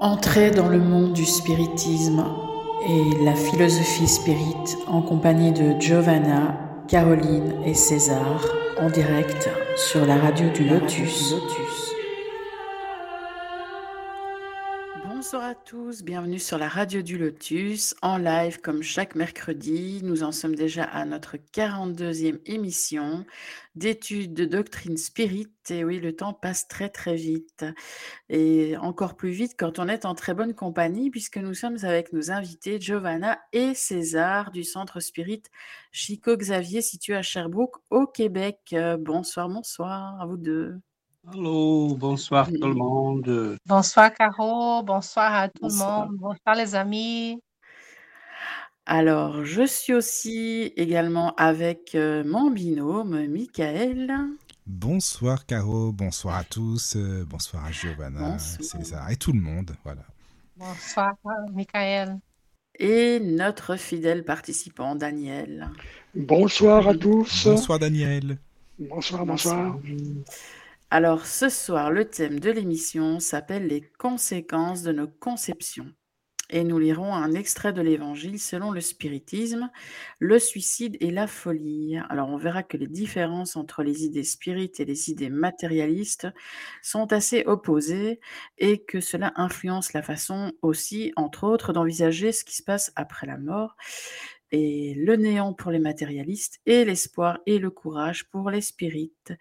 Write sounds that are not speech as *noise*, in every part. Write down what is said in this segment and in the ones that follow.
Entrez dans le monde du spiritisme et la philosophie spirit en compagnie de Giovanna, Caroline et César en direct sur la radio du Lotus. Bienvenue sur la radio du Lotus en live comme chaque mercredi. Nous en sommes déjà à notre 42e émission d'études de doctrine spirit. Et oui, le temps passe très très vite. Et encore plus vite quand on est en très bonne compagnie puisque nous sommes avec nos invités Giovanna et César du Centre Spirit Chico Xavier situé à Sherbrooke au Québec. Euh, bonsoir, bonsoir à vous deux. Allô, bonsoir tout le monde. Bonsoir Caro, bonsoir à tout le monde, bonsoir les amis. Alors, je suis aussi également avec euh, mon binôme, Michael. Bonsoir Caro, bonsoir à tous, euh, bonsoir à Giovanna, César et tout le monde. Voilà. Bonsoir Michael. Et notre fidèle participant, Daniel. Bonsoir à tous. Bonsoir Daniel. Bonsoir, bonsoir. Alors ce soir, le thème de l'émission s'appelle les conséquences de nos conceptions. Et nous lirons un extrait de l'Évangile selon le spiritisme, le suicide et la folie. Alors on verra que les différences entre les idées spirites et les idées matérialistes sont assez opposées et que cela influence la façon aussi, entre autres, d'envisager ce qui se passe après la mort et le néant pour les matérialistes et l'espoir et le courage pour les spirites.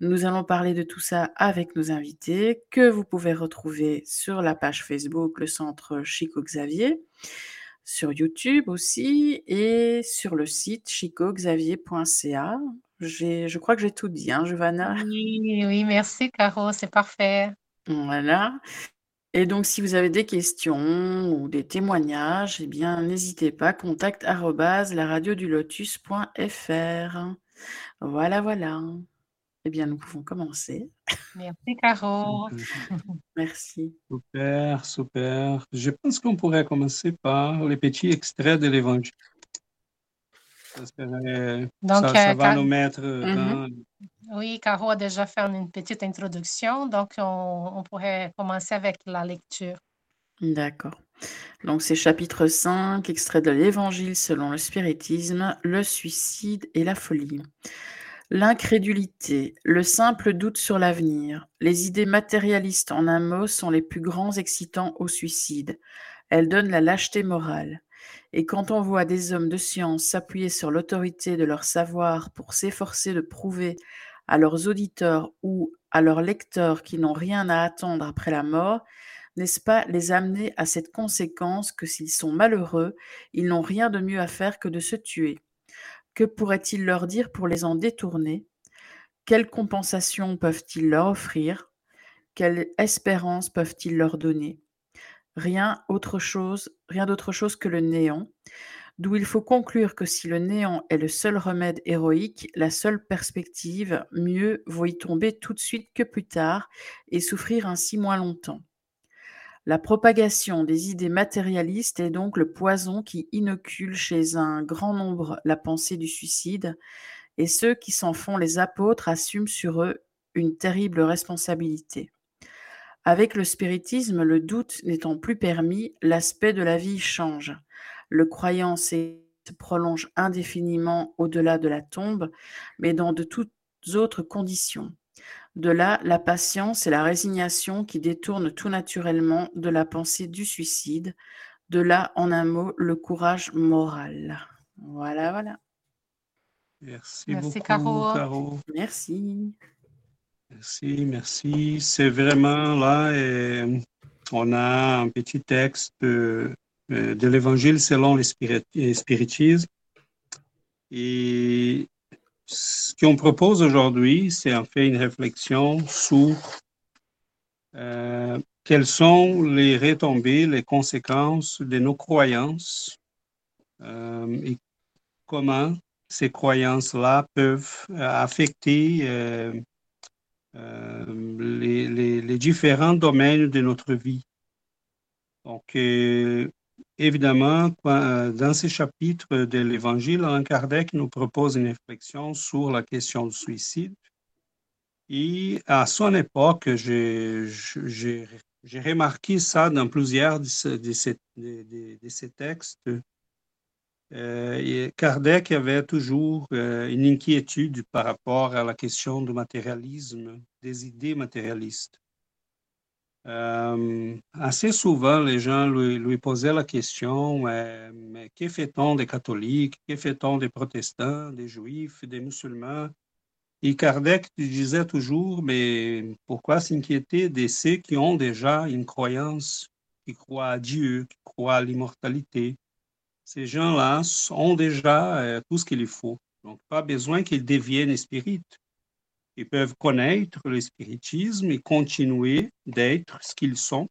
Nous allons parler de tout ça avec nos invités que vous pouvez retrouver sur la page Facebook le centre Chico Xavier, sur YouTube aussi et sur le site chicoxavier.ca. Je crois que j'ai tout dit, hein, Giovanna? Oui, oui, merci Caro, c'est parfait. Voilà. Et donc, si vous avez des questions ou des témoignages, eh bien, n'hésitez pas, contact lotus.fr. Voilà, voilà. Eh bien, nous pouvons commencer. Merci, Caro. *laughs* Merci. Super, super. Je pense qu'on pourrait commencer par les petits extraits de l'Évangile. Donc, ça, euh, va nous mettre dans, mhm. Oui, Caro a déjà fait une petite introduction, donc on, pourrait commencer avec la lecture. D'accord. Donc c'est chapitre 5, extrait de l'Évangile selon le spiritisme, le suicide et la folie. L'incrédulité, le simple doute sur l'avenir, les idées matérialistes en un mot sont les plus grands excitants au suicide. Elles donnent la lâcheté morale. Et quand on voit des hommes de science s'appuyer sur l'autorité de leur savoir pour s'efforcer de prouver à leurs auditeurs ou à leurs lecteurs qui n'ont rien à attendre après la mort, n'est-ce pas les amener à cette conséquence que s'ils sont malheureux, ils n'ont rien de mieux à faire que de se tuer? Que pourrait-il leur dire pour les en détourner? Quelle compensation peuvent-ils leur offrir? Quelle espérance peuvent-ils leur donner? Rien d'autre chose que le néant, D'où il faut conclure que si le néant est le seul remède héroïque, la seule perspective, mieux vaut y tomber tout de suite que plus tard et souffrir ainsi moins longtemps. La propagation des idées matérialistes est donc le poison qui inocule chez un grand nombre la pensée du suicide, et ceux qui s'en font les apôtres assument sur eux une terrible responsabilité. Avec le spiritisme, le doute n'étant plus permis, l'aspect de la vie change le croyant se prolonge indéfiniment au-delà de la tombe, mais dans de toutes autres conditions. De là, la patience et la résignation qui détournent tout naturellement de la pensée du suicide. De là, en un mot, le courage moral. Voilà, voilà. Merci, merci beaucoup, Caro. Merci. Merci, merci. C'est vraiment là, on a un petit texte euh, de l'Évangile selon le spiritisme. Et ce qu'on propose aujourd'hui, c'est en fait une réflexion sur euh, quelles sont les retombées, les conséquences de nos croyances euh, et comment ces croyances-là peuvent affecter les, les, différents domaines de notre vie. Donc, Évidemment, euh, dans ces chapitres de l'Évangile, Alain Kardec nous propose une réflexion sur la question du suicide. Et à son époque, j'ai remarqué ça dans plusieurs de, ces, de ces textes. Euh, Kardec avait toujours euh, une inquiétude par rapport à la question du matérialisme, des idées matérialistes. Euh, assez souvent, les gens lui, posaient la question, mais que fait-on des catholiques, que fait-on des protestants, des juifs, des musulmans? Et Kardec disait toujours, mais pourquoi s'inquiéter de ceux qui ont déjà une croyance, qui croient à Dieu, qui croient à l'immortalité? Ces gens-là ont déjà euh, tout ce qu'il faut. Donc, pas besoin qu'ils deviennent spirites ils peuvent connaître le spiritisme et continuer d'être ce qu'ils sont.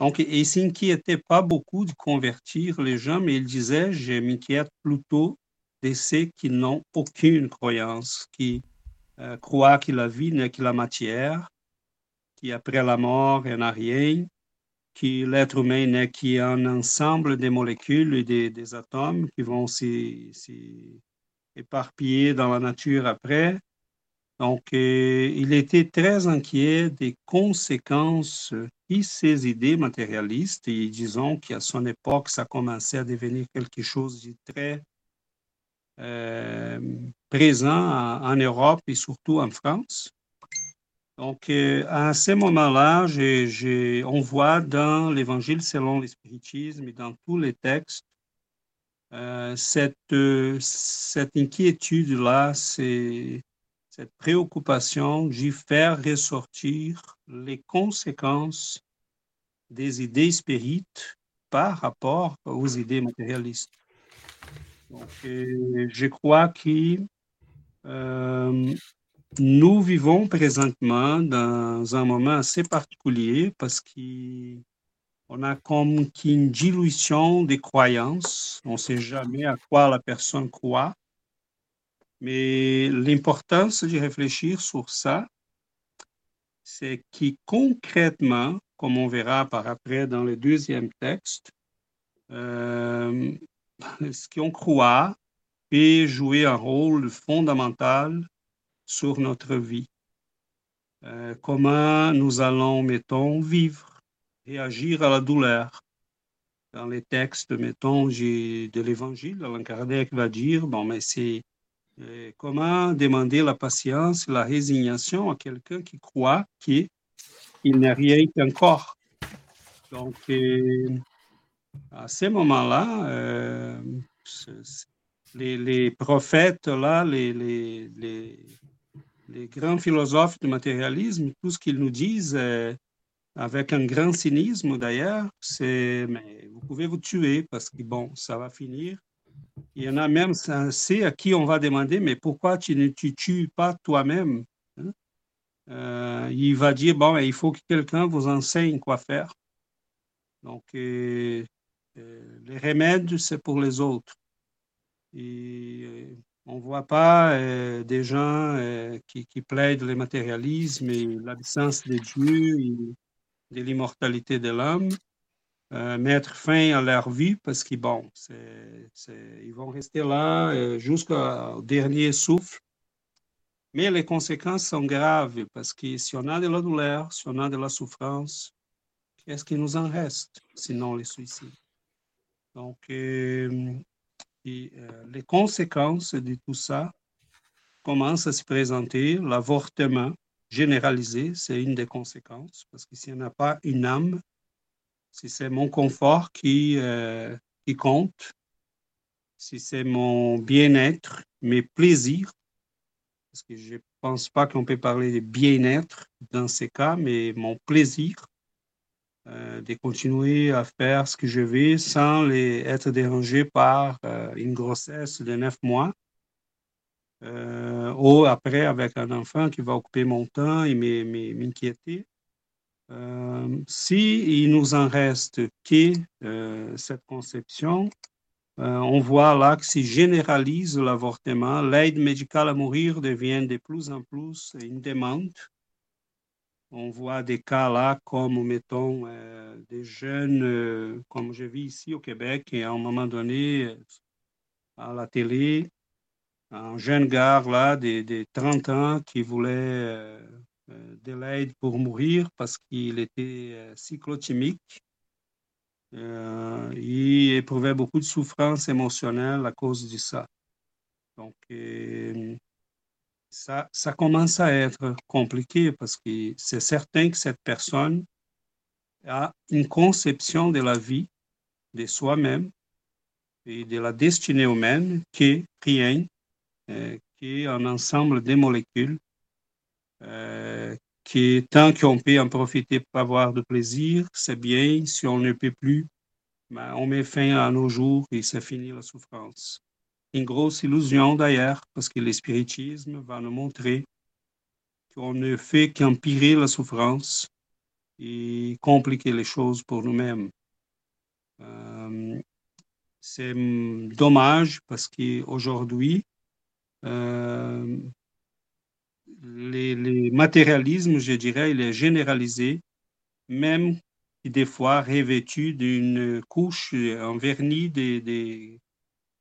Donc, ils ne s'inquiétaient pas beaucoup de convertir les gens, mais ils disaient, je m'inquiète plutôt de ceux qui n'ont aucune croyance, qui euh, croient que la vie n'est que la matière, qu'après la mort, il n'y a rien, que l'être humain n'est qu'un ensemble de molécules et des, atomes qui vont s'éparpiller dans la nature après, donc, euh, il était très inquiet des conséquences de ces idées matérialistes et disons qu'à son époque, ça commençait à devenir quelque chose de très euh, présent en, Europe et surtout en France. Donc, euh, à ce moment-là, on voit dans l'Évangile selon l'espiritisme et dans tous les textes, cette, cette inquiétude-là, cette préoccupation de faire ressortir les conséquences des idées spirites par rapport aux idées matérialistes. Euh, je crois que euh, nous vivons présentement dans un moment assez particulier parce qu'on a comme une dilution des croyances. On ne sait jamais à quoi la personne croit. Mais l'importance de réfléchir sur ça, c'est que concrètement, comme on verra par après dans le deuxième texte, euh, *laughs* ce qu'on croit peut jouer un rôle fondamental sur notre vie. Euh, comment nous allons, mettons, vivre, réagir à la douleur? Dans les textes, mettons, de l'Évangile, Alain Kardec va dire, bon, mais c'est comment demander la patience, la résignation à quelqu'un qui croit qu'il n'y a rien corps? Donc, euh, à ce moment-là, euh, les, prophètes, là, les, grands philosophes du matérialisme, tout ce qu'ils nous disent, euh, avec un grand cynisme d'ailleurs, c'est mais vous pouvez vous tuer parce que bon, ça va finir il y en a même c'est à qui on va demander, mais pourquoi tu ne te tues pas toi-même hein? euh, Il va dire, bon, il faut que quelqu'un vous enseigne quoi faire. Donc, les remèdes, c'est pour les autres. Et on ne voit pas des gens qui, qui, plaident le matérialisme et l'absence de Dieu et de l'immortalité de l'homme. Euh, mettre fin à leur vie parce qu'ils bon, vont rester là euh, jusqu'au dernier souffle. Mais les conséquences sont graves parce que si on a de la douleur, si on a de la souffrance, qu'est-ce qui nous en reste sinon les suicides? Donc, euh, les conséquences de tout ça commencent à se présenter. L'avortement généralisé, c'est une des conséquences parce que s'il n'y a pas une âme, si c'est mon confort qui, euh, qui compte, si c'est mon bien-être, mes plaisirs, parce que je ne pense pas qu'on peut parler de bien-être dans ces cas, mais mon plaisir de continuer à faire ce que je veux sans les, être dérangé par euh, une grossesse de neuf mois. ou après avec un enfant qui va occuper mon temps et m'inquiéter. Euh, si il nous en reste que euh, cette conception, euh, on voit là que si généralise l'avortement, l'aide médicale à mourir devient de plus en plus une demande. On voit des cas là comme, mettons, des jeunes, comme je vis ici au Québec, et à un moment donné, à la télé, un jeune gars là, de, de 30 ans, qui voulait de l'aide pour mourir parce qu'il était cyclotimique. il éprouvait beaucoup de souffrance émotionnelle à cause de ça. Donc, ça, commence à être compliqué parce que c'est certain que cette personne a une conception de la vie, de soi-même et de la destinée humaine qui rien, euh, qui est un ensemble de molécules, euh, qui tant qu'on peut en profiter pour avoir de plaisir, c'est bien. Si on ne peut plus, ben, on met fin à nos jours et c'est fini la souffrance une grosse illusion d'ailleurs, parce que le spiritisme va nous montrer qu'on ne fait qu'empirer la souffrance et compliquer les choses pour nous-mêmes. Euh, c'est dommage parce qu'aujourd'hui, euh, les, matérialismes, je dirais, il est généralisé, même des fois revêtu d'une couche, en vernis des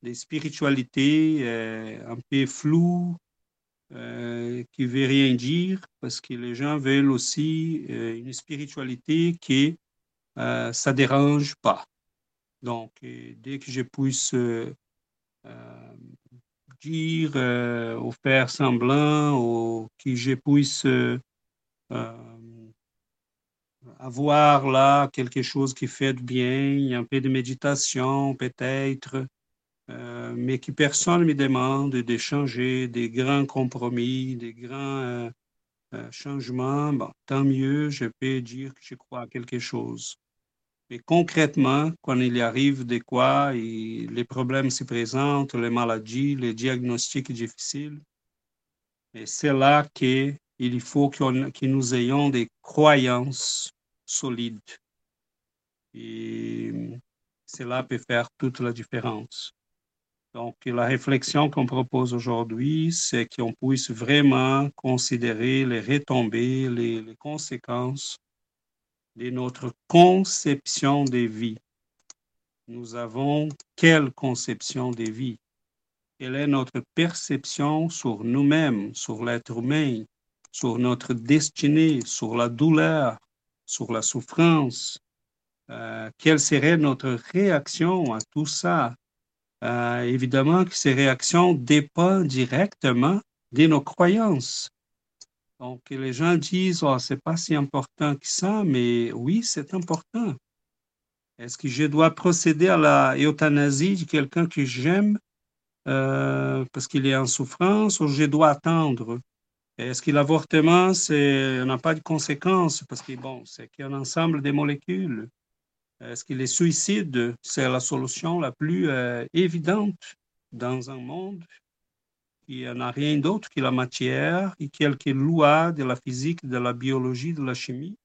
des spiritualités euh, un peu floues, euh, qui ne veut rien dire, parce que les gens veulent aussi euh, une spiritualité qui euh, ça dérange pas. Donc, dès que je puisse dire ou faire semblant, ou que je puisse avoir là quelque chose qui fait du bien, un peu de méditation peut-être, euh, mais que personne ne me demande d'échanger des grands compromis, des grands euh, euh, changements, bon, tant mieux, je peux dire que je crois à quelque chose. Mais concrètement, quand il arrive de quoi, les problèmes se présentent, les maladies, les diagnostics difficiles, c'est là qu'il faut que nous ayons des croyances solides. Et cela peut faire toute la différence. Donc, la réflexion qu'on propose aujourd'hui, c'est qu'on puisse vraiment considérer les retombées, les, conséquences de notre conception des vies. Nous avons quelle conception des vies? Quelle est notre perception sur nous-mêmes, sur l'être humain, sur notre destinée, sur la douleur, sur la souffrance? Euh, quelle serait notre réaction à tout ça? Euh, évidemment que ces réactions dépendent directement de nos croyances. Donc, les gens disent, oh, c'est pas si important que ça, mais oui, c'est important. Est-ce que je dois procéder à la euthanasie de quelqu'un que j'aime euh, parce qu'il est en souffrance ou je dois attendre? Est-ce que l'avortement n'a pas de conséquences? Parce que bon, c'est qu'un ensemble de molécules. Est-ce que les suicides, c'est la solution la plus euh, évidente dans un monde qui n'a rien d'autre que la matière et quelques lois de la physique, de la biologie, de la chimie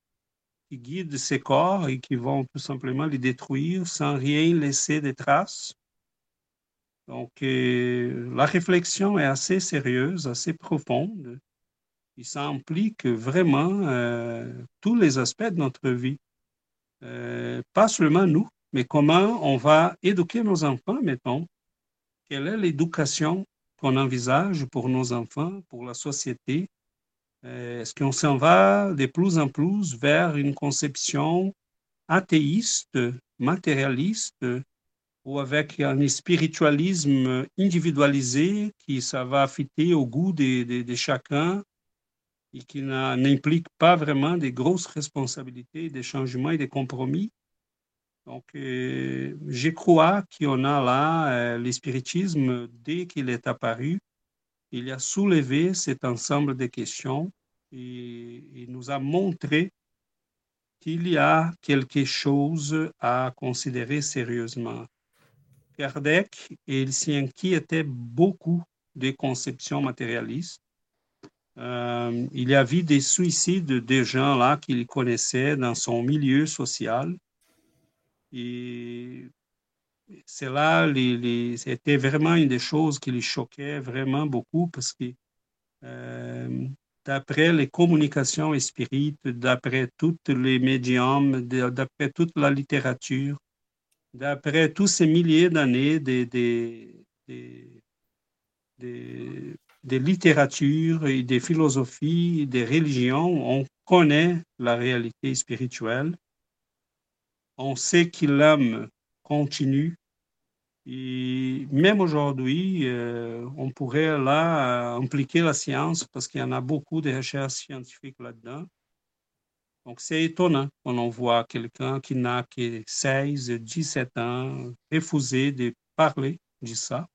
qui guident ces corps et qui vont tout simplement les détruire sans rien laisser de traces? Donc, euh, la réflexion est assez sérieuse, assez profonde, et ça implique vraiment euh, tous les aspects de notre vie. Euh, pas seulement nous, mais comment on va éduquer nos enfants, mettons. Quelle est l'éducation qu'on envisage pour nos enfants, pour la société? Euh, est-ce qu'on s'en va de plus en plus vers une conception athéiste, matérialiste, ou avec un spiritualisme individualisé qui ça va fitter au goût de, de chacun et qui n'implique pas vraiment des grosses responsabilités, des changements et des compromis. Donc, euh, je crois qu'on a là euh, le spiritisme, dès qu'il est apparu, il a soulevé cet ensemble de questions et il nous a montré qu'il y a quelque chose à considérer sérieusement. Kardec, il s'y inquiétait beaucoup des conceptions matérialistes euh, il y avait des suicides de gens là qu'il connaissait dans son milieu social. Et c'est là, les, c'était vraiment une des choses qui les choquait vraiment beaucoup parce que euh, d'après les communications spirites, d'après toutes les médiums, d'après toute la littérature, d'après tous ces milliers d'années des, des, des des littératures et des philosophies, des religions, on connaît la réalité spirituelle. On sait que l'âme continue. Et même aujourd'hui, euh, on pourrait là impliquer la science parce qu'il y en a beaucoup de recherches scientifiques là-dedans. Donc, c'est étonnant quand on voit quelqu'un qui n'a que 16, 17 ans refuser de parler de ça.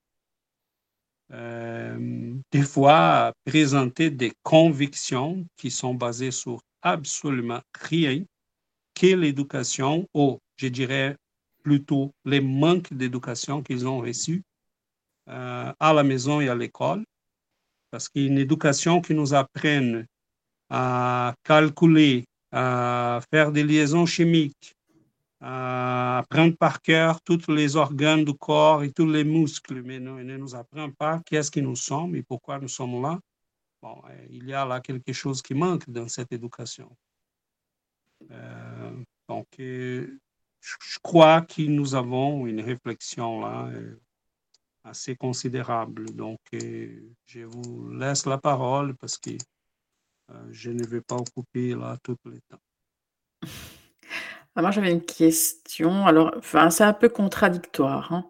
Euh, des fois présenter des convictions qui sont basées sur absolument rien que l'éducation, ou je dirais plutôt les manques d'éducation qu'ils ont reçus euh, à la maison et à l'école. Parce qu'une éducation qui nous apprenne à calculer, à faire des liaisons chimiques, apprendre par cœur tous les organes du corps et tous les muscles, mais ne, ne nous apprend pas qu'est-ce que nous sommes et pourquoi nous sommes là. Bon, euh, il y a là quelque chose qui manque dans cette éducation. Euh, donc, euh, je crois que nous avons une réflexion là assez considérable. Donc, je vous laisse la parole parce que je ne vais pas occuper là tout le temps. *laughs* Ah, moi, j'avais une question. Alors, enfin, c'est un peu contradictoire, hein,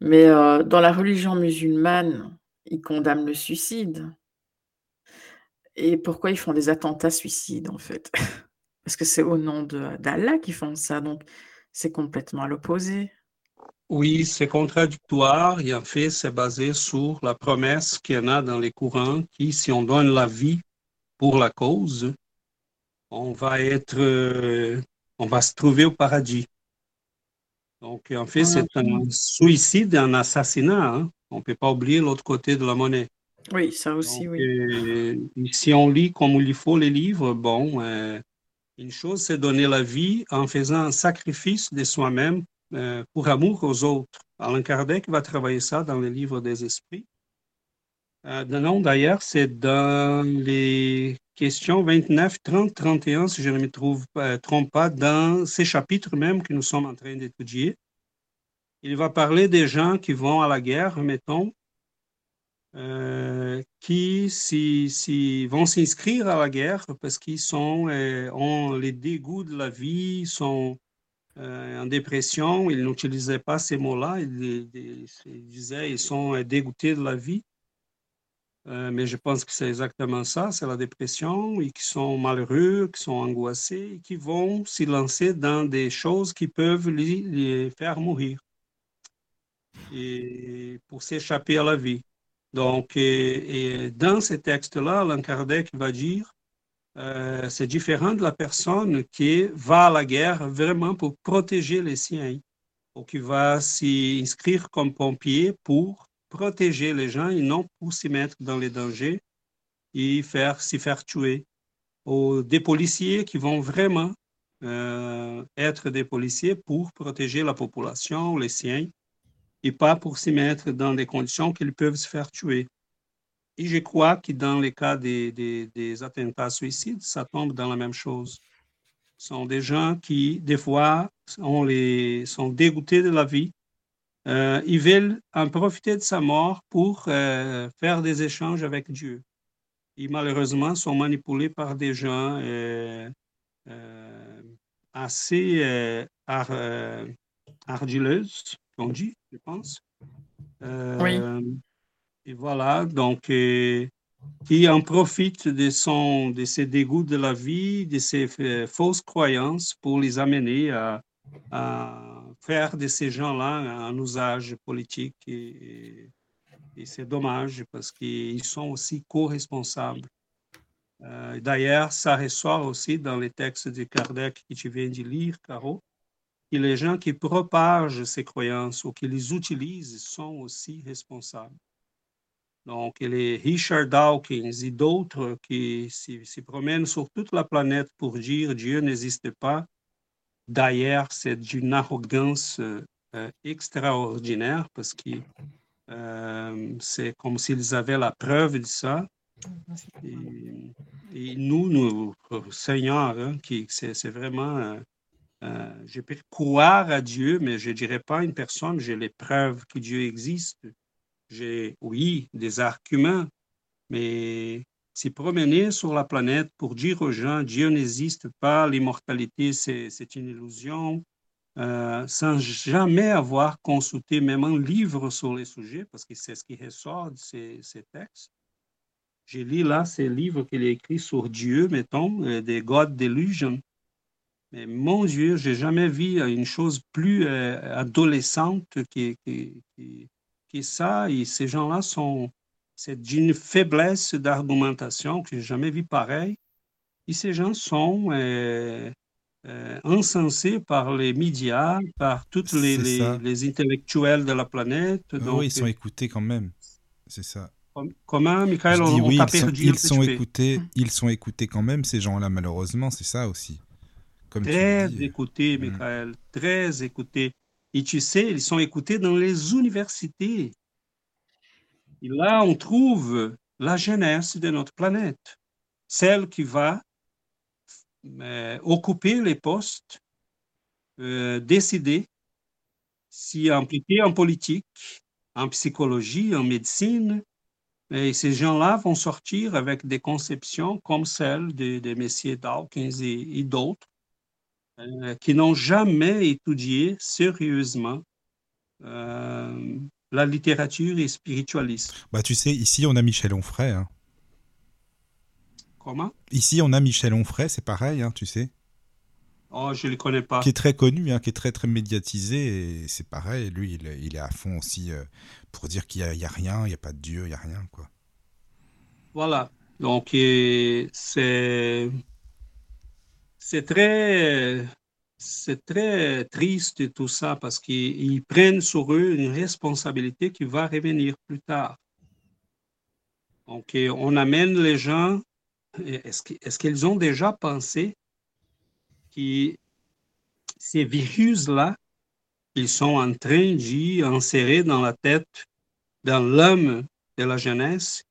mais euh, dans la religion musulmane, ils condamnent le suicide. Et pourquoi ils font des attentats suicides, en fait? *laughs* Parce que c'est au nom d'Allah qu'ils font ça, donc c'est complètement à l'opposé. Oui, c'est contradictoire et en fait, c'est basé sur la promesse qu'il y en a dans les courants qui, si on donne la vie pour la cause, on va être euh, on va se trouver au paradis. Donc, en fait, c'est un suicide et un assassinat. Hein. On ne peut pas oublier l'autre côté de la monnaie. Oui, ça aussi, oui. Euh, si on lit comme il faut les livres, bon, euh, une chose, c'est donner la vie en faisant un sacrifice de soi-même euh, pour amour aux autres. Alain Kardec va travailler ça dans les livres des esprits. Non, d'ailleurs, c'est dans les Question 29, 30, 31, si je ne me euh, trompe pas, dans ces chapitres même que nous sommes en train d'étudier. Il va parler des gens qui vont à la guerre, mettons, euh, qui vont s'inscrire à la guerre parce qu'ils sont euh, ont les dégoûts de la vie, sont en dépression. Ils n'utilisaient pas ces mots-là. Ils, ils, disaient ils sont dégoûtés de la vie. Euh, mais je pense que c'est exactement ça, c'est la dépression, et qui sont malheureux, qui sont angoissés, qui vont s'y lancer dans des choses qui peuvent les, faire mourir, et pour s'échapper à la vie. Donc, et, dans ces textes-là, Alain Kardec va dire, euh, c'est différent de la personne qui va à la guerre vraiment pour protéger les siens, ou qui va s'y inscrire comme pompier pour protéger les gens et non pour s'y mettre dans les dangers et faire s'y faire tuer. Ou des policiers qui vont vraiment euh, être des policiers pour protéger la population, les siens, et pas pour s'y mettre dans des conditions qu'ils peuvent se faire tuer. Et je crois que dans les cas des, des, attentats suicides, ça tombe dans la même chose. Ce sont des gens qui, des fois, on les, sont dégoûtés de la vie euh, ils veulent en profiter de sa mort pour euh, faire des échanges avec Dieu. Ils malheureusement sont manipulés par des gens euh, assez ardileuses, on dit, je pense. oui. Et voilà, donc, qui en profitent de, son, de ces dégoûts de la vie, de ces fausses croyances pour les amener à, à faire de ces gens-là un usage politique et, c'est dommage parce qu'ils sont aussi co-responsables. Euh, d'ailleurs, ça ressort aussi dans les textes de Kardec que tu viens de lire, Caro, que les gens qui propagent ces croyances ou qui les utilisent sont aussi responsables. Donc, les Richard Dawkins et d'autres qui se promènent sur toute la planète pour dire Dieu n'existe pas, D'ailleurs, c'est d'une arrogance euh, euh, extraordinaire parce que euh, c'est comme s'ils avaient la preuve de ça. Et, nous, nous, Seigneur, qui, c'est, vraiment, je peux croire à Dieu, mais je ne dirais pas une personne, j'ai les preuves que Dieu existe. J'ai, oui, des arguments, Mais s'y promener sur la planète pour dire aux gens Dieu n'existe pas, l'immortalité c'est une illusion, euh, sans jamais avoir consulté même un livre sur les sujets, parce que c'est ce qui ressort de ces, textes. J'ai lu là ces livres qu'il a écrits sur Dieu, mettons, euh, des God Delusion. Mais mon Dieu, j'ai jamais vu une chose plus euh, adolescente que, que, ça. Et ces gens-là sont, c'est d'une faiblesse d'argumentation que j'ai jamais vu pareil. Et ces gens sont euh, euh, encensés par les médias, par tous les, les, intellectuels de la planète. oui, ils sont écoutés quand même. C'est ça. Comment, Michael, on, oui, ils, sont, ils sont écoutés, ils sont écoutés quand même, ces gens-là, malheureusement, c'est ça aussi très écoutés, mm. Michael, très écoutés. Et tu sais, ils sont écoutés dans les universités. Et là, on trouve la jeunesse de notre planète, celle qui va euh, occuper les postes, euh, décider s'y impliquer en politique, en psychologie, en médecine. Et ces gens-là vont sortir avec des conceptions comme celles des de messieurs Dawkins et d'autres, euh, qui n'ont jamais étudié sérieusement la littérature et spiritualiste. Bah, tu sais, ici, on a Michel Onfray. Hein. Comment? Ici, on a Michel Onfray, c'est pareil, hein, tu sais. Oh, je ne le connais pas. Qui est très connu, hein, qui est très, très médiatisé, et c'est pareil, lui, il, est à fond aussi euh, pour dire qu'il n'y a, a, rien, il n'y a pas de Dieu, il n'y a rien, quoi. Voilà. Donc, c'est c'est très, c'est très triste tout ça parce qu'ils prennent sur eux une responsabilité qui va revenir plus tard. Donc, on amène les gens. Est-ce qu'ils ont déjà pensé que ces virus-là, ils sont en train d'y insérer dans la tête, dans l'homme de la jeunesse,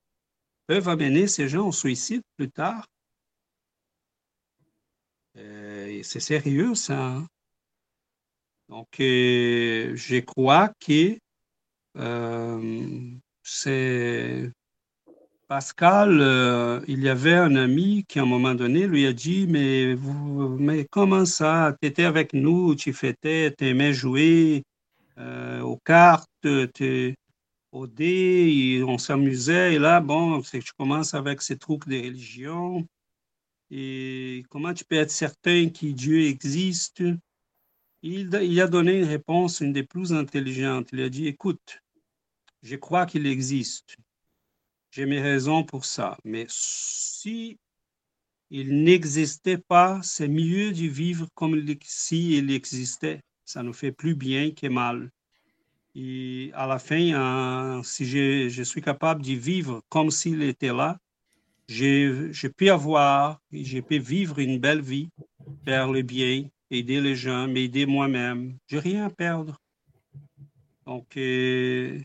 peuvent amener ces gens au suicide plus tard? Euh, c'est sérieux, ça. Hein. Donc, euh, je crois que euh, c'est Pascal, il y avait un ami qui, à un moment donné, lui a dit, mais, mais comment ça, tu étais avec nous, tu fêtais, tu aimais jouer aux cartes, au dé, on s'amusait, et là, bon, tu commences avec ces trucs de religion, et comment tu peux être certain que Dieu existe il, a donné une réponse, une des plus intelligentes. Il a dit, écoute, je crois qu'il existe. J'ai mes raisons pour ça. Mais si il n'existait pas, c'est mieux de vivre comme si il existait. Ça nous fait plus bien que mal. Et à la fin, hein, si je suis capable de vivre comme s'il était là, je, peux avoir, je peux vivre une belle vie, faire le bien, aider les gens, m'aider moi-même. J'ai rien à perdre. Donc, euh,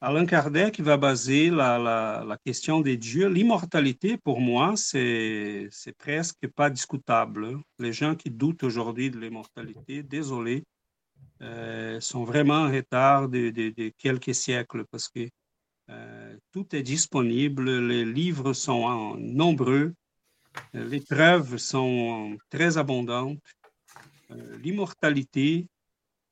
Alain Kardec va baser la, question des dieux. L'immortalité, pour moi, c'est presque pas discutable. Les gens qui doutent aujourd'hui de l'immortalité, désolé, euh, sont vraiment en retard de quelques siècles parce que euh, tout est disponible, les livres sont nombreux, euh, les preuves sont très abondantes. Euh, l'immortalité,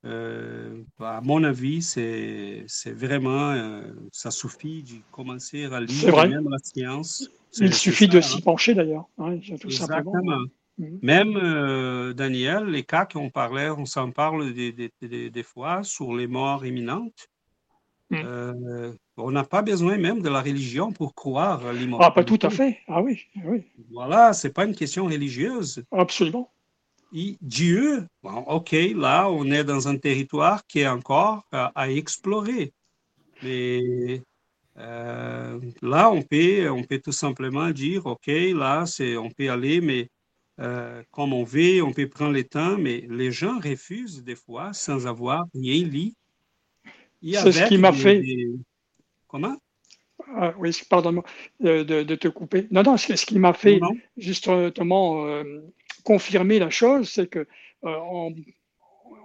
à mon avis, c'est vraiment, ça suffit de commencer à lire même la science. Il suffit de s'y pencher d'ailleurs, hein, Exactement. Mhm. Même Daniel, les cas qu'on parlait, on s'en parle des, des, des, fois sur les morts imminentes. Mhm. On n'a pas besoin même de la religion pour croire à l'immortalité. Ah, pas tout à fait. Ah oui. oui. Voilà, c'est pas une question religieuse. Absolument. Et Dieu, bon, ok, là, on est dans un territoire qui est encore à, explorer. Mais euh, là, on peut, on peut tout simplement dire, ok, là, c'est, on peut aller, mais euh, comme on veut, on peut prendre le temps, mais les gens refusent des fois sans avoir rien lu. C'est ce qui m'a fait. Comment? Ah, Oui, pardonne-moi de, te couper. Non, non, ce qui m'a fait justement euh, confirmer la chose, c'est que euh,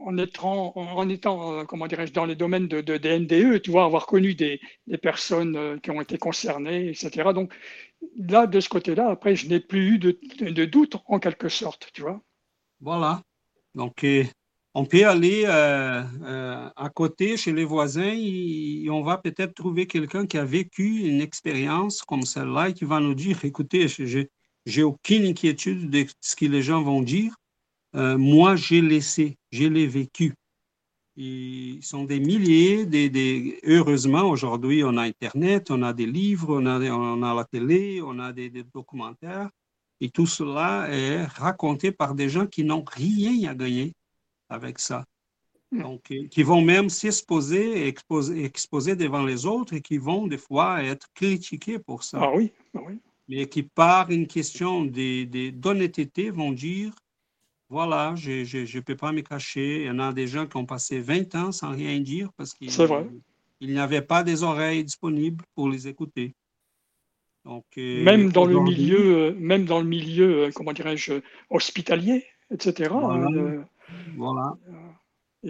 en étant, en étant euh, comment dirais-je, dans les domaines de, de, des NDE, tu vois, avoir connu des, des personnes euh, qui ont été concernées, etc. Donc là, de ce côté-là, après, je n'ai plus eu de, de, doute en quelque sorte, tu vois. Voilà. Donc, on peut aller euh, à côté chez les voisins et, on va peut-être trouver quelqu'un qui a vécu une expérience comme celle-là et qui va nous dire, écoutez, j'ai aucune inquiétude de ce que les gens vont dire. Euh, moi, j'ai laissé, j'ai les vécu. Ils sont des milliers, des, heureusement, aujourd'hui, on a Internet, on a des livres, on a, on a la télé, on a des, documentaires, et tout cela est raconté par des gens qui n'ont rien à gagner avec ça. Hmm. Donc, euh, qui vont même s'exposer, exposer, exposer devant les autres et qui vont des fois être critiqués pour ça. Ah oui, ah oui. Mais qui, par une question d'honnêteté, vont dire voilà, je ne peux pas me cacher. Il y en a des gens qui ont passé 20 ans sans rien dire parce qu'il n'y avait pas des oreilles disponibles pour les écouter. Donc, euh, même, dans le milieu, euh, même dans le milieu, euh, comment dirais-je, hospitalier, etc. Voilà.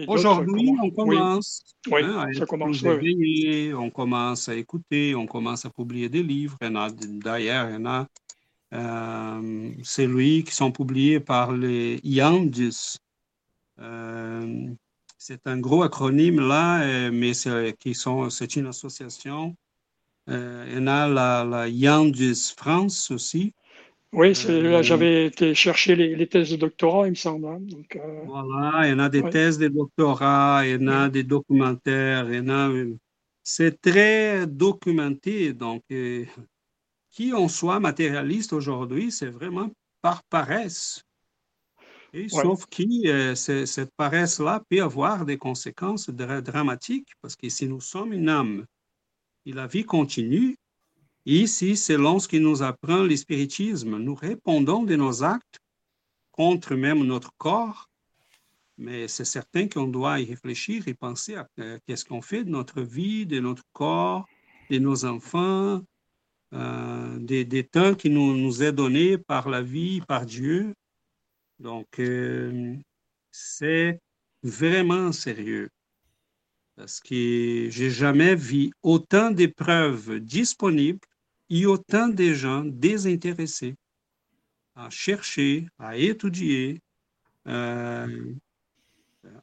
Aujourd'hui, on commence, oui. Hein, ça commence on commence à écouter, on commence à publier des livres. D'ailleurs, il y en a euh, c'est lui qui sont publiés par les IANDIS. Euh, c'est un gros acronyme là, mais c'est, qui sont, c'est une association. Euh, il y en a la, la IANDIS France aussi. Oui, là, j'avais été chercher les, thèses de doctorat, il me semble. Hein, donc, voilà, il y en a des thèses de doctorat, il y en a des documentaires, il y en a. C'est très documenté, donc qui on soit matérialiste aujourd'hui, c'est vraiment par paresse. Et Sauf que euh, cette paresse-là peut avoir des conséquences dramatiques, parce que si nous sommes une âme et la vie continue, ici, selon ce qui nous apprend l'espiritisme, nous répondons de nos actes contre même notre corps, mais c'est certain qu'on doit y réfléchir et penser à euh, qu'est-ce qu'on fait de notre vie, de notre corps, de nos enfants, euh, des, des, temps qui nous, nous est donné par la vie, par Dieu. Donc, euh, c'est vraiment sérieux. Parce que j'ai jamais vu autant d'épreuves disponibles et autant de gens désintéressés à chercher, à étudier, euh,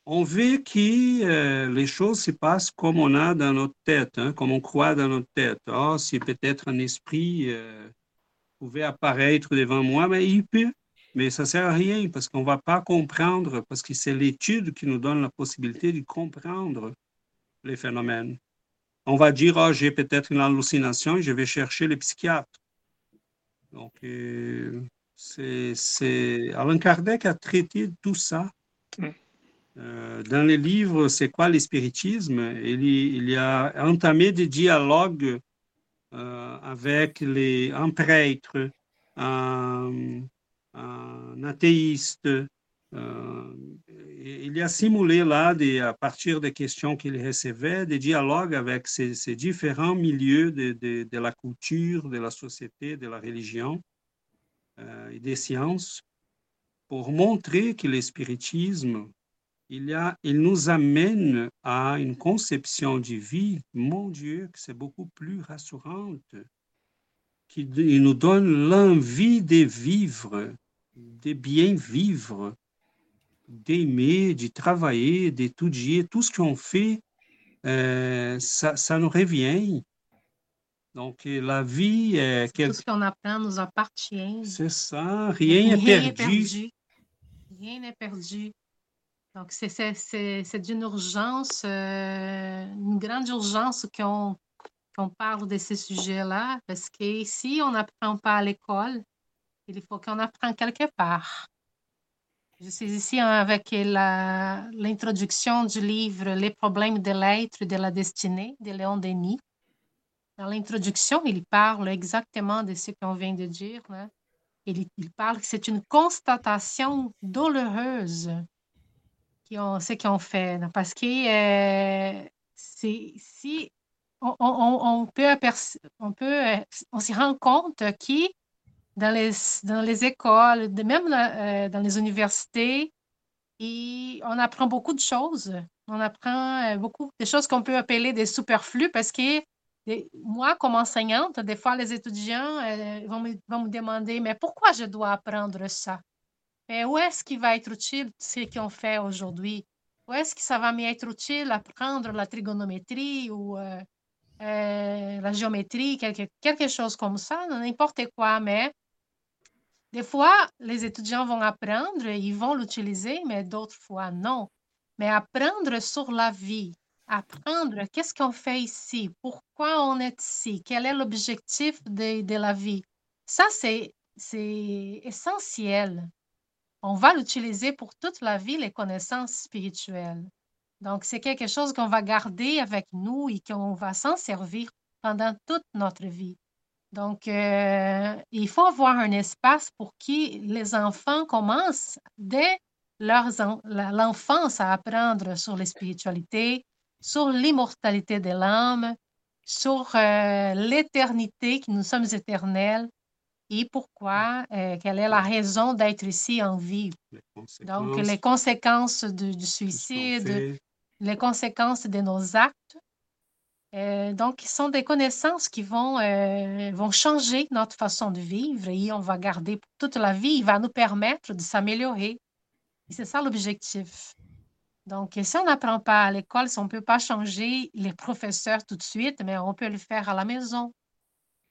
on veut que euh, les choses se passent comme on a dans notre tête, hein, comme on croit dans notre tête. Oh, si peut-être un esprit euh, pouvait apparaître devant moi, mais il peut. Mais ça ne sert à rien parce qu'on ne va pas comprendre, parce que c'est l'étude qui nous donne la possibilité de comprendre les phénomènes. On va dire, oh, j'ai peut-être une hallucination, je vais chercher le psychiatre. Donc, euh, c'est, Alain Kardec a traité tout ça. Mm. Euh, dans les livres C'est quoi l'espiritisme il, il, a entamé des dialogues euh, avec les, un prêtre, un, un athéiste. Euh, il a simulé là, à partir des questions qu'il recevait, des dialogues avec ces, différents milieux de, la culture, de la société, de la religion et des sciences, pour montrer que l'espiritisme il, a, il nous amène à une conception de vie, mon Dieu, que c'est beaucoup plus rassurante, qui nous donne l'envie de vivre, de bien vivre, d'aimer, de travailler, d'étudier. Tout ce qu'on fait, euh, ça, ça, nous revient. Donc, la vie est... Tout ce qu'on apprend nous appartient. C'est ça, rien n'est perdu. perdu. Rien n'est perdu. Donc, c'est d'une urgence, euh, une grande urgence qu'on parle de ces sujets-là, parce que si on n'apprend pas à l'école, il faut qu'on apprenne quelque part. Je suis ici avec l'introduction du livre Les problèmes de l'être et de la destinée de Léon Denis. Dans l'introduction, il parle exactement de ce qu'on vient de dire. Il, il parle que c'est une constatation douloureuse qui ont, ce qu'ils ont fait. Parce que euh, si on, peut, on peut, euh, on s'y rend compte que dans les, dans les écoles, même euh, dans les universités, Et on apprend beaucoup de choses. On apprend euh, beaucoup de choses qu'on peut appeler des superflus parce que moi, comme enseignante, des fois, les étudiants euh, vont, me, vont, me, demander, mais pourquoi je dois apprendre ça? Mais où est-ce qu'il va être utile ce qu'on fait aujourd'hui? Où est-ce que ça va m'être utile apprendre la trigonométrie ou la géométrie, quelque, quelque chose comme ça, n'importe quoi, mais des fois, les étudiants vont apprendre, ils vont l'utiliser, mais d'autres fois, non. Mais apprendre sur la vie, apprendre qu'est-ce qu'on fait ici, pourquoi on est ici, quel est l'objectif de, de, la vie. Ça, c'est essentiel. On va l'utiliser pour toute la vie, les connaissances spirituelles. Donc, c'est quelque chose qu'on va garder avec nous et qu'on va s'en servir pendant toute notre vie. Donc, euh, il faut avoir un espace pour que les enfants commencent dès l'enfance à apprendre sur les spiritualités, sur l'immortalité de l'âme, sur euh, l'éternité, que nous sommes éternels, et pourquoi, euh, quelle est la raison d'être ici en vie. Donc, les conséquences du suicide, les conséquences de nos actes. Euh, donc, ce sont des connaissances qui vont, euh, vont changer notre façon de vivre et on va garder pour toute la vie. Il va nous permettre de s'améliorer. C'est ça l'objectif. Donc, si on n'apprend pas à l'école, si on ne peut pas changer les professeurs tout de suite, mais on peut le faire à la maison.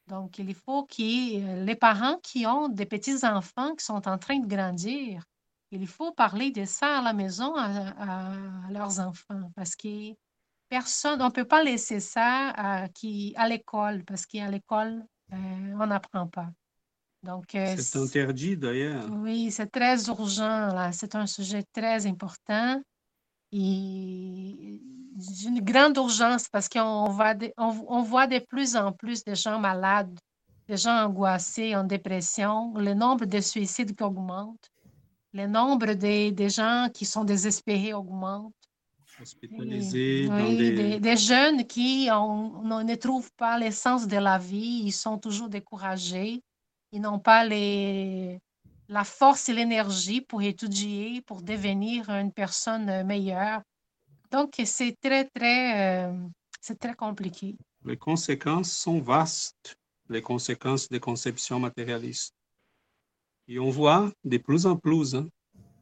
Donc, il faut que euh, les parents qui ont des petits-enfants qui sont en train de grandir, il faut parler de ça à la maison à, leurs enfants parce que personne, on ne peut pas laisser ça à, qui, à l'école parce qu'à l'école, euh, on n'apprend pas. Donc, euh, c'est interdit d'ailleurs. Oui, c'est très urgent. là. C'est un sujet très important et d'une grande urgence parce qu'on voit, on, on voit de plus en plus de gens malades, des gens angoissés, en dépression, le nombre de suicides qui augmente le nombre des, des gens qui sont désespérés augmente. Hospitalisés. Oui, des... Des, jeunes qui on, on ne trouvent pas l'essence de la vie, ils sont toujours découragés, ils n'ont pas les, la force et l'énergie pour étudier, pour devenir une personne meilleure. Donc, c'est très, très, euh, c'est très compliqué. Les conséquences sont vastes, les conséquences des conceptions matérialistes. Et on voit de plus en plus hein,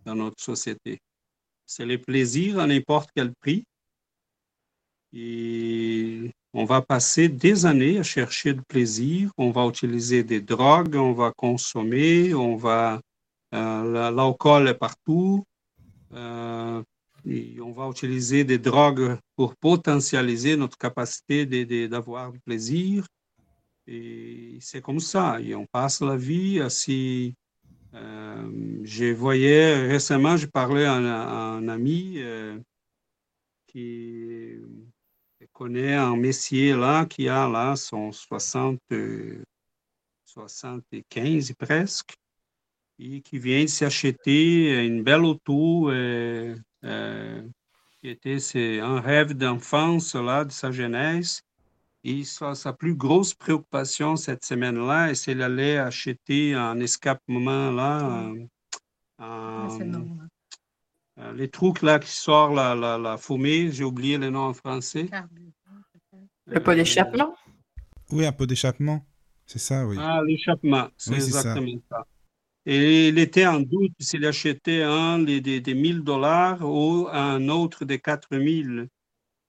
dans notre société. C'est le plaisir à n'importe quel prix. Et on va passer des années à chercher du plaisir. On va utiliser des drogues, on va consommer, on va euh, l'alcool est partout. Euh, et on va utiliser des drogues pour potentialiser notre capacité d'avoir du plaisir. Et c'est comme ça. Et on passe la vie à s'y euh, je voyais récemment, je parlais à un, ami euh, qui connaît un messier là, qui a là son 60, 75 presque, et qui vient de s'acheter une belle auto euh, qui était un rêve d'enfance là, de sa jeunesse. Et sa, plus grosse préoccupation cette semaine-là, c'est d'aller acheter un escapement là, les trucs là qui sortent la, la, la fumée, j'ai oublié le nom en français. Le pot d'échappement? Oui, un pot d'échappement, c'est ça, oui. Ah, l'échappement, c'est exactement ça. Et il était en doute s'il achetait un des, des 1000 dollars ou un autre des 4000.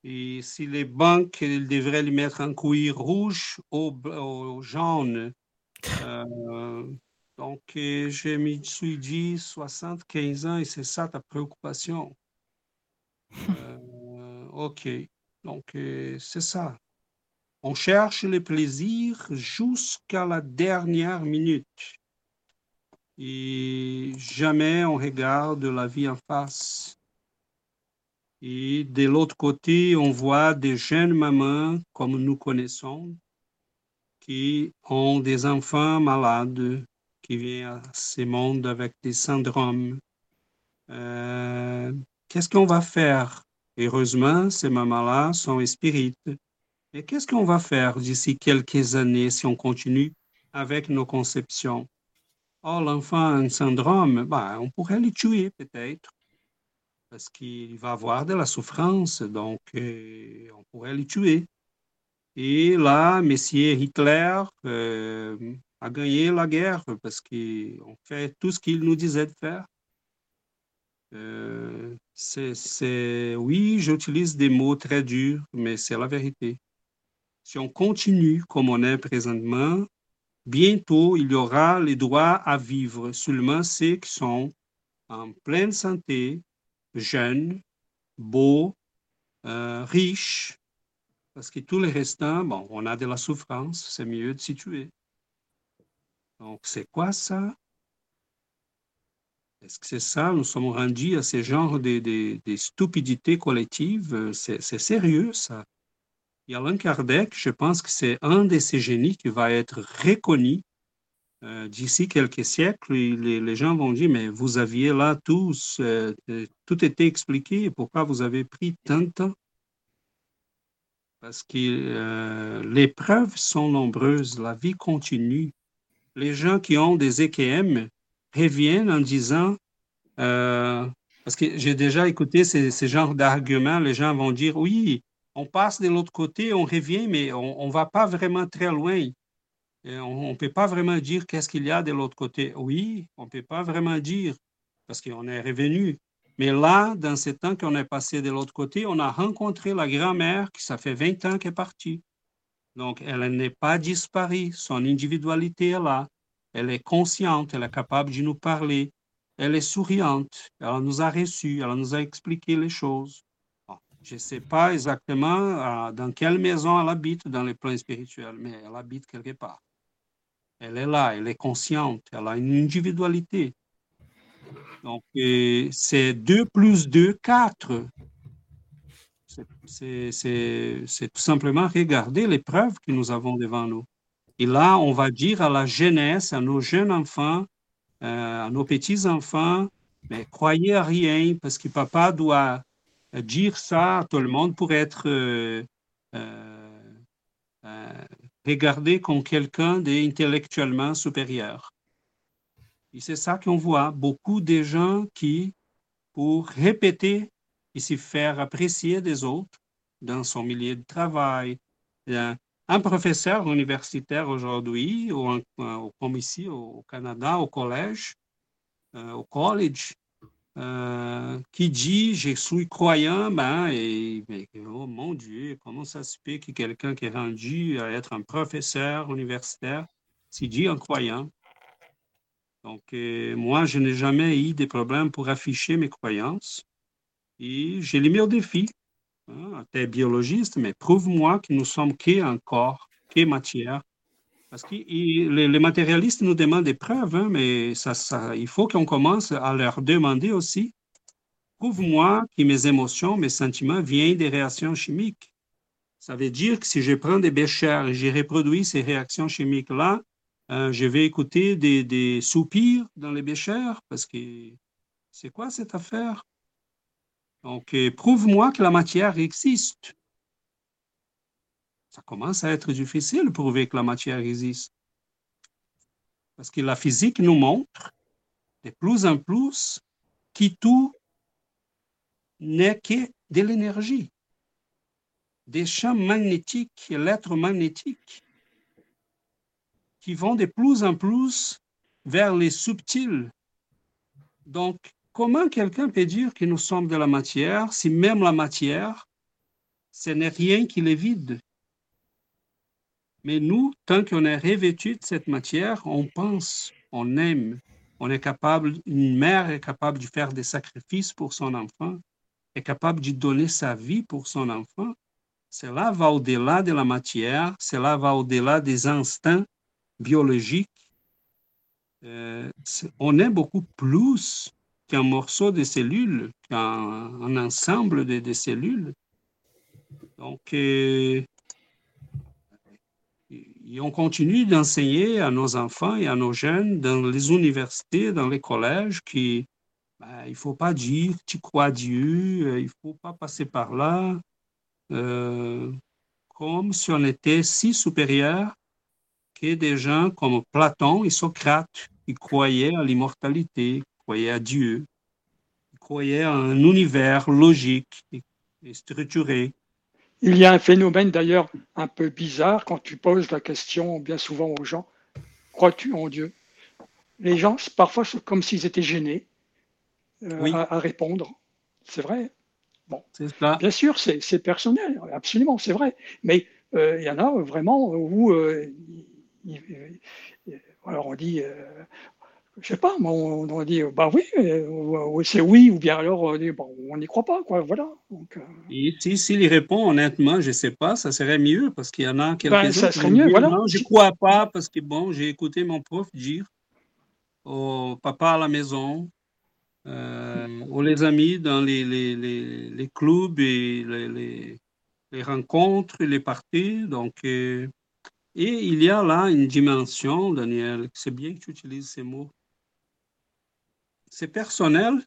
Et si les banques, devraient les mettre en cuir rouge ou, jaune. Euh, donc, je me suis dit 75 ans et c'est ça ta préoccupation. Euh, OK. Donc, euh, c'est ça. On cherche le plaisir jusqu'à la dernière minute. Et jamais on regarde la vie en face. Et de l'autre côté, on voit des jeunes mamans, comme nous connaissons, qui ont des enfants malades, qui viennent à ce monde avec des syndromes. Euh, qu'est-ce qu'on va faire? Heureusement, ces mamans-là sont spirites. Et qu'est-ce qu'on va faire d'ici quelques années si on continue avec nos conceptions? Oh, l'enfant a un syndrome, ben, on pourrait le tuer peut-être parce qu'il va avoir de la souffrance, donc euh, on pourrait le tuer. Et là, Messier Hitler euh, a gagné la guerre parce qu'on fait tout ce qu'il nous disait de faire. Euh, c'est, oui, j'utilise des mots très durs, mais c'est la vérité. Si on continue comme on est présentement, bientôt il y aura les droits à vivre seulement ceux qui sont en pleine santé, jeunes, beaux, euh, riches, parce que tous les restants, bon, on a de la souffrance, c'est mieux de s'y tuer. Donc, c'est quoi ça? Est-ce que c'est ça? Nous sommes rendus à ce genre de, de, stupidités collectives. C'est sérieux, ça. Il y a Alain Kardec, je pense que c'est un de ces génies qui va être reconnu euh, d'ici quelques siècles. Les, gens vont dire, mais vous aviez là tous, euh, tout était expliqué, pourquoi vous avez pris tant de temps? Parce que euh, les preuves sont nombreuses, la vie continue. Les gens qui ont des EKM, reviennent en disant, euh, parce que j'ai déjà écouté ces, ces genres d'arguments, les gens vont dire, oui, on passe de l'autre côté, on revient, mais on ne va pas vraiment très loin. On ne peut pas vraiment dire qu'est-ce qu'il y a de l'autre côté. Oui, on ne peut pas vraiment dire, parce qu'on est revenu. Mais là, dans ce temps qu'on est passé de l'autre côté, on a rencontré la grand-mère qui, ça fait 20 ans qu'elle est partie. Donc, elle n'est pas disparue. Son individualité est là elle est consciente, elle est capable de nous parler, elle est souriante, elle nous a reçus, elle nous a expliqué les choses. je ne sais pas exactement euh, dans quelle maison elle habite dans les plans spirituels, mais elle habite quelque part. Elle est là, elle est consciente, elle a une individualité. Donc, c'est 2 plus 2, 4. C'est tout simplement regarder les preuves que nous avons devant nous. Et là, on va dire à la jeunesse, à nos jeunes enfants, euh, à nos petits-enfants, mais croyez à rien parce que papa doit dire ça à tout le monde pour être euh, euh, regardé comme quelqu'un d'intellectuellement supérieur. Et c'est ça qu'on voit, beaucoup de gens qui, pour répéter et se faire apprécier des autres dans son milieu de travail, un professeur universitaire aujourd'hui, ou comme ici au Canada, au collège, euh, au college, euh, qui dit je suis croyant, ben, et, oh mon Dieu, comment ça se fait que quelqu'un qui est rendu à être un professeur universitaire s'y dit un croyant? Donc, euh, moi, je n'ai jamais eu de problème pour afficher mes croyances et j'ai les au défi. Hein, tu es biologiste, mais prouve-moi que nous sommes qu'un corps, qu'une matière. Parce que les, matérialistes nous demandent des preuves, hein, mais ça, ça, il faut qu'on commence à leur demander aussi prouve-moi que mes émotions, mes sentiments viennent des réactions chimiques. Ça veut dire que si je prends des béchères et je reproduis ces réactions chimiques-là, euh, je vais écouter des, soupirs dans les béchères parce que c'est quoi cette affaire? Donc, euh, prouve-moi que la matière existe. Ça commence à être difficile de prouver que la matière existe. Parce que la physique nous montre de plus en plus que tout n'est que de l'énergie, des champs magnétiques, électromagnétiques, qui vont de plus en plus vers les subtils. Donc, Comment quelqu'un peut dire que nous sommes de la matière si même la matière, ce n'est rien qui est vide? Mais nous, tant qu'on est revêtu de cette matière, on pense, on aime, on est capable, une mère est capable de faire des sacrifices pour son enfant, est capable de donner sa vie pour son enfant. Cela va au-delà de la matière, cela va au-delà des instincts biologiques. Euh, on est beaucoup plus qu'un morceau de cellules, qu'un ensemble de, cellules. Donc, euh, et on continue d'enseigner à nos enfants et à nos jeunes dans les universités, dans les collèges, qu'il ben, ne faut pas dire tu crois Dieu, euh, il ne faut pas passer par là, euh, comme si on était si supérieur que des gens comme Platon et Socrate, qui croyaient à l'immortalité, croyaient à Dieu, croyaient en un univers logique et structuré. Il y a un phénomène d'ailleurs un peu bizarre quand tu poses la question bien souvent aux gens, crois-tu en Dieu? Les gens, parfois, c'est comme s'ils étaient gênés euh, Oui. à, à répondre. C'est vrai? C'est ça. Bien sûr, c'est personnel, absolument, c'est vrai. Mais euh, il y en a vraiment où, euh, alors on dit, euh, je sais pas, moi, on, on dit, bah oui, euh, c'est oui, ou bien alors on dit, bon, on n'y croit pas, quoi, voilà. Donc, euh, Et si, s'il y répond honnêtement, je ne sais pas, ça serait mieux parce qu'il y en a quelques-uns Ben, ça qui serait mieux, dire, voilà. Non, je ne crois pas parce que bon, j'ai écouté mon prof dire au papa à la maison, euh, aux les amis dans les, les, les, les clubs et les rencontres, les parties. Donc, euh, et il y a là une dimension, Daniel, c'est bien que tu utilises ces mots. C'est personnel,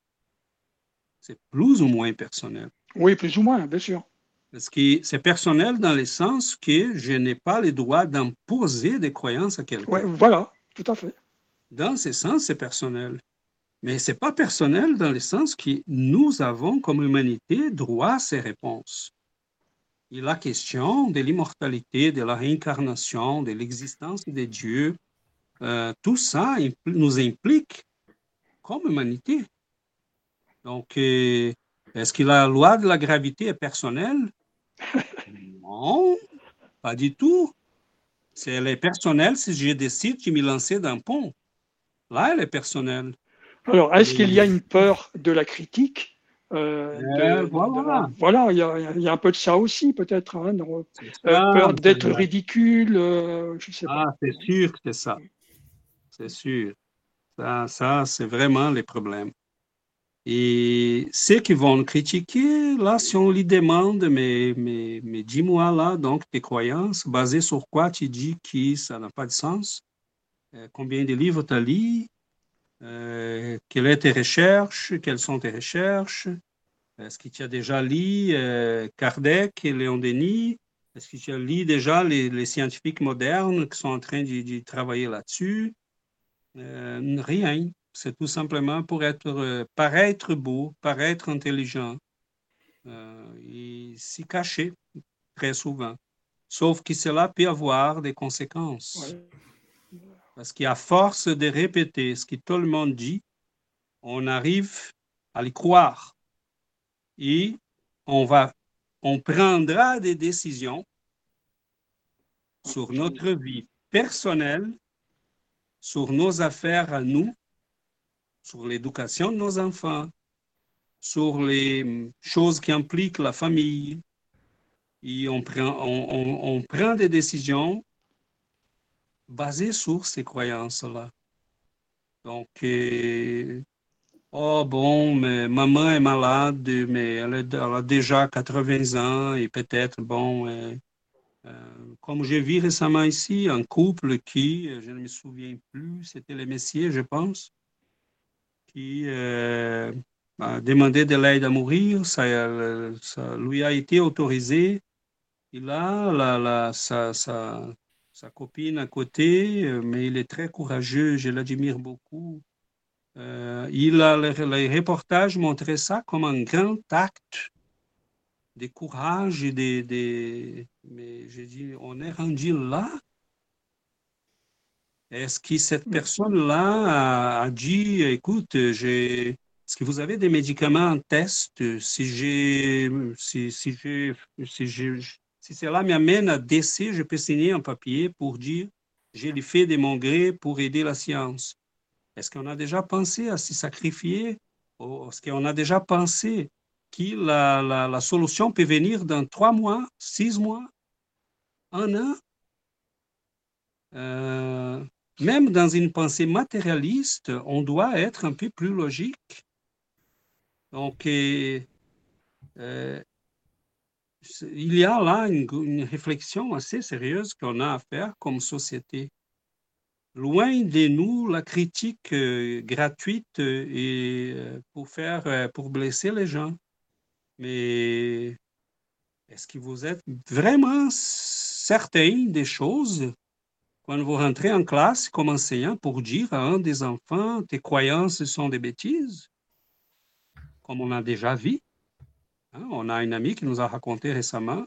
c'est plus ou moins personnel. oui, plus ou moins, bien sûr. Parce que c'est personnel dans le sens que je n'ai pas le droit d'imposer des croyances à quelqu'un. Ouais, voilà, tout à fait. Dans ce sens, c'est personnel. Mais ce n'est pas personnel dans le sens que nous avons, comme humanité, droit à ces réponses. Et la question de l'immortalité, de la réincarnation, de l'existence de Dieu, euh, tout ça impl- nous implique comme humanité. Donc, euh, est-ce que la loi de la gravité est personnelle? *laughs* Non, pas du tout. C'est elle est personnelle si je décide de me lancer d'un pont. Là, elle est personnelle. Alors, est-ce qu'il y a une peur de la critique euh, Euh, de- voilà. il y, a, il y a un peu de ça aussi, peut-être. hein, euh, peur d'être ridicule, je sais pas. Ah, c'est sûr que c'est ça. C'est sûr. Ça, ça c'est vraiment les problèmes. Et ceux qui vont critiquer, là, si on lui demande, mais, mais, mais dis-moi là, donc, tes croyances, basées sur quoi tu dis que ça n'a pas de sens? Euh, combien de livres tu as lu? Euh, quelles sont tes recherches? Quelles sont tes recherches? Est-ce que tu as déjà lu euh, Kardec et Léon Denis? Est-ce que tu as lu déjà les, les scientifiques modernes qui sont en train de, de travailler là-dessus? Euh, rien. C'est tout simplement pour être, euh, paraître beau, paraître intelligent euh, et s'y cacher très souvent. Sauf que cela peut avoir des conséquences. Ouais. Parce qu'à force de répéter ce que tout le monde dit, on arrive à le croire. Et on va, on prendra des décisions sur notre vie personnelle, sur nos affaires à nous, sur l'éducation de nos enfants, sur les choses qui impliquent la famille. Et on prend, on, prend des décisions basées sur ces croyances-là. Donc, euh, oh bon, mais maman est malade, mais elle, a déjà 80 ans et peut-être, bon, euh, comme j'ai vu récemment ici, un couple qui, euh, je ne me souviens plus, c'était les messieurs, je pense, qui euh, a demandé de l'aide à mourir, ça, euh, ça lui a été autorisé. Et là, la, la- sa, sa, sa copine à côté, euh, mais il est très courageux, je l'admire beaucoup. Euh, il a, le, le reportage montrait ça comme un grand acte de courage et de, de- mais j'ai dit, on est rendu là. Est-ce que cette personne-là a, a dit, écoute, j'ai, est-ce que vous avez des médicaments en test? Si j'ai, si, si j'ai, si j'ai, si cela m'amène à décès, je peux signer un papier pour dire, j'ai le fait de mon gré pour aider la science. Est-ce qu'on a déjà pensé à se sacrifier? Est-ce qu'on a déjà pensé que la, la, solution peut venir dans trois mois, six mois, un an? Euh, même dans une pensée matérialiste, on doit être un peu plus logique. Donc, euh, il y a là une, réflexion assez sérieuse qu'on a à faire comme société. Loin de nous la critique euh, gratuite pour faire, pour blesser les gens. Mais est-ce que vous êtes vraiment certain des choses quand vous rentrez en classe comme enseignant pour dire à un des enfants tes croyances sont des bêtises? comme on a déjà vu. Hein, on a une amie qui nous a raconté récemment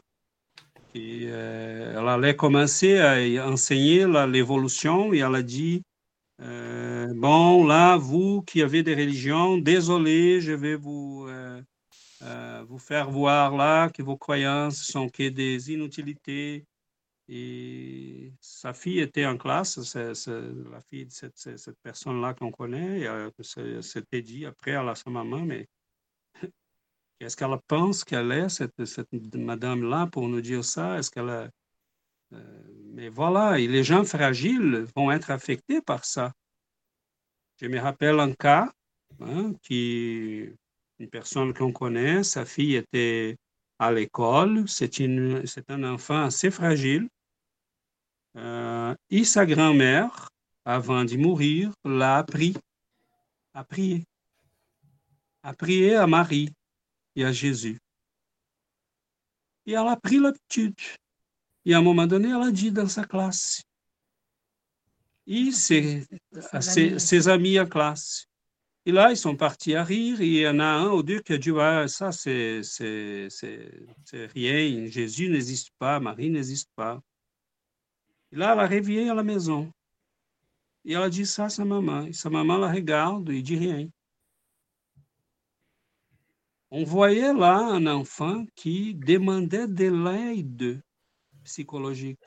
qu'elle elle allait commencer à enseigner l'évolution et elle a dit euh, Bon, là, vous qui avez des religions, désolé, je vais vous, euh, euh, vous faire voir là que vos croyances sont que des inutilités. Et sa fille était en classe, la fille de cette, personne-là qu'on connaît, s'était dit après à sa maman, mais *laughs* est-ce qu'elle pense qu'elle est, cette, madame-là, pour nous dire ça? Est-ce qu'elle. Euh, mais voilà, les gens fragiles vont être affectés par ça. Je me rappelle un cas hein, qui, une personne qu'on connaît, sa fille était à l'école, c'est un enfant assez fragile. Euh, et sa grand-mère, avant de mourir, l'a appris à prier, à prier à Marie et à Jésus. Et elle a pris l'habitude. Et à un moment donné, elle a dit dans sa classe. Et ses, ses, ses amis en classe. Et là, ils sont partis à rire. Et il y en a un ou deux qui a dit Ça, c'est rien. Jésus n'existe pas, Marie n'existe pas. Et là, elle a réveillé à la maison. Et elle a dit ça à sa maman. Et sa maman la regarde et dit rien on voyait là un enfant qui demandait de l'aide psychologique.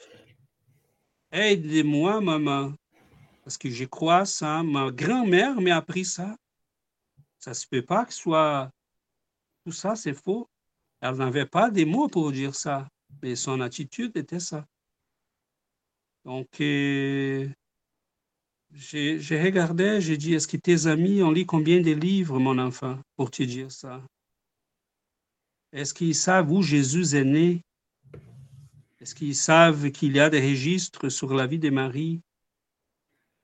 Aide-moi, maman, parce que je crois ça. Ma grand-mère m'a appris ça. Ça ne se peut pas que soit... Tout ça, c'est faux. Elle n'avait pas des mots pour dire ça, mais son attitude était ça. Donc, euh, j'ai regardé, j'ai dit, est-ce que tes amis ont lu combien de livres, mon enfant, pour te dire ça? Est-ce qu'ils savent où Jésus est né? Est-ce qu'ils savent qu'il y a des registres sur la vie de Marie?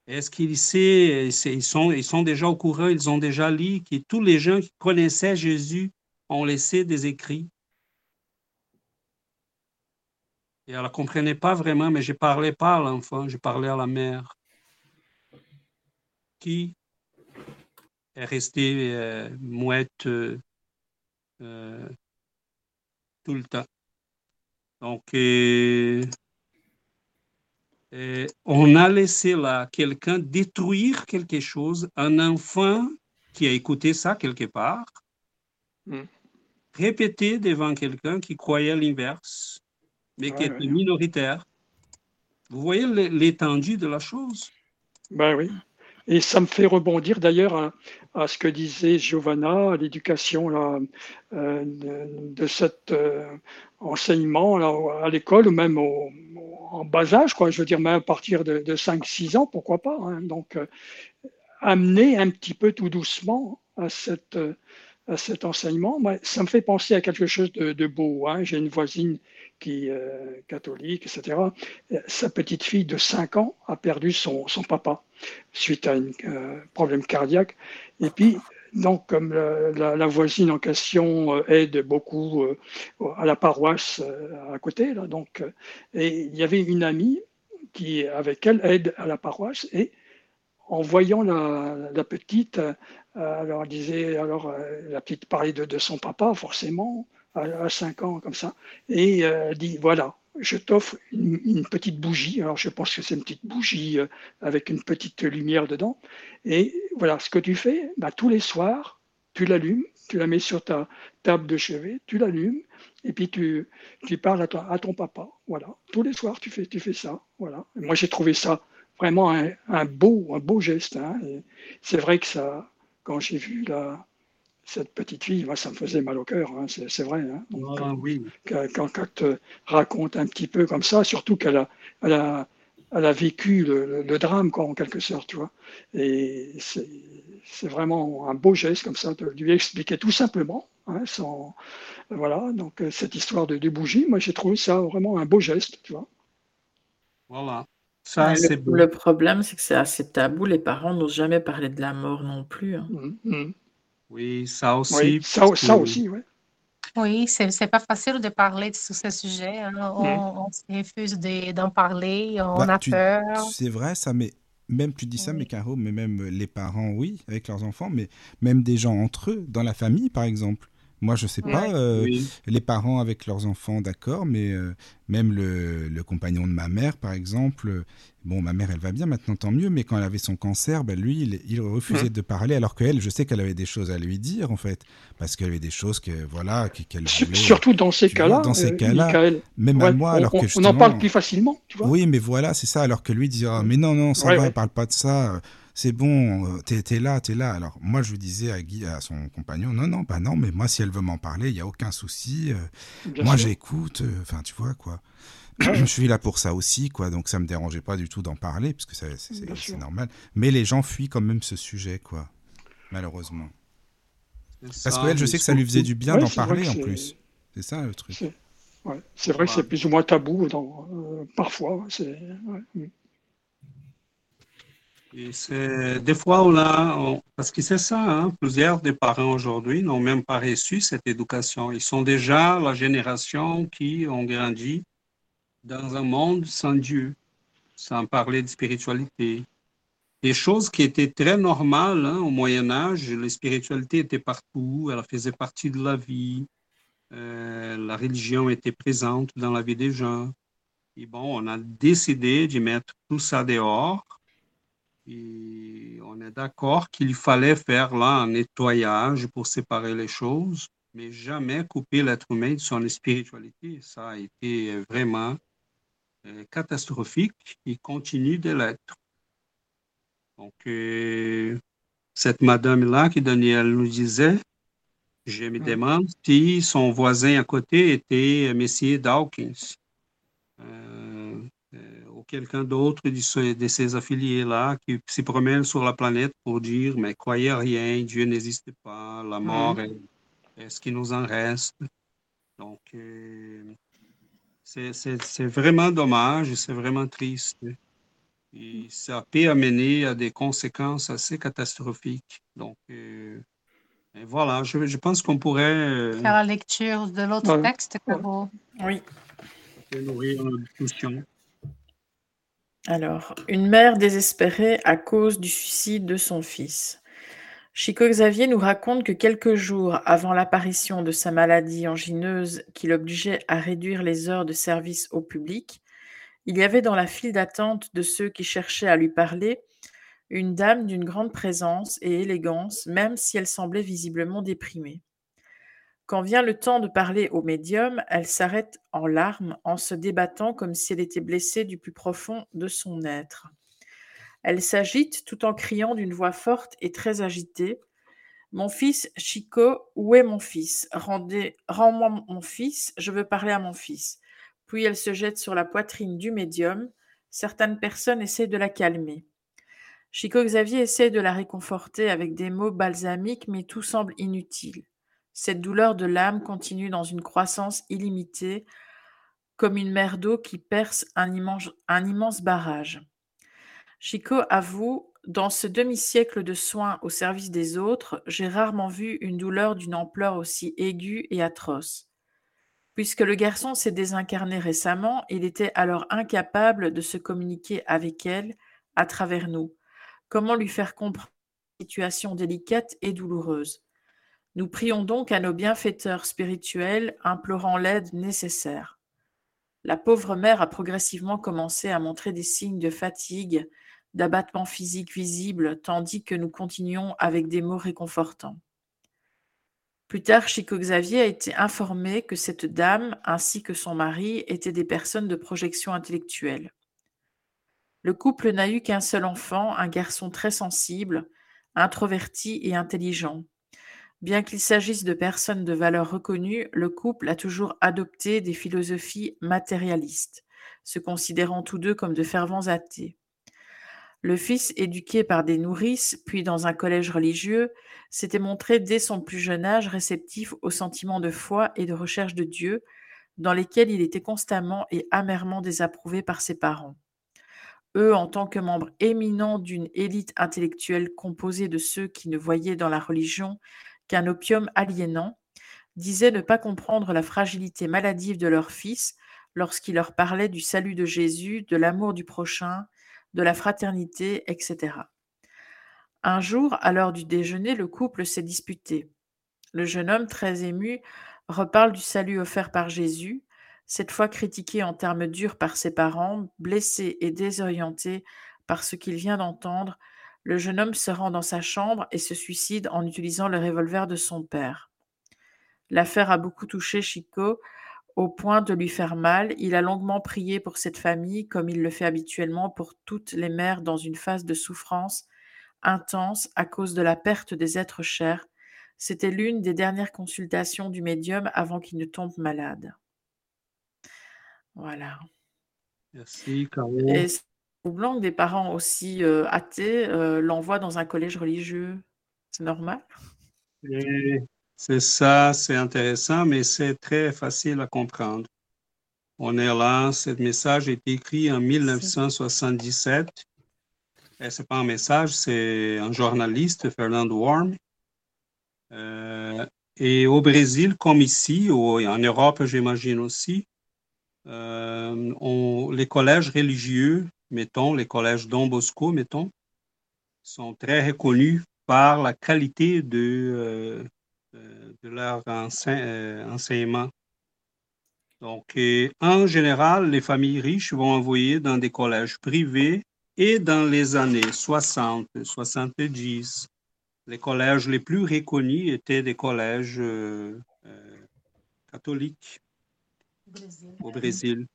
Est-ce qu'ils ils sont, ils sont déjà au courant, ils ont déjà lu que tous les gens qui connaissaient Jésus ont laissé des écrits? Et elle ne comprenait pas vraiment, mais je ne parlais pas à l'enfant, je parlais à la mère, qui est restée euh, mouette, euh, tout le temps? Donc, euh, euh, on a laissé là quelqu'un détruire quelque chose, un enfant qui a écouté ça quelque part, mm. répéter devant quelqu'un qui croyait l'inverse, mais qui était minoritaire. Vous voyez l'étendue de la chose? Ben oui. Et ça me fait rebondir d'ailleurs à, ce que disait Giovanna, l'éducation euh, de, de, cet euh, enseignement à l'école ou même en bas âge, quoi, je veux dire même à partir de, 5-6 ans, pourquoi pas. Hein. Donc, euh, amener un petit peu tout doucement à cette à cet enseignement, ça me fait penser à quelque chose de, beau. Hein. J'ai une voisine qui est euh, catholique, etc. Sa petite fille de 5 ans a perdu son, son papa suite à un euh, problème cardiaque. Et puis, donc, comme la, voisine en question euh, aide beaucoup à la paroisse à côté, là, donc, et il y avait une amie qui, avec elle, aide à la paroisse et en voyant la, petite, euh, alors disait, alors euh, la petite parlait de, son papa forcément à, 5 ans comme ça, et euh, dit voilà, je t'offre une, petite bougie. Alors je pense que c'est une petite bougie avec une petite lumière dedans. Et voilà, ce que tu fais, bah, tous les soirs, tu l'allumes, tu la mets sur ta table de chevet, tu l'allumes, et puis tu, tu parles à, ton papa. Voilà, tous les soirs tu fais, tu fais ça. Voilà. moi j'ai trouvé ça vraiment un, beau, un beau geste. Hein. C'est vrai que ça, quand j'ai vu la, cette petite fille, moi, ça me faisait mal au cœur, hein. c'est vrai. Hein. Ah, oui. Quand, quand, tu raconte un petit peu comme ça, surtout qu'elle a, elle a, elle a vécu le, drame, quoi, en quelque sorte, tu vois. Et c'est vraiment un beau geste comme ça, de lui expliquer tout simplement, sans, voilà, donc cette histoire de, de bougie, moi j'ai trouvé ça vraiment un beau geste, tu vois. Voilà le, problème, c'est que c'est assez tabou. Les parents n'osent jamais parler de la mort non plus. Hein. Mmh, mmh. Oui, ça aussi. ça, aussi, oui. Oui, c'est pas facile de parler sur ce sujet. Hein. Mmh. On, se refuse d'en parler, on bah, a peur. C'est vrai, ça, mais même tu dis ça, Oui. mais Caro, mais même les parents, oui, avec leurs enfants, mais même des gens entre eux, dans la famille, par exemple. Moi, je sais pas, euh, Oui. les parents avec leurs enfants, d'accord, mais euh, même le, le compagnon de ma mère, par exemple, euh, bon, ma mère, elle va bien maintenant, tant mieux, mais quand elle avait son cancer, ben, lui, il, il refusait de parler, alors qu'elle, je sais qu'elle avait des choses à lui dire, en fait, parce qu'elle avait des choses que, voilà, que- qu'elle voulait, Surtout dans ces cas-là, dans ces euh, cas-là, même à moi, on, alors on- que on en parle plus facilement, tu vois. Oui, mais voilà, c'est ça. Alors que lui disait, ah, mais non, non, ça Ouais, va, ouais. parle pas de ça. C'est bon, euh, t'es là, t'es là. Alors moi, je lui disais à Guy, à son compagnon, non, non, bah non, mais moi, si elle veut m'en parler, il y a aucun souci. euh, bien moi, j'écoute. euh, Enfin, tu vois quoi. *clears throat* je suis là pour ça aussi, quoi. Donc ça me dérangeait pas du tout d'en parler, parce que ça- c'est normal. Mais les gens fuient quand même ce sujet, quoi. Malheureusement. Parce qu'elle, je sais que ça lui faisait du bien Ouais, d'en parler en plus. C'est ça le truc. C'est ouais, vrai que c'est plus ou moins tabou dans, euh, parfois. c'est- ouais. Des fois on a, parce que c'est ça, hein, plusieurs des parents aujourd'hui n'ont même pas reçu cette éducation. Ils sont déjà la génération qui ont grandi dans un monde sans Dieu, sans parler de spiritualité. Des choses qui étaient très normales hein, au Moyen Âge, la spiritualité était partout, elle faisait partie de la vie, euh, la religion était présente dans la vie des gens. Et bon, on a décidé de mettre tout ça dehors. Et on est d'accord qu'il fallait faire là un nettoyage pour séparer les choses, mais jamais couper l'être humain de son spiritualité. Ça a été vraiment euh, catastrophique et continue de l'être. Donc, euh, cette madame-là qui Daniel nous disait, je me Mm. demande si son voisin à côté était Messier Dawkins. Euh, quelqu'un d'autre de, de ces affiliés-là qui se promène sur la planète pour dire, mais croyez à rien, Dieu n'existe pas, la mort est, est ce qui nous en reste. Donc, euh, c'est c'est- c'est vraiment dommage, c'est vraiment triste. Et ça peut amener à des conséquences assez catastrophiques. Donc, euh, et voilà, je, je pense qu'on pourrait euh, Faire la lecture de l'autre Ouais. texte, Caro. Oui. nourrir la discussion. Alors, une mère désespérée à cause du suicide de son fils. Chico Xavier nous raconte que quelques jours avant l'apparition de sa maladie angineuse qui l'obligeait à réduire les heures de service au public, il y avait dans la file d'attente de ceux qui cherchaient à lui parler une dame d'une grande présence et élégance, même si elle semblait visiblement déprimée. Quand vient le temps de parler au médium, elle s'arrête en larmes en se débattant comme si elle était blessée du plus profond de son être. Elle s'agite tout en criant d'une voix forte et très agitée. Mon fils, Chico, où est mon fils? Rends-moi mon fils, je veux parler à mon fils. Puis elle se jette sur la poitrine du médium. Certaines personnes essaient de la calmer. Chico Xavier essaie de la réconforter avec des mots balsamiques, mais tout semble inutile. Cette douleur de l'âme continue dans une croissance illimitée, comme une mer d'eau qui perce un immense, barrage. Chico avoue Dans ce demi-siècle de soins au service des autres, j'ai rarement vu une douleur d'une ampleur aussi aiguë et atroce. Puisque le garçon s'est désincarné récemment, il était alors incapable de se communiquer avec elle à travers nous. Comment lui faire comprendre situation délicate et douloureuse? Nous prions donc à nos bienfaiteurs spirituels, implorant l'aide nécessaire. La pauvre mère a progressivement commencé à montrer des signes de fatigue, d'abattement physique visible, tandis que nous continuons avec des mots réconfortants. Plus tard, Chico Xavier a été informé que cette dame, ainsi que son mari, étaient des personnes de projection intellectuelle. Le couple n'a eu qu'un seul enfant, un garçon très sensible, introverti et intelligent. Bien qu'il s'agisse de personnes de valeur reconnue, le couple a toujours adopté des philosophies matérialistes, se considérant tous deux comme de fervents athées. Le fils, éduqué par des nourrices, puis dans un collège religieux, s'était montré dès son plus jeune âge réceptif aux sentiments de foi et de recherche de Dieu, dans lesquels il était constamment et amèrement désapprouvé par ses parents. Eux, en tant que membres éminents d'une élite intellectuelle composée de ceux qui ne voyaient dans la religion qu'un opium aliénant, disaient ne pas comprendre la fragilité maladive de leur fils lorsqu'il leur parlait du salut de Jésus, de l'amour du prochain, de la fraternité, etc. Un jour, à l'heure du déjeuner, le couple s'est disputé. Le jeune homme, très ému, reparle du salut offert par Jésus, cette fois critiqué en termes durs par ses parents, blessé et désorienté par ce qu'il vient d'entendre, le jeune homme se rend dans sa chambre et se suicide en utilisant le revolver de son père. L'affaire a beaucoup touché Chico au point de lui faire mal. Il a longuement prié pour cette famille, comme il le fait habituellement pour toutes les mères dans une phase de souffrance intense à cause de la perte des êtres chers. C'était l'une des dernières consultations du médium avant qu'il ne tombe malade. Voilà. Merci, Caro. Et troublant que des parents aussi euh, athées euh, l'envoient dans un collège religieux. C'est normal? C'est ça, c'est intéressant, mais c'est très facile à comprendre. On est là, ce message est écrit en 1977. Et c'est pas un message, c'est un journaliste, Fernando Warm. Euh, et au Brésil, comme ici, ou en Europe, j'imagine aussi, euh, on- les collèges religieux, mettons, les collèges Don Bosco, mettons, sont très reconnus par la qualité de, euh, euh, de leur enseign- euh, enseignement. Donc, en général, les familles riches vont envoyer dans des collèges privés et dans les années 60, 70, les collèges les plus reconnus étaient des collèges euh, euh, catholiques au Brésil.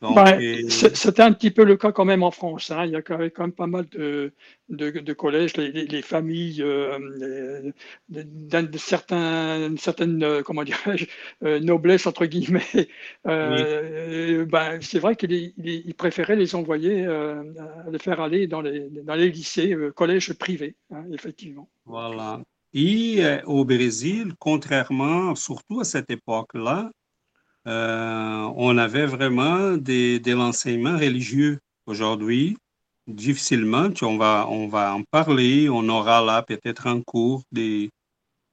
Ben, et- C'était un petit peu le cas quand même en France. hein. Il y a quand même, pas mal de, de, de collèges, les, les- les familles euh, les- de, d'un- de certains, une certaine, euh, comment dirais-je, euh, noblesse, entre guillemets. *laughs* Euh, ben, c'est vrai qu'ils ils- ils préféraient les envoyer, euh, les faire aller dans les, dans les lycées, euh, collèges privés, hein, effectivement. Voilà. Et euh, au Brésil, contrairement, surtout à cette époque-là, euh, on avait vraiment des, de l'enseignement religieux. Aujourd'hui, difficilement, on va, on va en parler, on aura là peut-être un cours des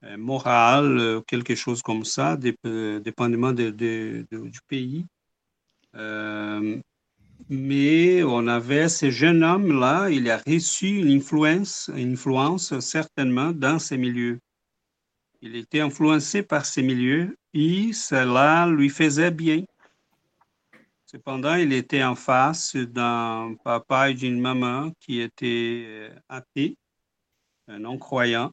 euh, morales, euh, quelque chose comme ça, euh, dépendamment de- du pays. Mais on avait ce jeune homme-là, il a reçu une influence, une influence certainement dans ces milieux. Il était influencé par ces milieux et cela lui faisait bien. Cependant, il était en face d'un papa et d'une maman qui étaient euh, athées, non-croyants,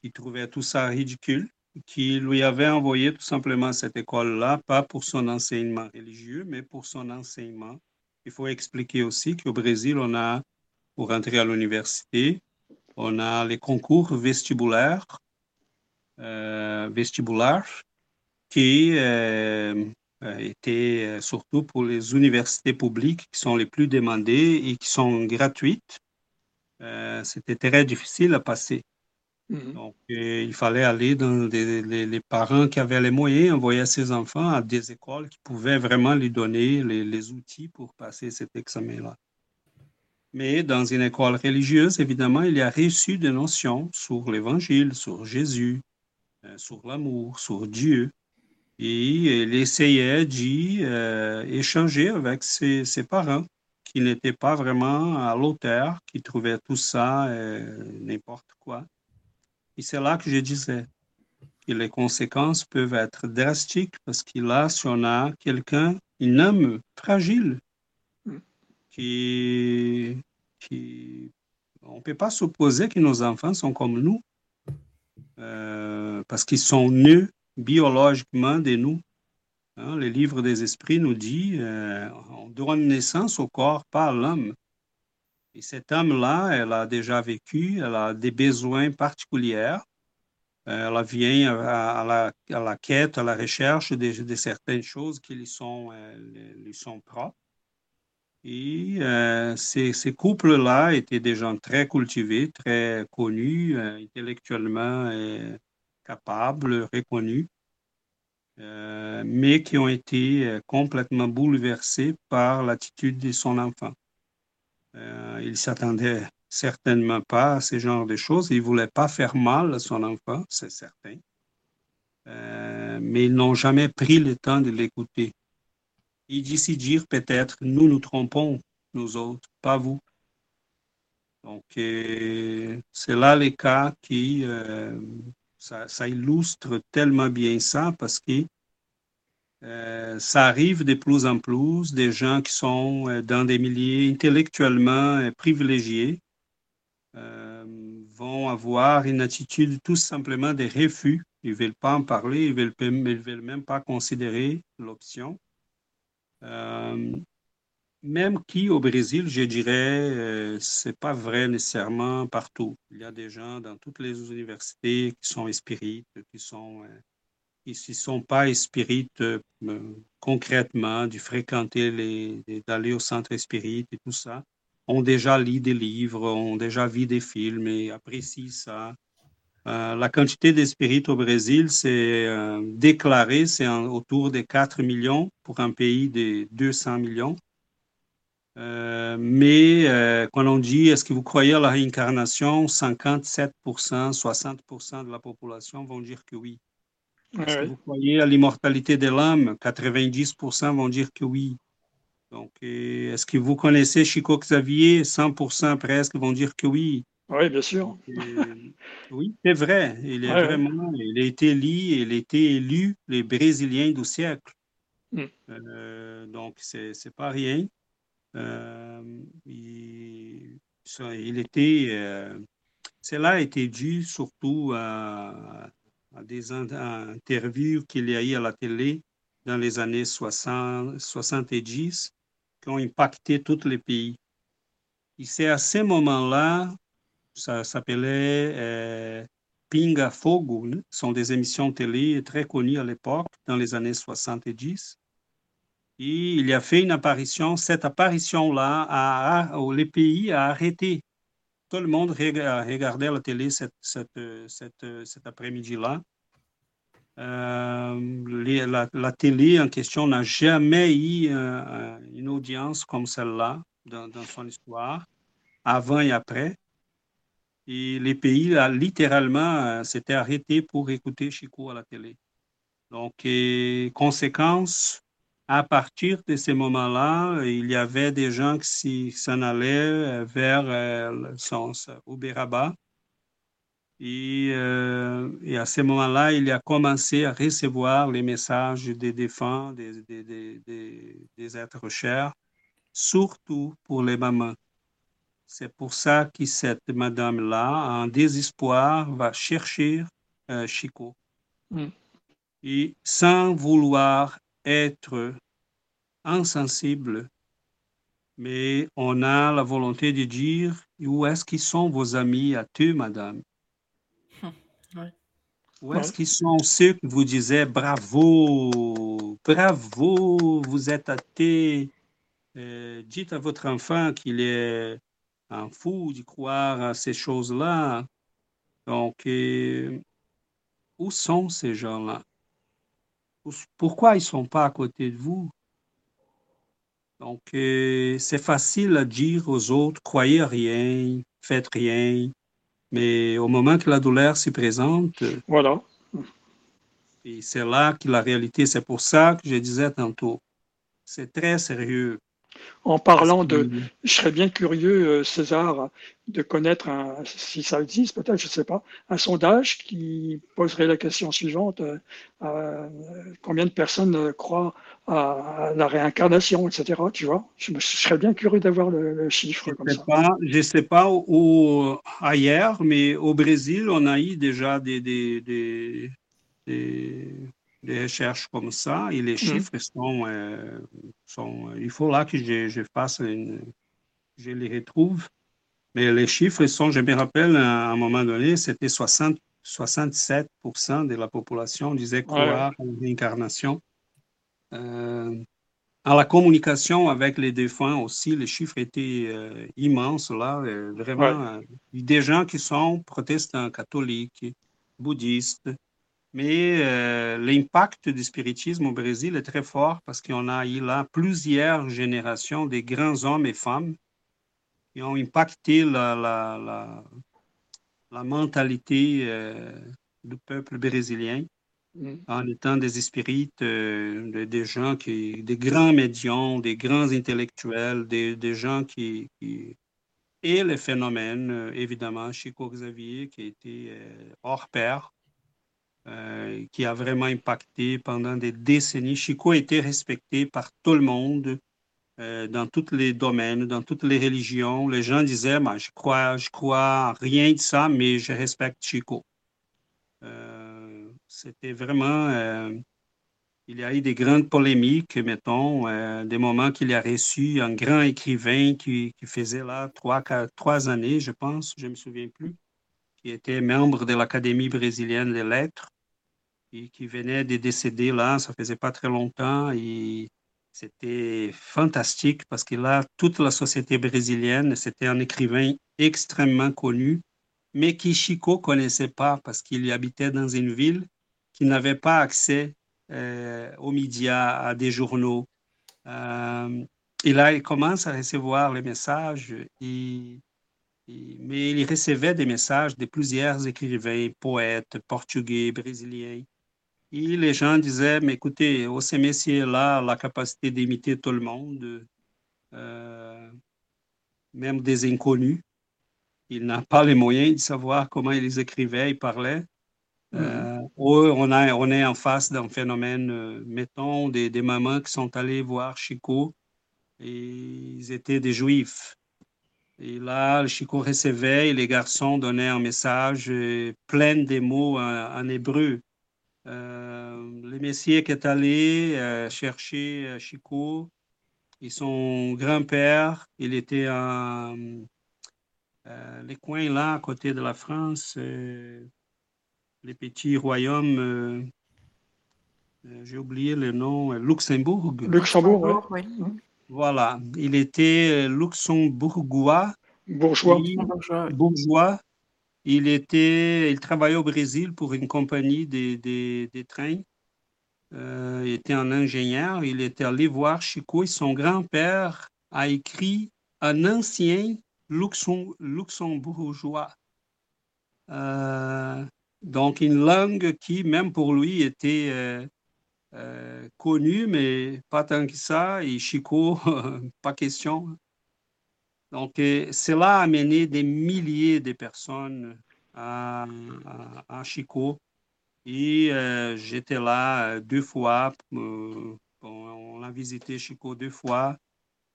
qui trouvaient tout ça ridicule, qui lui avaient envoyé tout simplement cette école-là, pas pour son enseignement religieux, mais pour son enseignement. Il faut expliquer aussi qu'au Brésil, on a, pour entrer à l'université, on a les concours vestibulaires, euh, vestibulaires qui euh, euh, euh, surtout pour les universités publiques qui sont les plus demandées et qui sont gratuites. C'était très difficile à passer. Mhm. Donc, il fallait aller dans des, les, les parents qui avaient les moyens, envoyer ses enfants à des écoles qui pouvaient vraiment lui donner les, les outils pour passer cet examen-là. Mais dans une école religieuse, évidemment, il a reçu des notions sur l'Évangile, sur Jésus, sur l'amour, sur Dieu. Et il essayait d'y euh, échanger avec ses, parents qui n'étaient pas vraiment à l'auteur, qui trouvaient tout ça euh, n'importe quoi. Et c'est là que je disais que les conséquences peuvent être drastiques parce que là, si on a quelqu'un, un homme fragile, qui, qui on ne peut pas supposer que nos enfants sont comme nous, euh, parce qu'ils sont nés biologiquement de nous. Hein, le livre des esprits nous dit euh, on donne naissance au corps, pas à l'homme. Et cet homme-là, elle a déjà vécu, elle a des besoins particuliers. Euh, Elle vient à, à la, à la quête, à la recherche de, de certaines choses qui lui sont, euh, lui sont propres. Et euh, ces, couples-là étaient des gens très cultivés, très connus, euh, intellectuellement euh, capables, reconnus, mais qui ont été complètement bouleversés par l'attitude de son enfant. Il s'attendait certainement pas à ce genre de choses. Il voulait pas faire mal à son enfant, c'est certain. Mais ils n'ont jamais pris le temps de l'écouter. Et d'ici dire peut-être, nous nous trompons, nous autres, pas vous. Donc, c'est là les cas qui, euh, ça, illustre tellement bien ça parce que euh, ça arrive de plus en plus des gens qui sont euh, dans des milieux intellectuellement privilégiés vont avoir une attitude tout simplement de refus. Ils ne veulent pas en parler, ils ne veulent, veulent, même pas considérer l'option même qui au Brésil, je dirais, euh, c'est pas vrai nécessairement partout. Il y a des gens dans toutes les universités qui sont spirites, qui sont euh, qui ne sont pas spirites euh, concrètement, du fréquenter les, d'aller au centre spirit et tout ça, ont déjà lu des livres, ont déjà vu des films et apprécient ça. La quantité de spirites au Brésil, c'est déclaré, c'est autour de 4 millions pour un pays de 200 millions. Euh, mais euh, quand on dit est-ce que vous croyez à la réincarnation, 57%, 60% de la population vont dire que oui. Est-ce que vous croyez à l'immortalité de l'âme 90% vont dire que oui. Donc, est-ce que vous connaissez Chico Xavier 100% presque vont dire que oui. Oui, bien sûr. oui, c'est vrai. Il est vraiment, il a été élu, il a été élu les Brésiliens du siècle. Mm. Euh, donc, c'est n'est pas rien. Euh, il, était, euh, cela a été dû surtout à, des interviews qu'il y a eu à la télé dans les années 60, 70 qui ont impacté tous les pays. Et c'est à ce moment-là, ça s'appelait euh, Pinga Fogo, ce sont des émissions télé très connues à l'époque, dans les années 70. Et il a fait une apparition. Cette apparition-là, les pays a arrêté. Tout le monde regardait la télé cet après-midi-là. Euh, la, télé en question n'a jamais eu euh, une audience comme celle-là dans, son histoire, avant et après. Et les pays, là, littéralement, euh, s'étaient arrêtés pour écouter Chico à la télé. Donc, conséquence, à partir de ces moments-là, il y avait des gens qui s'en allaient euh, vers euh, le sens Uberaba. Et, et, à ce moment-là, il a commencé à recevoir les messages des défunts, des, des, des, des êtres chers, surtout pour les mamans. C'est pour ça que cette madame-là, en désespoir, va chercher Chico. Mm. Et sans vouloir être insensible, mais on a la volonté de dire où est-ce qu'ils sont vos amis à toi, madame? Où est-ce qu'ils sont ceux qui vous disaient bravo, bravo, vous êtes athée euh, Dites à votre enfant qu'il est un fou de croire à ces choses-là. Donc, où sont ces gens-là? Pourquoi ils ne sont pas à côté de vous? Donc, c'est facile à dire aux autres, croyez rien, faites rien. Mais au moment que la douleur se présente, voilà. Et c'est là que la réalité, c'est pour ça que je disais tantôt, c'est très sérieux. En parlant de, je serais bien curieux, euh, César, de connaître, un, si ça existe peut-être, je ne sais pas, un sondage qui poserait la question suivante euh, combien de personnes croient à, la réincarnation, etc. Tu vois, je, serais bien curieux d'avoir le, chiffre je comme Pas, je ne sais pas où ailleurs, mais au Brésil, on a eu déjà des, des, des, des recherches comme ça et les mmh. chiffres sont, euh, sont, Il faut là que je, je fasse une, je les retrouve. Mais les chiffres sont, je me rappelle, à un moment donné, c'était 60, 67% de la population disait croire à la réincarnation. Euh, à la communication avec les défunts aussi, les chiffres étaient euh, immenses là, vraiment. des gens qui sont protestants, catholiques, bouddhistes, mais euh, l'impact du spiritisme au Brésil est très fort parce qu'on a eu là plusieurs générations de grands hommes et femmes qui ont impacté la, la, la, mentalité euh, du peuple brésilien. mm. en étant des spirites, euh, des gens qui, des grands médiums, des grands intellectuels, des, des gens qui, qui, Et les phénomènes, euh, évidemment, Chico Xavier, qui euh, hors pair, qui a vraiment impacté pendant des décennies. Chico été respecté par tout le monde euh, dans tous les domaines, dans toutes les religions. Les gens disaient, moi, je crois, je crois rien de ça, mais je respecte Chico. Euh, c'était vraiment, euh, il y a eu des grandes polémiques, mettons, des moments qu'il a reçu un grand écrivain qui, faisait là trois, trois années, je pense, je ne me souviens plus, qui était membre de l'Académie brésilienne des lettres qui venait de décéder là, ça faisait pas très longtemps. Et c'était fantastique parce que là, toute la société brésilienne, c'était un écrivain extrêmement connu, mais qui Chico connaissait pas parce qu'il habitait dans une ville qui n'avait pas accès euh, aux médias, à des journaux. Euh, et là, il commence à recevoir les messages, et, mais il recevait des messages de plusieurs écrivains, poètes portugais, brésiliens, et les gens disaient, mais écoutez, ce messieurs-là la capacité d'imiter tout le monde, euh, même des inconnus. Il n'a pas les moyens de savoir comment ils écrivaient, ils parlaient. Euh, mm-hmm. on, a, on est en face d'un phénomène, euh, mettons, des, des, mamans qui sont allées voir Chico et ils étaient des juifs. Et là, Chico recevait et les garçons donnaient un message plein de mots en hébreu. Euh, le messier qui est allé euh, chercher euh, Chico et son grand-père, il était à les coins là, à côté de la France, les petits royaumes, j'ai oublié le nom, Luxembourg. Luxembourg, oui. Voilà, il était luxembourgeois. Bourgeois. bourgeois il, était, il travaillait au Brésil pour une compagnie des de, trains. Euh, il était un ingénieur. Il était allé voir Chico et son grand-père a écrit un ancien luxembourgeois. Euh, donc, une langue qui, même pour lui, était euh, connue, mais pas tant que ça. Et Chico, *laughs* pas question. Donc, cela a amené des milliers de personnes à, Chico. Et euh, j'étais là euh, deux fois. Euh, on a visité Chico deux fois.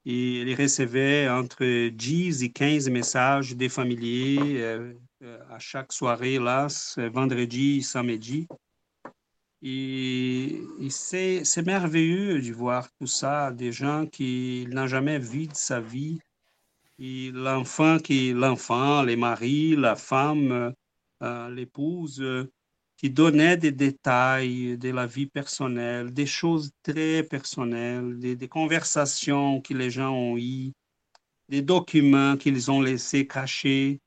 Et il recevait entre 10 et 15 messages des familiers à chaque soirée, là, vendredi et samedi. Et, et c'est merveilleux de voir tout ça, des gens qui n'ont jamais vu de sa vie l'enfant qui l'enfant, les maris, la femme, euh, l'épouse, euh, qui donnait des détails de la vie personnelle, des choses très personnelles, des, conversations que les gens ont eues, des documents qu'ils ont laissés cachés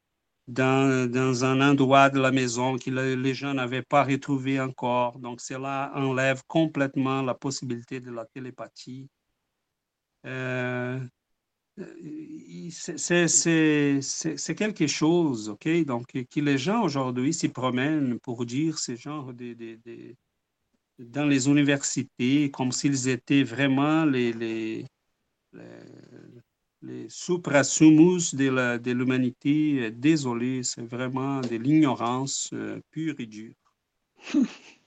dans, dans, un endroit de la maison que les gens n'avaient pas retrouvé encore. Donc, cela enlève complètement la possibilité de la télépathie. Euh, c'est quelque chose, OK? Donc, que les gens aujourd'hui s'y promènent pour dire ces genres de, dans les universités comme s'ils étaient vraiment les, les, les, de l'humanité. Désolé, c'est vraiment de l'ignorance euh, pure et dure. *laughs*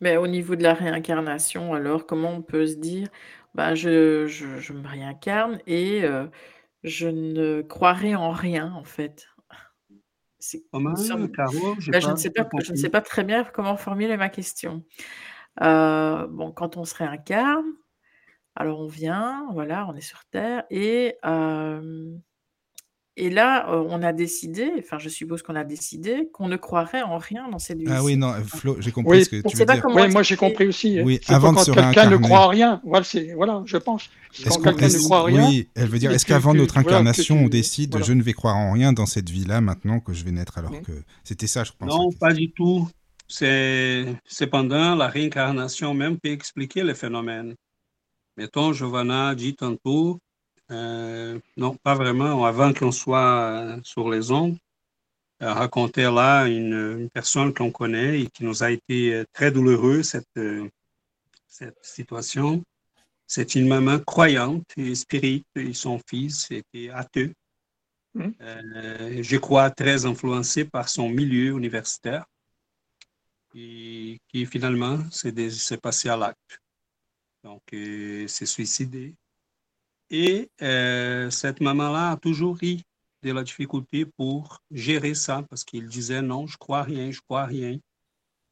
Mais au niveau de la réincarnation, alors, comment on peut se dire, bah, je, je, me réincarne et je ne croirai en rien, en fait. Comment, bah, je ne sais pas, je ne sais pas très bien comment formuler ma question. bon, quand on se réincarne, alors on vient, voilà, on est sur Terre et et là, on a décidé, enfin, je suppose qu'on a décidé qu'on ne croirait en rien dans cette vie. Ah oui, non, Flo, j'ai compris ce que tu veux dire. Oui, moi j'ai compris aussi. Oui, avant de quand quelqu'un ne croit en rien, voilà, voilà je pense. Quand quelqu'un ne croit en rien. Oui, elle veut dire, est-ce qu'avant notre incarnation, on décide, je ne vais croire en rien dans cette vie-là maintenant que je vais naître alors que c'était ça, je pense. Non, pas du tout. C'est cependant la réincarnation même peut expliquer le phénomène. Mettons, Giovanna dit tantôt, non, pas vraiment, avant qu'on soit euh, sur les ondes. racontait là une, personne qu'on connaît et qui nous a été très douloureux, cette, cette situation. C'est une maman croyante et spirite, et son fils était athée. Mmh. je crois très influencé par son milieu universitaire et qui finalement s'est passé à l'acte. Donc, il s'est suicidé. Et euh, cette maman-là a toujours eu de la difficulté pour gérer ça parce qu'il disait non, je crois rien, je crois rien.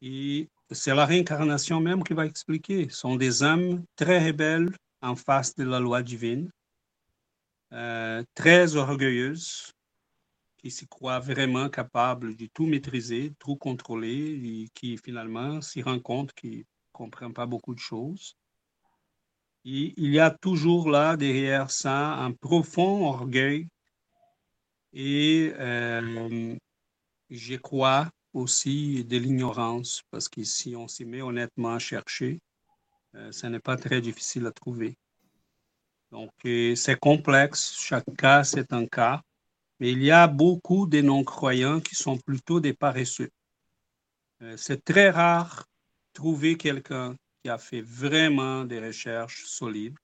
Et c'est la réincarnation même qui va expliquer. Ce sont des âmes très rebelles en face de la loi divine, euh, très orgueilleuses, qui se croient vraiment capables de tout maîtriser, tout contrôler, et qui finalement s'y rendent compte qu'ils ne comprennent pas beaucoup de choses. Il y a toujours là derrière ça un profond orgueil et euh, je crois aussi de l'ignorance, parce que si on s'y met honnêtement à chercher, euh, ce n'est pas très difficile à trouver. Donc, c'est complexe, chaque cas, c'est un cas, mais il y a beaucoup de non-croyants qui sont plutôt des paresseux. Euh, c'est très rare trouver quelqu'un qui a fait vraiment des recherches solides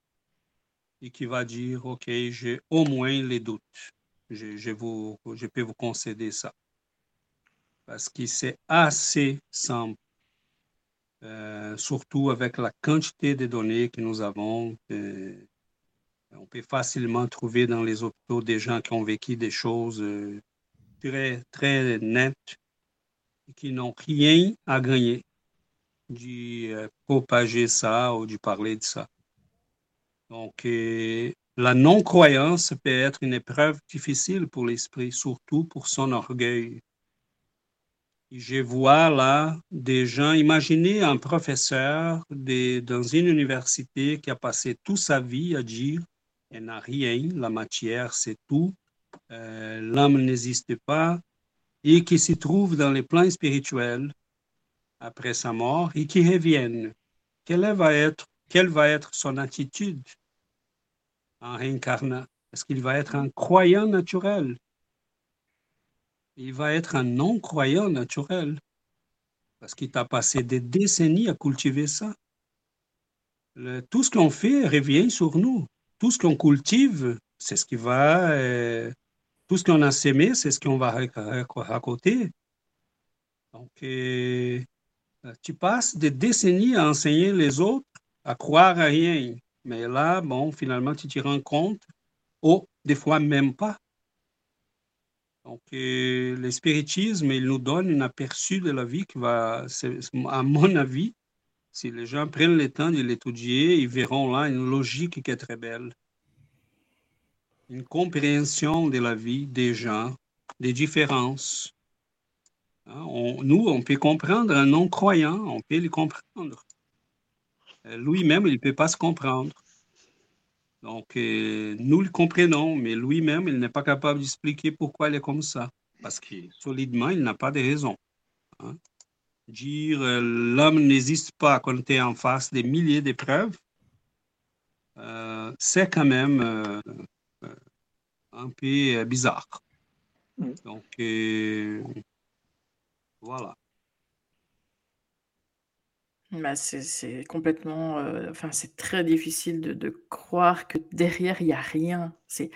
et qui va dire, OK, j'ai au moins les doutes. Je, vous, je peux vous concéder ça. Parce que c'est assez simple, euh, surtout avec la quantité de données que nous avons. On peut facilement trouver dans les hôpitaux des gens qui ont vécu des choses euh, très, très nettes et qui n'ont rien à gagner de euh, propager ça ou de parler de ça. Donc, euh, la non-croyance peut être une épreuve difficile pour l'esprit, surtout pour son orgueil. je vois là des gens, imaginez un professeur dans une université qui a passé toute sa vie à dire elle n'a rien, la matière c'est tout, euh, l'âme n'existe pas, et qui se trouve dans les plans spirituels après sa mort et qui revienne. Quelle va être, quelle va être son attitude en réincarnant? Est-ce qu'il va être un croyant naturel? Il va être un non-croyant naturel parce qu'il a passé des décennies à cultiver ça. tout ce qu'on fait revient sur nous tout ce qu'on cultive, c'est ce qui va, euh, tout ce qu'on a semé, c'est ce qu'on va raconter. Donc, euh, tu passes des décennies à enseigner les autres à croire à rien. Mais là, bon, finalement, tu te rends compte, oh, des fois même pas. Donc, euh, le spiritisme, il nous donne un aperçu de la vie qui va, à mon avis, si les gens prennent le temps de l'étudier, ils verront là une logique qui est très belle. Une compréhension de la vie des gens, des différences. Hein, nous, on peut comprendre un non-croyant, on peut le comprendre. Euh, lui-même, il ne peut pas se comprendre. Donc, euh, nous le comprenons, mais lui-même, il n'est pas capable d'expliquer pourquoi il est comme ça. Parce que solidement, il n'a pas de raison. Hein dire euh, l'homme n'existe pas quand tu es en face des milliers d'épreuves, euh, c'est quand même un peu bizarre. Mm. Donc, voilà. Bah, c'est complètement, enfin, c'est très difficile de, de, croire que derrière, il n'y a rien. C'est,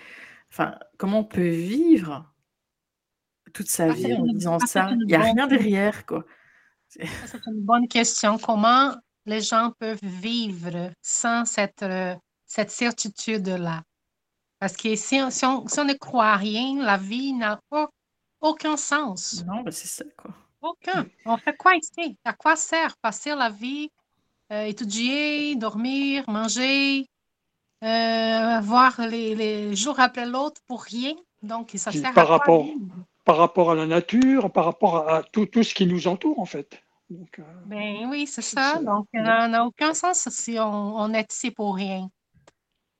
enfin, comment on peut vivre toute sa ah, vie en disant ça? Il n'y a rien derrière, quoi. C'est une bonne question. Comment les gens peuvent vivre sans cette, euh, cette certitude-là? Parce que si on, si, on, ne croit à rien, la vie n'a aucun sens. Non, c'est ça, quoi. Aucun. On fait quoi ici? À quoi sert passer la vie, euh, étudier, dormir, manger, euh, voir les, les, jours après l'autre pour rien? Donc, ça sert par à rapport, par rapport à la nature, par rapport à tout, tout ce qui nous entoure, en fait. Donc, euh, ben oui, c'est ça. Donc, ça n'a aucun sens si on, on, est ici pour rien.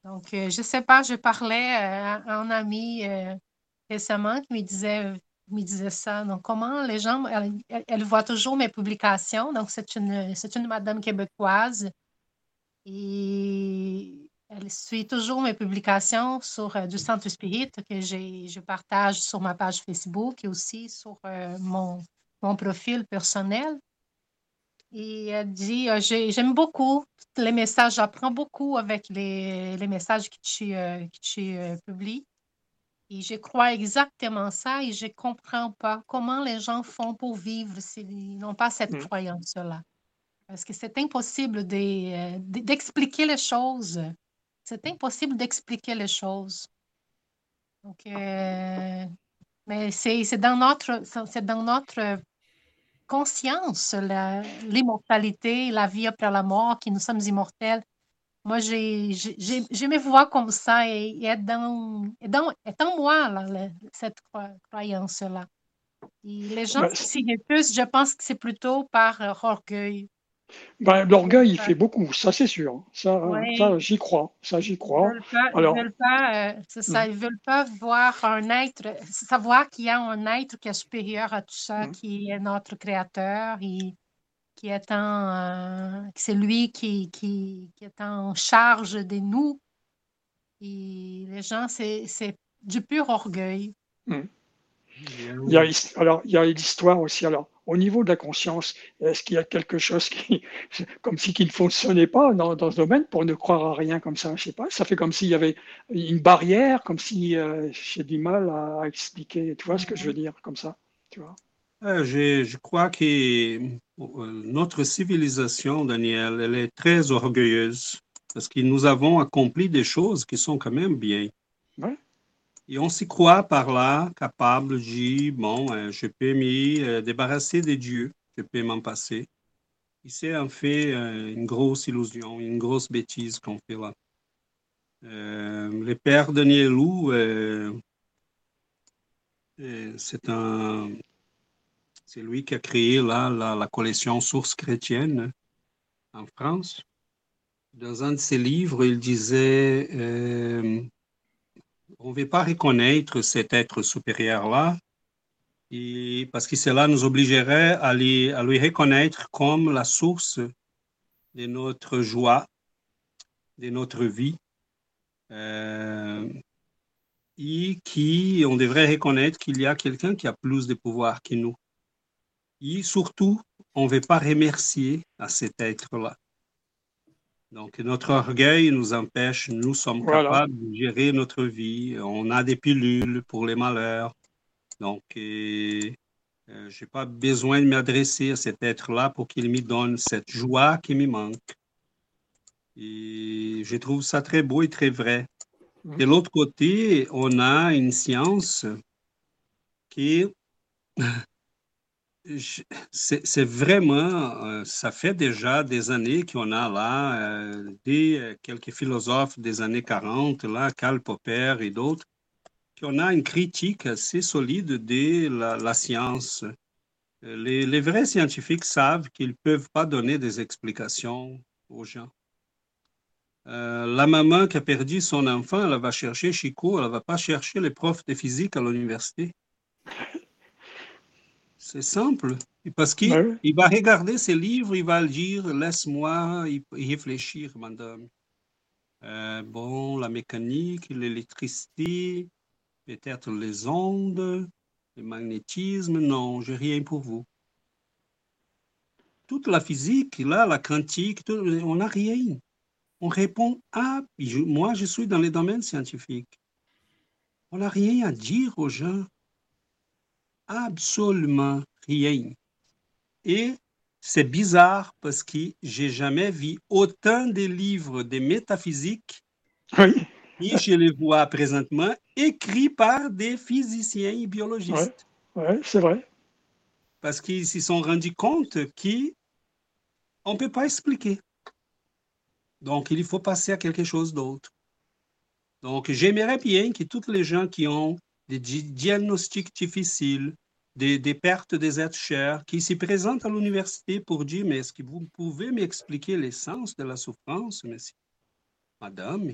Donc, euh, je ne sais pas, je parlais euh, à un ami récemment qui me disait, me disait ça. Donc, comment les gens, elle, voit toujours mes publications. Donc, c'est une, c'est une madame québécoise. Et elle suit toujours mes publications sur du Centre Spirit que je partage sur ma page Facebook et aussi sur mon, mon profil personnel. Et elle dit, j'aime beaucoup les messages, j'apprends beaucoup avec les, les messages que tu, que tu publies. Et je crois exactement ça et je ne comprends pas comment les gens font pour vivre s'ils n'ont pas cette mmh. croyance-là. Parce que c'est impossible euh, d'expliquer les choses. C'est impossible d'expliquer les choses. Donc, euh, mais c'est dans notre, c'est dans notre conscience, l'immortalité, la vie après la mort, que nous sommes immortels. Moi, j'ai, je me vois comme ça et, dans, dans, est en moi, là, cette croyance-là. les gens qui s'y refusent, je pense que c'est plutôt par euh, orgueil. Ben, L'orgueil, il fait beaucoup, ça c'est sûr. Ça, ça j'y crois. Ça, j'y crois. Ils ne veulent pas, euh, ça, ils veulent pas voir un être, savoir qu'il y a un être qui est supérieur à tout ça, mm. qui est notre créateur. Et, qui est en, euh, c'est lui qui, qui, qui, est en charge de nous. Et les gens, c'est, c'est du pur orgueil. Hmm. Il y a, alors, il y a l'histoire aussi. Alors, au niveau de la conscience, est-ce qu'il y a quelque chose qui, *laughs* comme si qui ne fonctionnait pas dans, dans, ce domaine pour ne croire à rien comme ça? Je sais pas. Ça fait comme s'il y avait une barrière, comme si euh, j'ai du mal à, expliquer. Tu vois ce que je veux dire, comme ça Tu vois? Je, je, crois que notre civilisation, Daniel, elle est très orgueilleuse parce que nous avons accompli des choses qui sont quand même bien. Et on s'y croit par là, capable, de bon, euh, je peux me euh, débarrasser des dieux, je peux m'en passer. Et c'est en fait une grosse illusion, une grosse bêtise qu'on fait là. le père Danielou, c'est un, c'est lui qui a créé là, la, collection Sources chrétiennes en France. Dans un de ses livres, il disait euh, on ne veut pas reconnaître cet être supérieur-là, parce que cela nous obligerait à, lui, à lui reconnaître comme la source de notre joie, de notre vie, euh, et qui on devrait reconnaître qu'il y a quelqu'un qui a plus de pouvoir que nous. Et surtout, on ne veut pas remercier à cet être-là. Donc, notre orgueil nous empêche, nous sommes capables de gérer notre vie. On a des pilules pour les malheurs. Donc, euh, je n'ai pas besoin de m'adresser à cet être-là pour qu'il me donne cette joie qui me manque. Et je trouve ça très beau et très vrai. Mmh. De l'autre côté, on a une science qui c'est vraiment, euh, ça fait déjà des années qu'on a là, euh, des, euh, quelques philosophes des années 40, là, Karl Popper et d'autres, qu'on a une critique assez solide de la, science. Les, les, vrais scientifiques savent qu'ils ne peuvent pas donner des explications aux gens. la maman qui a perdu son enfant, elle va chercher Chico, elle ne va pas chercher les profs de physique à l'université. C'est simple. Parce qu'il ben va regarder ses livres, il va dire Laisse-moi y réfléchir, madame. Euh, bon, la mécanique, l'électricité, peut-être les ondes, le magnétisme, non, j'ai rien pour vous. Toute la physique, là, la quantique, on n'a rien. On répond à. moi, je suis dans les domaines scientifiques. On n'a rien à dire aux gens absolument rien. Et c'est bizarre parce que j'ai jamais vu autant de livres de métaphysique oui. et je les vois présentement écrits par des physiciens et biologistes. Oui, c'est vrai. Parce qu'ils se sont rendus compte qu'on ne peut pas expliquer. Donc, il faut passer à quelque chose d'autre. Donc, j'aimerais bien que toutes les gens qui ont des diagnostics difficiles, des, pertes des êtres chers, qui se présentent à l'université pour dire, mais est-ce que vous pouvez m'expliquer l'essence de la souffrance, monsieur? Madame,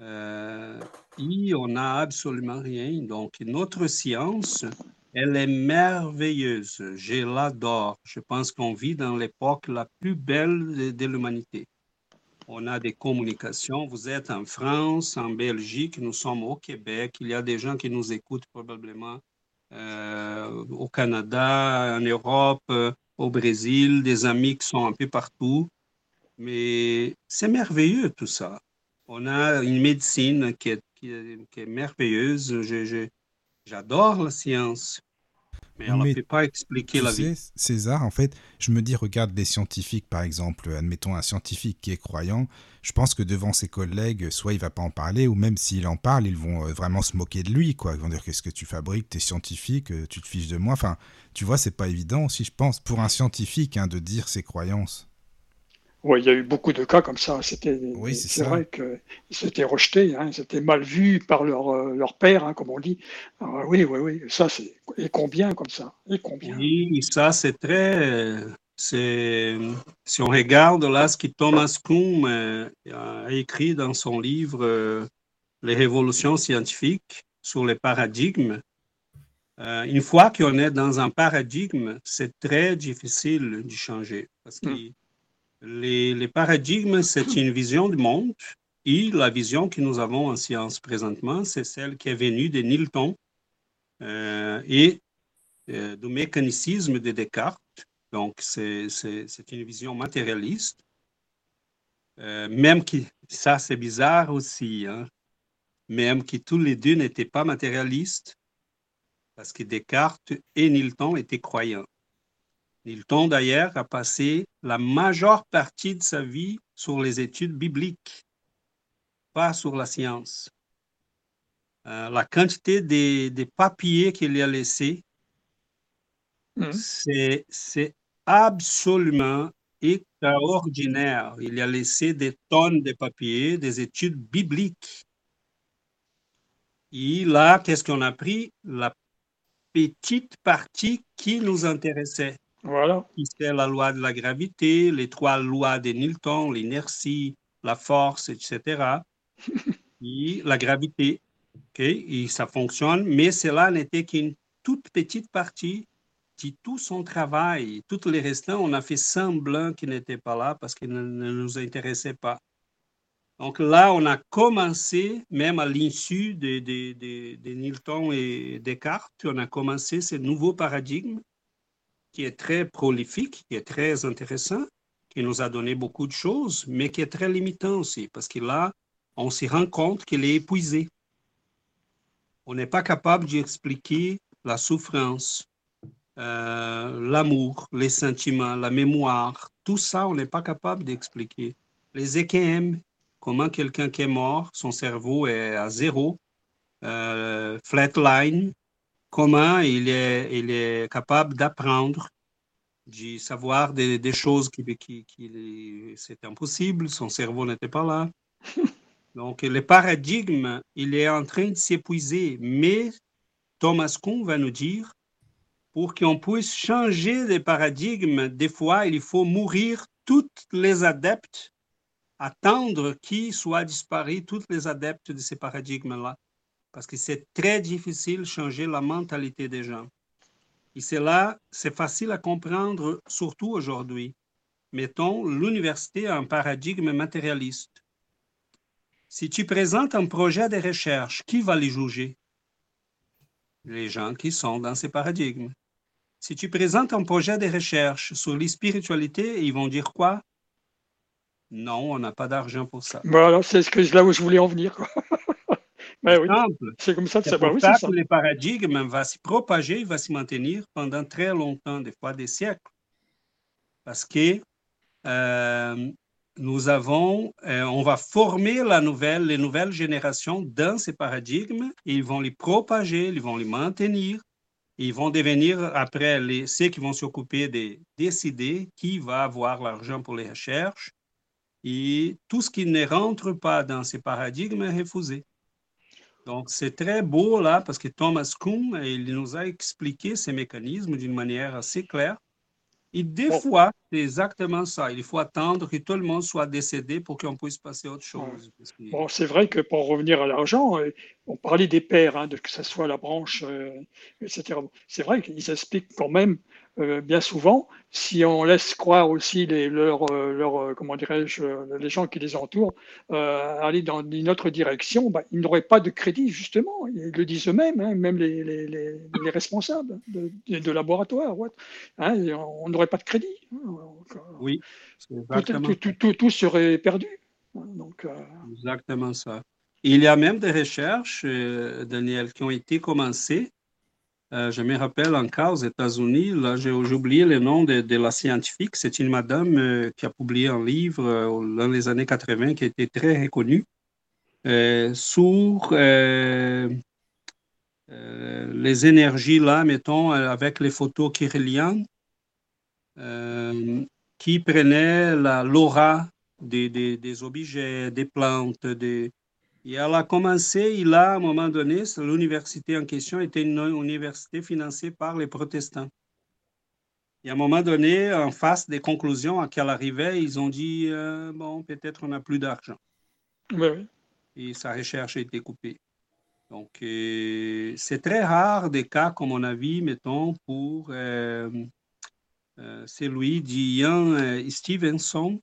euh, on n'a absolument rien. Donc, notre science, elle est merveilleuse. Je l'adore. Je pense qu'on vit dans l'époque la plus belle de, l'humanité. on a des communications. Vous êtes en France, en Belgique, nous sommes au Québec. Il y a des gens qui nous écoutent probablement au Canada, en Europe, euh, au Brésil, des amis qui sont un peu partout. Mais c'est merveilleux tout ça. On a une médecine qui est, merveilleuse. J'adore la science. Mais elle ne peut pas expliquer la sais, vie. César, en fait, je me dis, regarde les scientifiques, par exemple, admettons un scientifique qui est croyant, je pense que devant ses collègues, soit il va pas en parler, ou même s'il en parle, ils vont euh, vraiment se moquer de lui, quoi. Ils vont dire, qu'est-ce que tu fabriques, tu es scientifique, euh, tu te fiches de moi. Enfin, tu vois, c'est pas évident aussi, je pense, pour un scientifique, hein, de dire ses croyances. Oui, il y a eu beaucoup de cas comme ça. C'était, oui, c'est, vrai qu'ils s'étaient rejetés, hein, ils étaient mal vus par leur, euh, leur père, hein, comme on dit. oui, oui, oui, ça, c'est. Et combien comme ça? Et combien? Oui, ça, c'est très. C'est, si on regarde là ce que Thomas Kuhn euh, a écrit dans son livre euh, Les révolutions scientifiques sur les paradigmes, une fois qu'on est dans un paradigme, c'est très difficile de changer parce que hmm. Les, paradigmes, c'est une vision du monde et la vision que nous avons en science présentement, c'est celle qui est venue de Newton euh, et euh, du mécanicisme de Descartes. Donc, c'est une vision matérialiste. Euh, même que, ça c'est bizarre aussi, hein, même que tous les deux n'étaient pas matérialistes, parce que Descartes et Newton étaient croyants. Nilton, d'ailleurs, a passé la majeure partie de sa vie sur les études bibliques, pas sur la science. Euh, la quantité des, papiers qu'il a laissés, hmm. c'est absolument extraordinaire. Il a laissé des tonnes de papiers, des études bibliques. Et là, qu'est-ce qu'on a pris? La petite partie qui nous intéressait. Voilà. C'est la loi de la gravité, les trois lois de Newton, l'inertie, la force, etc. *laughs* et la gravité. Et ça fonctionne, mais cela n'était qu'une toute petite partie de tout son travail. Toutes les restants, on a fait semblant qu'ils n'étaient pas là parce qu'ils ne, nous intéressaient pas. Donc là, on a commencé, même à l'insu de, de, de, de Newton et Descartes, on a commencé ce nouveau paradigme qui est très prolifique, qui est très intéressant, qui nous a donné beaucoup de choses, mais qui est très limitant aussi, parce que là, on s'y rend compte qu'il est épuisé. On n'est pas capable d'expliquer la souffrance, euh, l'amour, les sentiments, la mémoire, tout ça, on n'est pas capable d'expliquer. Les EKM, comment quelqu'un qui est mort, son cerveau est à zéro, euh, flatline, comment il est, il est capable d'apprendre, de savoir des, des choses qui, qui, qui c'était impossible, son cerveau n'était pas là. *laughs* Donc, le paradigme, il est en train de s'épuiser, mais Thomas Kuhn va nous dire, pour qu'on puisse changer de paradigme, des fois, il faut mourir toutes les adeptes, attendre qu'ils soient disparus, tous les adeptes de ces paradigmes-là parce que c'est très difficile de changer la mentalité des gens. Et c'est là, c'est facile à comprendre, surtout aujourd'hui. Mettons, l'université a un paradigme matérialiste. Si tu présentes un projet de recherche, qui va les juger? Les gens qui sont dans ces paradigmes. Si tu présentes un projet de recherche sur les spiritualités, ils vont dire quoi? Non, on n'a pas d'argent pour ça. Voilà, c'est ce que, là où je voulais en venir. C'est comme ça que ça va. ça. que le paradigme va se propager, il va se maintenir pendant très longtemps, des fois des siècles. Parce que euh, nous avons, euh, on va former la nouvelle, les nouvelles générations dans ces paradigmes, et ils vont les propager, ils vont les maintenir, ils vont devenir après les, ceux qui vont s'occuper de décider qui va avoir l'argent pour les recherches, et tout ce qui ne rentre pas dans ces paradigmes est refusé. Donc, c'est très beau là parce que Thomas Kuhn, il nous a expliqué ces mécanismes d'une manière assez claire. Et des fois, c'est exactement ça. Il faut attendre que tout le monde soit décédé pour qu'on puisse passer à autre chose. Bon, c'est vrai que pour revenir à l'argent, euh, on parlait des pères, hein, de, que ce soit la branche, euh, etc. C'est vrai qu'ils expliquent quand même euh, bien souvent, si on laisse croire aussi les, leurs, leur, comment dirais-je, les gens qui les entourent, aller dans une autre direction, bah, ils n'auraient pas de crédit, justement. Ils le disent eux-mêmes, hein, même les, les, les, responsables de, de laboratoire. Hein, on n'aurait pas de crédit. oui, tout, tout, tout, serait perdu. Donc, Exactement ça. Il y a même des recherches, euh, Daniel, qui ont été commencées. Euh, je me rappelle en cas aux États-Unis, là j'ai oublié le nom de, la scientifique, c'est une madame euh, qui a publié un livre dans les années 80 qui été très reconnue sur les énergies là, mettons, avec les photos kirliennes, qui prenaient l'aura des, des, objets, des plantes, des, et elle a commencé, il a, à un moment donné, l'université en question était une université financée par les protestants. Et à un moment donné, en face des conclusions à qu'elle arrivait, ils ont dit euh, bon, peut-être on n'a plus d'argent. Oui. Et sa recherche a été coupée. Donc, euh, c'est très rare des cas, comme on a vu, mettons, pour euh, celui d'Ian Stevenson,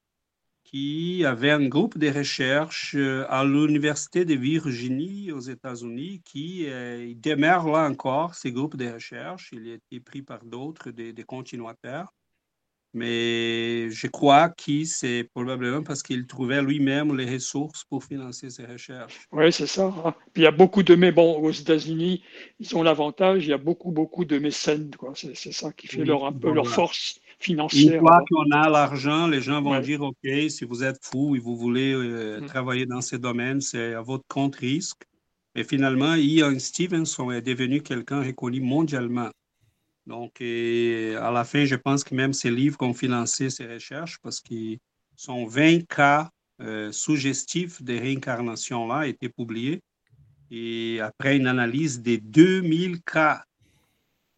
qui avait un groupe de recherche euh, à l'Université de Virginie aux États-Unis qui euh, demeure là encore, ces groupes de recherche. Il a été pris par d'autres, des, continuateurs. Mais je crois que c'est probablement parce qu'il trouvait lui-même les ressources pour financer ses recherches. Oui, c'est ça. Hein. Puis il y a beaucoup de mais bon, aux États-Unis, ils ont l'avantage, il y a beaucoup, beaucoup de mécènes. C'est, ça qui fait leur, un peu leur force financière. Une fois qu'on a l'argent, les gens vont dire OK, si vous êtes fou et vous voulez euh, mm. travailler dans ces domaines, c'est à votre compte risque. Mais finalement, Ian Stevenson est devenu quelqu'un reconnu mondialement. Donc, à la fin, je pense que même ces livres ont financé ces recherches parce qu'ils sont 20 cas euh, suggestifs de réincarnation-là été publiés. Et après une analyse des 2000 cas,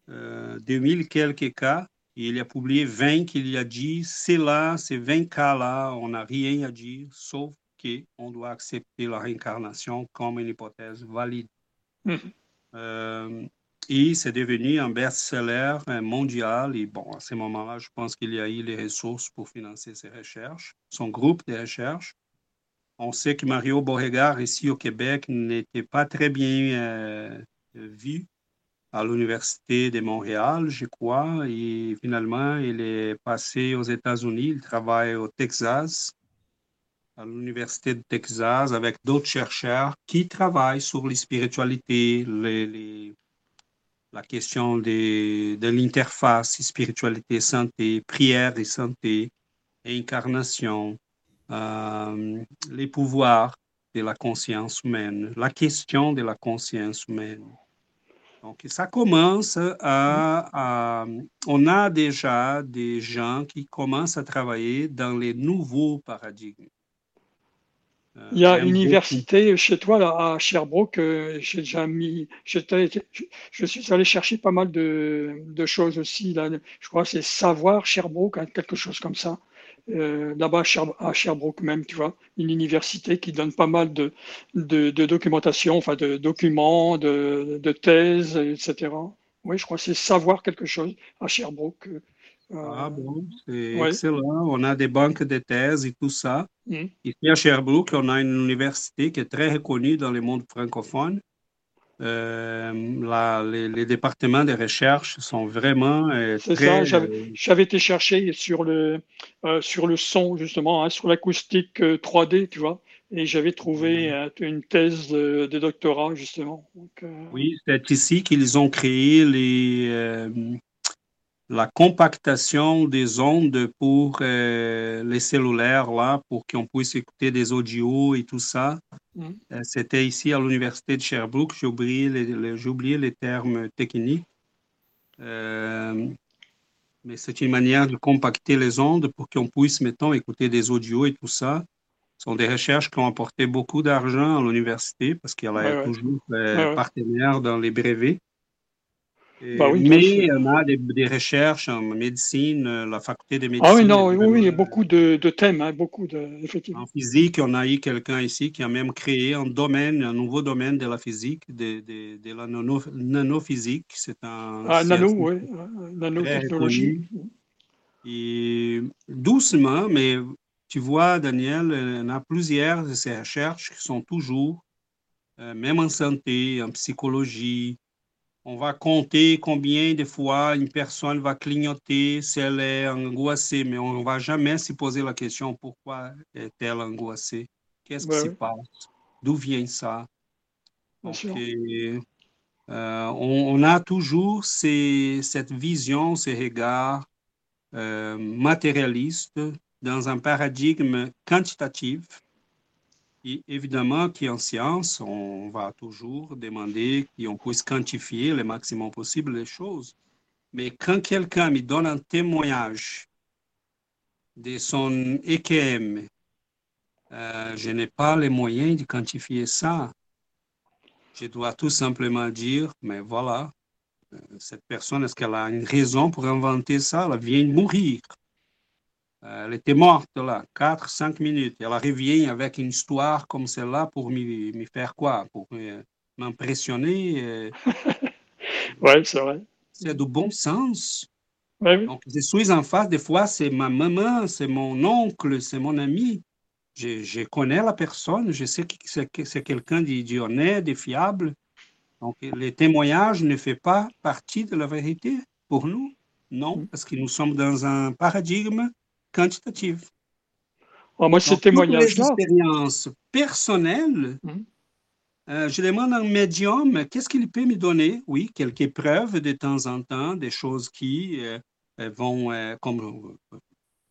euh, 2000 quelques cas, il a publié 20 qu'il a dit, c'est là, ces 20 cas-là, on n'a rien à dire, sauf qu'on doit accepter la réincarnation comme une hypothèse valide. Mhm. Euh, et c'est devenu un best-seller mondial. Et bon, à ce moment-là, je pense qu'il y a eu les ressources pour financer ses recherches, son groupe de recherche. On sait que Mario Beauregard, ici au Québec, n'était pas très bien euh, vu à l'Université de Montréal, je crois, et finalement, il est passé aux États-Unis, il travaille au Texas, à l'Université de Texas, avec d'autres chercheurs qui travaillent sur les spiritualités, la question de, de l'interface spiritualité-santé, prière et santé, incarnation, euh, les pouvoirs de la conscience humaine, la question de la conscience humaine. Donc, ça commence à, On a déjà des gens qui commencent à travailler dans les nouveaux paradigmes. Euh, Il y a une université chez toi là, à Sherbrooke. Euh, j'ai déjà mis. Je, je, suis allé chercher pas mal de, de choses aussi. Là. Je crois que c'est Savoir Sherbrooke, hein, quelque chose comme ça. Euh, là-bas à, Sherbrooke même, tu vois, une université qui donne pas mal de, de, documentation, enfin de documents, de, de, thèses, etc. Oui, je crois que c'est savoir quelque chose à Sherbrooke. Euh, ah bon, c'est excellent. On a des banques de thèses et tout ça. Mmh. Ici à Sherbrooke, on a une université qui est très reconnue dans le monde francophone. Euh, les, départements de recherche sont vraiment euh, très... ça, j'avais été chercher sur le, euh, sur le son, justement, hein, sur l'acoustique 3D, tu vois, et j'avais trouvé mmh. une thèse de, doctorat, justement. oui, c'est ici qu'ils ont créé les, la compactation des ondes pour euh, les cellulaires, là, pour qu'on puisse écouter des audios et tout ça. Mm. Euh, c'était ici à l'Université de Sherbrooke. J'ai oublié les, oublié les termes techniques. Euh, mais c'est une manière de compacter les ondes pour qu'on puisse, mettons, écouter des audios et tout ça. Ce sont des recherches qui ont apporté beaucoup d'argent à l'université parce qu'elle est toujours partenaire dans les brevets. Bah oui, mais on a des, des, recherches en médecine, euh, la faculté de médecine. Ah oui, non, oui, oui, il y a beaucoup de, de thèmes, hein, beaucoup de, effectivement. En physique, on a eu quelqu'un ici qui a même créé un domaine, un nouveau domaine de la physique, de, de, de la nano, nanophysique. C'est un. Ah, nano, oui, nanotechnologie. Et doucement, mais tu vois, Daniel, il y a plusieurs de ces recherches qui sont toujours, euh, même en santé, en psychologie, on va compter combien de fois une personne va clignoter si elle est angoissée, mais on ne va jamais se poser la question pourquoi est-elle angoissée? Qu'est-ce qui se passe? D'où vient ça? Euh, on, a toujours cette vision, ces regards euh, matérialistes dans un paradigme quantitatif et évidemment qu'en science, on va toujours demander qu'on puisse quantifier le maximum possible les choses. Mais quand quelqu'un me donne un témoignage de son EKM, euh, je n'ai pas les moyens de quantifier ça. Je dois tout simplement dire, mais voilà, euh, cette personne, est-ce qu'elle a une raison pour inventer ça? Elle vient de mourir. Euh, elle était morte là, 4, 5 minutes. Elle revient avec une histoire comme celle-là pour me faire quoi? Pour m'impressionner. Euh. *laughs* oui, c'est vrai. C'est du bon sens. oui. Donc, je suis en face, des fois, c'est ma maman, c'est mon oncle, c'est mon ami. Je, je, connais la personne, je sais que c'est quelqu'un d'honnête, de fiable. Donc, les témoignages ne font pas partie de la vérité pour nous. Non, mm. parce que nous sommes dans un paradigme quantitative. Oh, moi, ce témoignage-là. expériences personnelles, hum. euh, je demande à un médium qu'est-ce qu'il peut me donner? Oui, quelques preuves de temps en temps, des choses qui euh, vont euh, comme.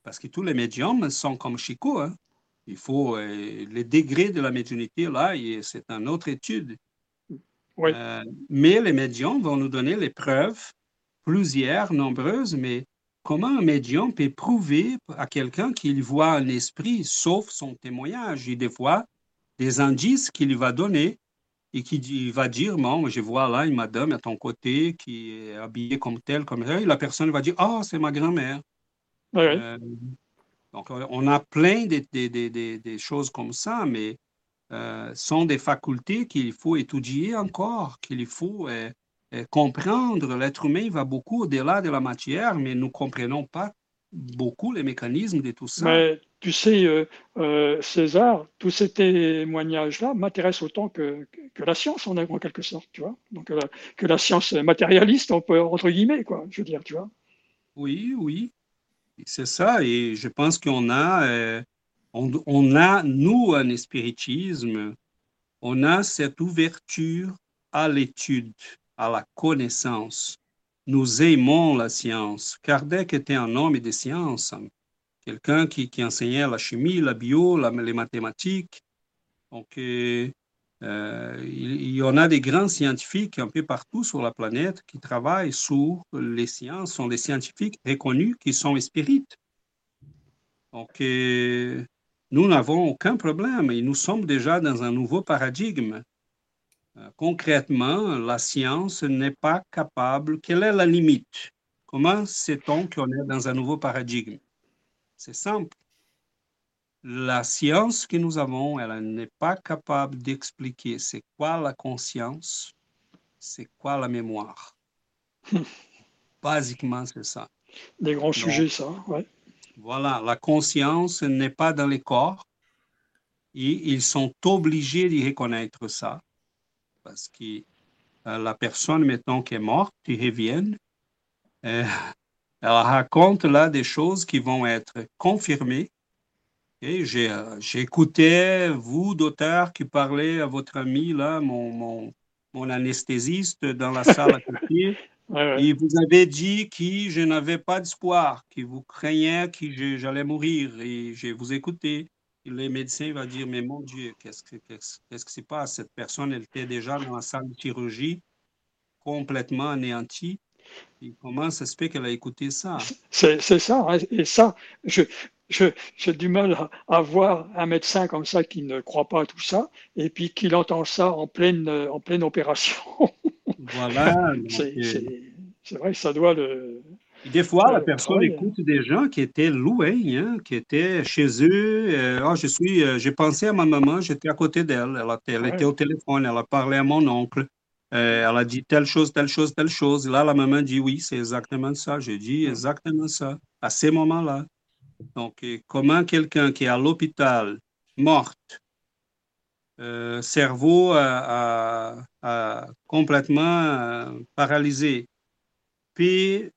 Parce que tous les médiums sont comme Chico. Hein. Il faut les degrés de la médiumnité, là, c'est une autre étude. Oui. mais les médiums vont nous donner les preuves, plusieurs, nombreuses, mais Comment un médium peut prouver à quelqu'un qu'il voit un esprit, sauf son témoignage et des fois des indices qu'il va donner et qu'il va dire, bon, je vois là une madame à ton côté qui est habillée comme telle, comme elle, et la personne va dire, ah, c'est ma grand-mère. Euh, donc, on a plein de, choses comme ça, mais euh, sont des facultés qu'il faut étudier encore, qu'il faut euh, euh, comprendre, l'être humain va beaucoup au-delà de la matière, mais nous ne comprenons pas beaucoup les mécanismes de tout ça. Mais tu sais, euh, euh, César, tous ces témoignages-là m'intéressent autant que, que, la science, en, en, quelque sorte, tu vois. Donc, que la science matérialiste, on peut, entre guillemets, quoi, je veux dire, tu vois. Oui, oui, c'est ça. Et je pense qu'on a, on, on a, nous, un spiritisme, on a cette ouverture à l'étude à la connaissance. Nous aimons la science. Kardec était un homme de science, quelqu'un qui, qui, enseignait la chimie, la bio, les mathématiques. Donc, euh, euh, il, y en a des grands scientifiques un peu partout sur la planète qui travaillent sur les sciences, sont des scientifiques reconnus qui sont spirites. Donc, euh, nous n'avons aucun problème et nous sommes déjà dans un nouveau paradigme. Euh, concrètement, la science n'est pas capable. Quelle est la limite? Comment sait-on qu'on est dans un nouveau paradigme? C'est simple. La science que nous avons, elle n'est pas capable d'expliquer c'est quoi la conscience, c'est quoi la mémoire. *laughs* Basiquement, c'est ça. Des grands sujets, ça, ouais. Voilà, la conscience n'est pas dans les corps et ils sont obligés d'y reconnaître ça parce que euh, la personne, mettons, qui est morte, qui revient, euh, elle raconte là des choses qui vont être confirmées. Et j'ai, euh, écouté, vous, docteur, qui parlez à votre ami, là, mon, mon, mon anesthésiste dans la salle à *laughs* côté. Et vous avez dit que je n'avais pas d'espoir, que vous craignez que j'allais mourir. Et je vous écouté les médecins vont dire, mais mon Dieu, qu'est-ce, qu'est-ce, qui se passe? Cette personne, elle était déjà dans la salle de chirurgie, complètement anéantie. Et comment ça se fait qu'elle a écouté ça? C'est, ça. Hein. Et ça, je, je, j'ai du mal à, voir un médecin comme ça qui ne croit pas à tout ça, et puis qu'il entend ça en pleine, en pleine opération. Voilà. *laughs* c'est, c'est vrai, ça doit le. Des fois, la personne écoute des gens qui étaient loués, hein, qui étaient chez eux. oh, je suis, j'ai pensé à ma maman, j'étais à côté d'elle. Elle, elle était au téléphone, elle a parlé à mon oncle. elle a dit telle chose, telle chose, telle chose. Là, la maman dit oui, c'est exactement ça. J'ai dit exactement ça à ces moments-là. Donc, comment quelqu'un qui est à l'hôpital, morte, euh, cerveau complètement euh, paralysé, puis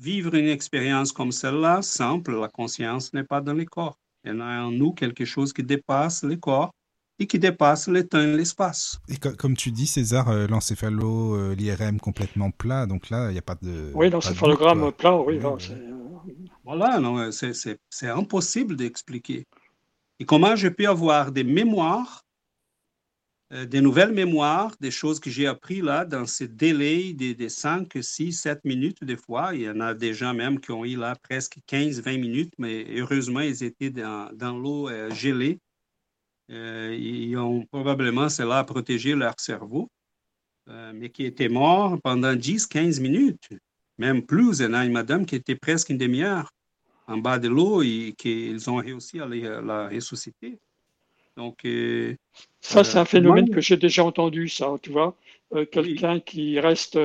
vivre une expérience comme celle-là, simple, la conscience n'est pas dans les corps. Il y en a en nous quelque chose qui dépasse les corps et qui dépasse le temps et l'espace. Et comme tu dis, César, euh, l'encéphalo, l'IRM complètement plat, donc là, il n'y a pas de... Oui, l'encéphalogramme plat, oui. Voilà, non, c'est impossible d'expliquer. Et comment je peux avoir des mémoires, euh, des nouvelles mémoires, des choses que j'ai appris là dans ces délais des 5, 6, 7 minutes des fois. Il y en a des gens même qui ont eu là presque 15, 20 minutes, mais heureusement, ils étaient dans, dans l'eau euh, gelée. Euh, ils ont probablement cela protégé leur cerveau, mais qui étaient morts pendant 10, 15 minutes, même plus. Il y en a une madame qui était presque une demi-heure en bas de l'eau et qu'ils ont réussi à la ressusciter. Donc, euh, ça, c'est un euh, phénomène que j'ai déjà entendu, ça, tu vois. Euh, quelqu'un qui reste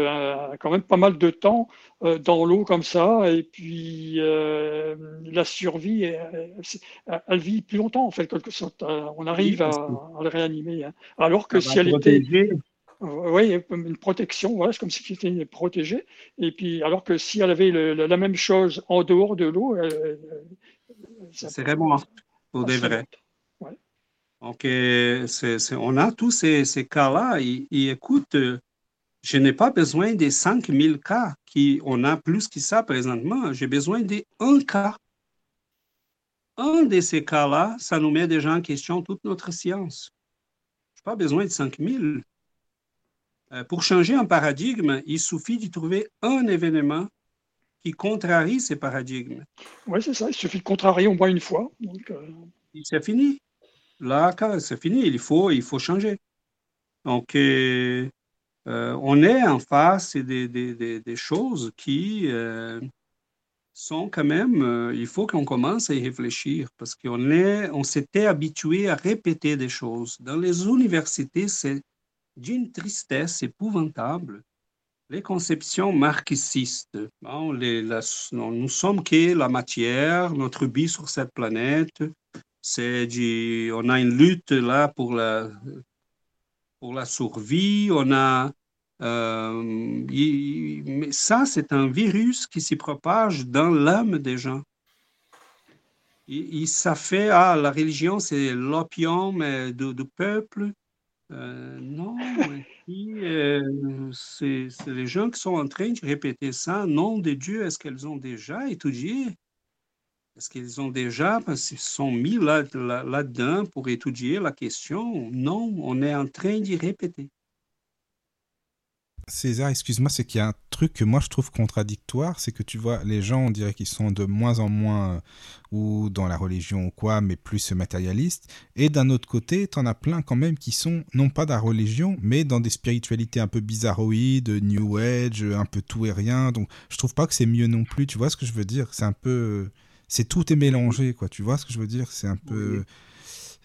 quand même pas mal de temps dans l'eau comme ça, et puis la survie, elle, vit plus longtemps, en fait, quelque sorte. on arrive à, le réanimer. Hein. Alors que si elle était oui, une protection, voilà, c'est comme si elle était protégée. Et puis, alors que si elle avait la même chose en dehors de l'eau, c'est vraiment pour des vrais. Donc, on a tous ces, cas-là. Et, écoute, je n'ai pas besoin des 5000 cas qui, on a plus que ça présentement. J'ai besoin d'un cas. Un de ces cas-là, ça nous met déjà en question toute notre science. Je n'ai pas besoin de 5000. Euh, pour changer un paradigme, il suffit de trouver un événement qui contrarie ces paradigmes. Oui, c'est ça. Il suffit de contrarier au moins une fois. Euh, c'est fini. Là, c'est fini. Il faut, il faut changer. Donc, euh, on est en face des, des, choses qui sont quand même, il faut qu'on commence à y réfléchir parce qu'on on s'était habitué à répéter des choses. Dans les universités, c'est d'une tristesse épouvantable les conceptions marxistes. les, nous sommes que la matière, notre vie sur cette planète. C'est on a une lutte là pour la, pour la survie. On a, euh, mais ça, c'est un virus qui se propage dans l'âme des gens. Et, ça fait, ah, la religion, c'est l'opium du peuple. Euh, non, euh, c'est les gens qui sont en train de répéter ça. Nom de Dieu, est-ce qu'elles ont déjà étudié? Est-ce qu'ils ont déjà, parce qu'ils sont mis là-dedans là, pour étudier la question? Non, on est en train d'y répéter. César, excuse-moi, c'est qu'il y a un truc que moi je trouve contradictoire, c'est que tu vois, les gens, on dirait qu'ils sont de moins en moins ou dans la religion ou quoi, mais plus matérialistes. Et d'un autre côté, tu en as plein quand même qui sont, non pas dans la religion, mais dans des spiritualités un peu bizarroïdes, New Age, un peu tout et rien. Donc je trouve pas que c'est mieux non plus, tu vois ce que je veux dire? C'est un peu. C'est tout est mélangé, quoi. Tu vois ce que je veux dire? C'est un peu.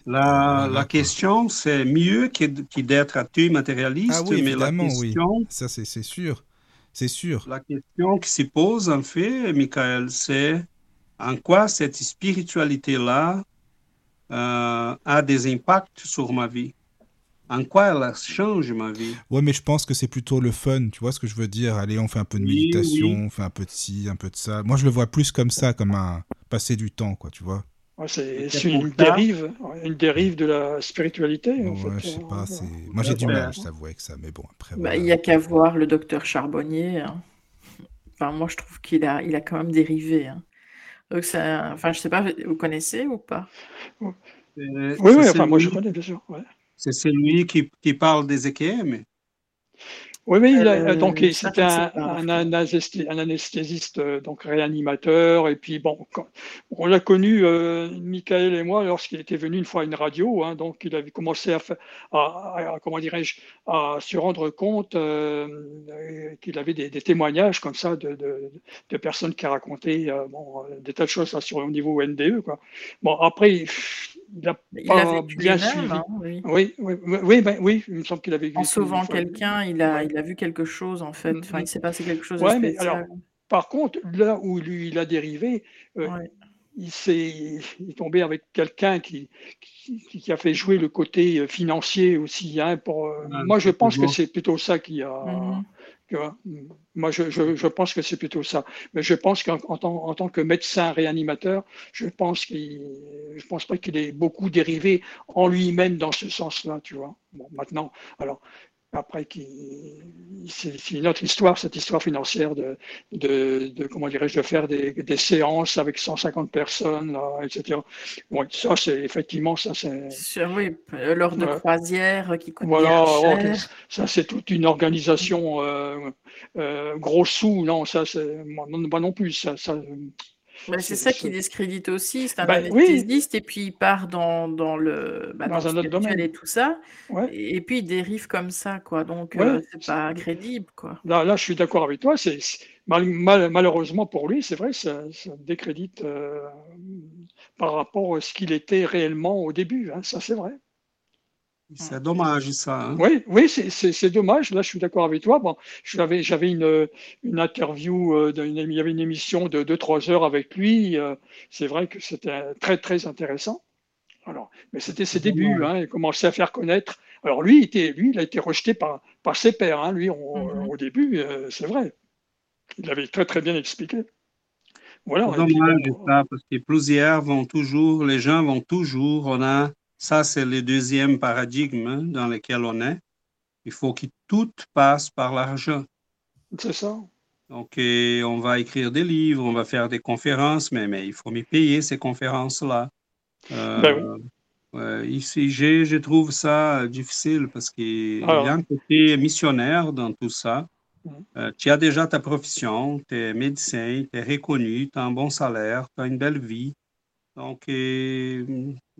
La, question, c'est mieux que, d'être athée matérialiste. Ah oui, mais la question, oui. Ça, c'est sûr. C'est sûr. La question qui se pose, en fait, Michael, c'est en quoi cette spiritualité-là euh, a des impacts sur ma vie? En quoi elle change ma vie? Ouais, mais je pense que c'est plutôt le fun, tu vois ce que je veux dire? Allez, on fait un peu de méditation, on fait un peu de ci, un peu de ça. Moi, je le vois plus comme ça, comme un passer du temps, quoi, tu vois c'est une dérive, une dérive de la spiritualité. En je sais pas. Moi, j'ai du mal, je t'avoue, avec ça. Mais bon, après. Bah, il n'y a qu'à voir le docteur Charbonnier. Hein. Enfin, moi, je trouve qu'il a, il a quand même dérivé. Hein. Donc, ça... Enfin, je sais pas, vous connaissez ou pas? Euh, Oui, oui, enfin, moi, je connais, bien sûr. C'est celui qui, qui parle des EKM Oui, oui, il a- Euh, donc sais un, anesthésiste, euh, donc réanimateur. Et puis, bon, quand- on l'a connu, euh, Michael et moi, lorsqu'il était venu une fois à une radio. hein, donc, il avait commencé à, comment dirais-je, à se rendre compte euh, qu'il avait des, des témoignages comme ça de, de, de personnes qui racontaient euh, bon, des tas de choses là, sur au niveau NDE. Quoi. Bon, après, il a pas bien suivi. hein, oui. Oui, oui, oui, oui, ben, oui, il me semble qu'il avait vécu En sauvant quelqu'un, il a, il a vu quelque chose, en fait. Enfin, il s'est passé quelque chose de Ouais, mais alors, par contre, là où lui, il a dérivé, euh, Ouais. il s'est il est tombé avec quelqu'un qui, qui, qui a fait jouer le côté euh, financier aussi. Hein, pour, euh, Ah, moi, je pense que c'est plutôt ça qui a. Mhm. que- moi, je, je, pense que c'est plutôt ça. Mais je pense qu'en en tant, que médecin réanimateur, je pense qu'il, je pense pas qu'il ait beaucoup dérivé en lui-même dans ce sens-là, tu vois. Bon, maintenant, alors. Après, qui, c'est une autre histoire, cette histoire financière de, de, de comment dirais-je, de faire des, des séances avec 150 personnes, là, etc. Bon, ça, c'est effectivement, ça, c'est, oui, euh, lors de Ouais. croisières qui coûtent voilà, bien cher. ça, c'est toute une organisation euh, euh, gros sous, non, ça, c'est, moi, non, moi non plus, ça, ça, C'est ça qui discrédite aussi. C'est un oui. anesthésiste et puis il part dans, dans le, bah, Dans un autre domaine. et tout ça. ouais. Et, et puis il dérive comme ça, quoi. Donc Ouais, euh, c'est pas crédible, quoi. Là, là, je suis d'accord avec toi. C'est- mal- mal- malheureusement pour lui, c'est vrai, ça, ça décrédite euh, par rapport à ce qu'il était réellement au début. hein, ça, c'est vrai. C'est dommage, ça. hein. Oui, oui, c'est- dommage. Là, je suis d'accord avec toi. Bon, j'avais une, une interview, euh, d'une- il y avait une émission de 2-3 heures avec lui. euh, c'est vrai que c'était très, très intéressant. Alors, mais c'était ses débuts. Hein, il commençait à faire connaître. Alors, lui, il était, lui il a été rejeté par, par ses pairs. Hein, lui, on- au début, euh, c'est vrai. Il l'avait très, très bien expliqué. Voilà. C'est puis, dommage, bon, ça, parce que plusieurs vont toujours, les gens vont toujours, on a, ça c'est le deuxième paradigme hein, dans lequel on est. Il faut que tout passe par l'argent. c'est ça. Donc, et on va écrire des livres, on va faire des conférences, mais, mais il faut me payer ces conférences-là. Euh, Ben ici, j'ai- je trouve ça difficile parce qu'il y Alors. a un côté missionnaire dans tout ça. Mhm. Euh, tu as déjà ta profession, tu es médecin, tu es reconnu, tu as un bon salaire, tu as une belle vie. Donc, et, je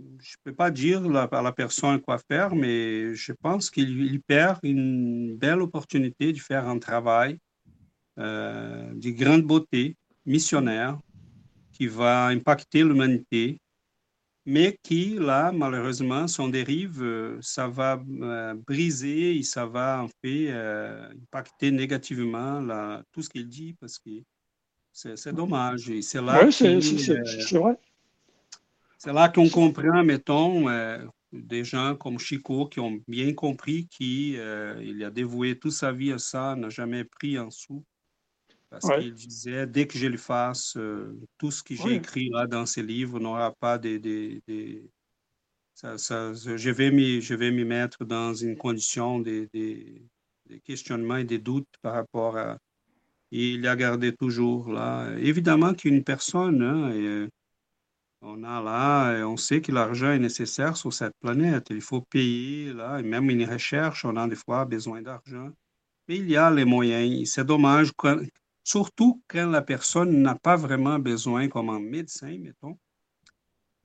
ne peux pas dire la- à la personne quoi faire, mais je pense qu'il il perd une belle opportunité de faire un travail euh, de grande beauté, missionnaire, qui va impacter l'humanité, mais qui, là, malheureusement, son dérive, euh, ça va euh, briser et ça va, en fait, euh, impacter négativement la- tout ce qu'il dit, parce que c'est dommage. Et c'est là Oui, c'est vrai. C'est là qu'on comprend, mettons, euh, des gens comme Chico qui ont bien compris qu'il a dévoué toute sa vie à ça, n'a jamais pris un sou. Parce Ouais. qu'il disait, dès que je le fasse, euh, tout ce que j'ai Ouais. écrit là dans ces livres n'aura pas des... des, des- ça- ça- je, vais m'y, je vais m'y mettre dans une condition des des- des questionnements et des doutes par rapport à... Il a gardé toujours là. Évidemment qu'une personne, hein, euh, on a là, on sait que l'argent est nécessaire sur cette planète. Il faut payer là, et même une recherche, on a des fois besoin d'argent. Mais il y a les moyens. C'est dommage, surtout quand la personne n'a pas vraiment besoin, comme un médecin, mettons.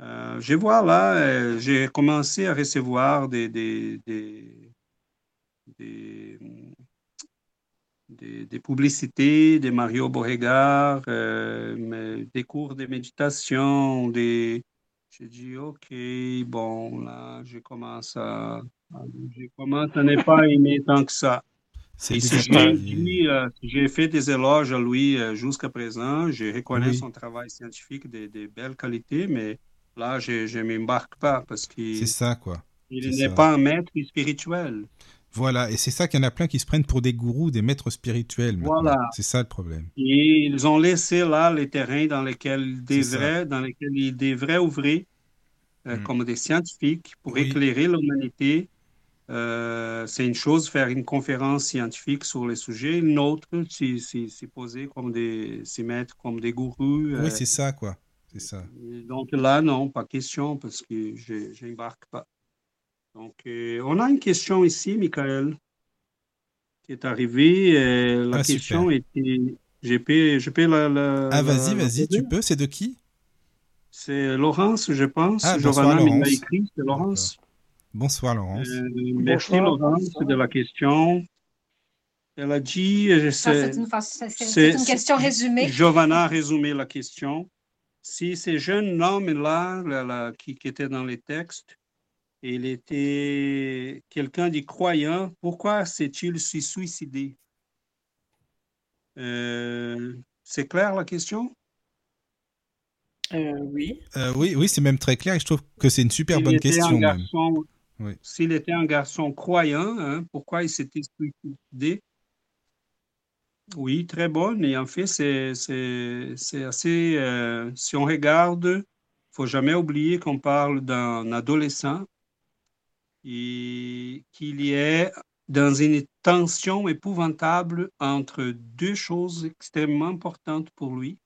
Euh, je vois là, euh, j'ai commencé à recevoir des, des, des, des, des- des publicités de Mario Beauregard, euh, des cours de méditation, des... J'ai dit, OK, bon, là, je commence à, je commence à ne pas aimer tant que ça. C'est si j'ai euh, si j'ai fait des éloges à lui euh, jusqu'à présent, je reconnais Oui. son travail scientifique de, de belle qualité, mais là, je ne m'embarque pas parce qu'il C'est ça, quoi. il n'est pas un maître spirituel. Voilà, et c'est ça qu'il y en a plein qui se prennent pour des gourous, des maîtres spirituels. maintenant. Voilà. C'est ça le problème. Et ils ont laissé là les terrains dans lesquels ils C'est ça. devraient, dans lesquels ils devraient ouvrir euh, Mm. comme des scientifiques pour Oui. éclairer l'humanité. Euh, c'est une chose faire une conférence scientifique sur les sujets, une autre s'y poser comme des, s'y mettre comme des gourous. euh, Oui, c'est ça, quoi. C'est ça. donc là, non, pas question parce que je n'embarque pas. Donc, euh, on a une question ici, Michael. qui est arrivé. Euh, la Ah, question super. était. Je peux, je peux la, la- Ah, vas-y, vas-y, tu peux. C'est de qui? C'est Laurence, je pense. Ah, bonsoir, Giovanna me l'a Laurence. écrit, c'est Laurence. Bonsoir, Laurence. Euh, merci Bonsoir. Laurence de la question. Elle a dit, sais, c'est une, question résumée. Giovanna a résumé la question. Si ces jeunes hommes-là, là, là, qui, qui étaient dans les textes, il était quelqu'un de croyant, pourquoi s'est-il se suicidé? Euh, c'est clair la question? Euh, oui. Euh, oui, oui, c'est même très clair et je trouve que c'est une super bonne question. Oui. s'il était un garçon croyant, hein, pourquoi il s'était suicidé? Oui, très bonne. Et en fait, c'est, assez. euh, si on regarde, faut jamais oublier qu'on parle d'un adolescent et qu'il y ait dans une tension épouvantable entre deux choses extrêmement importantes pour lui,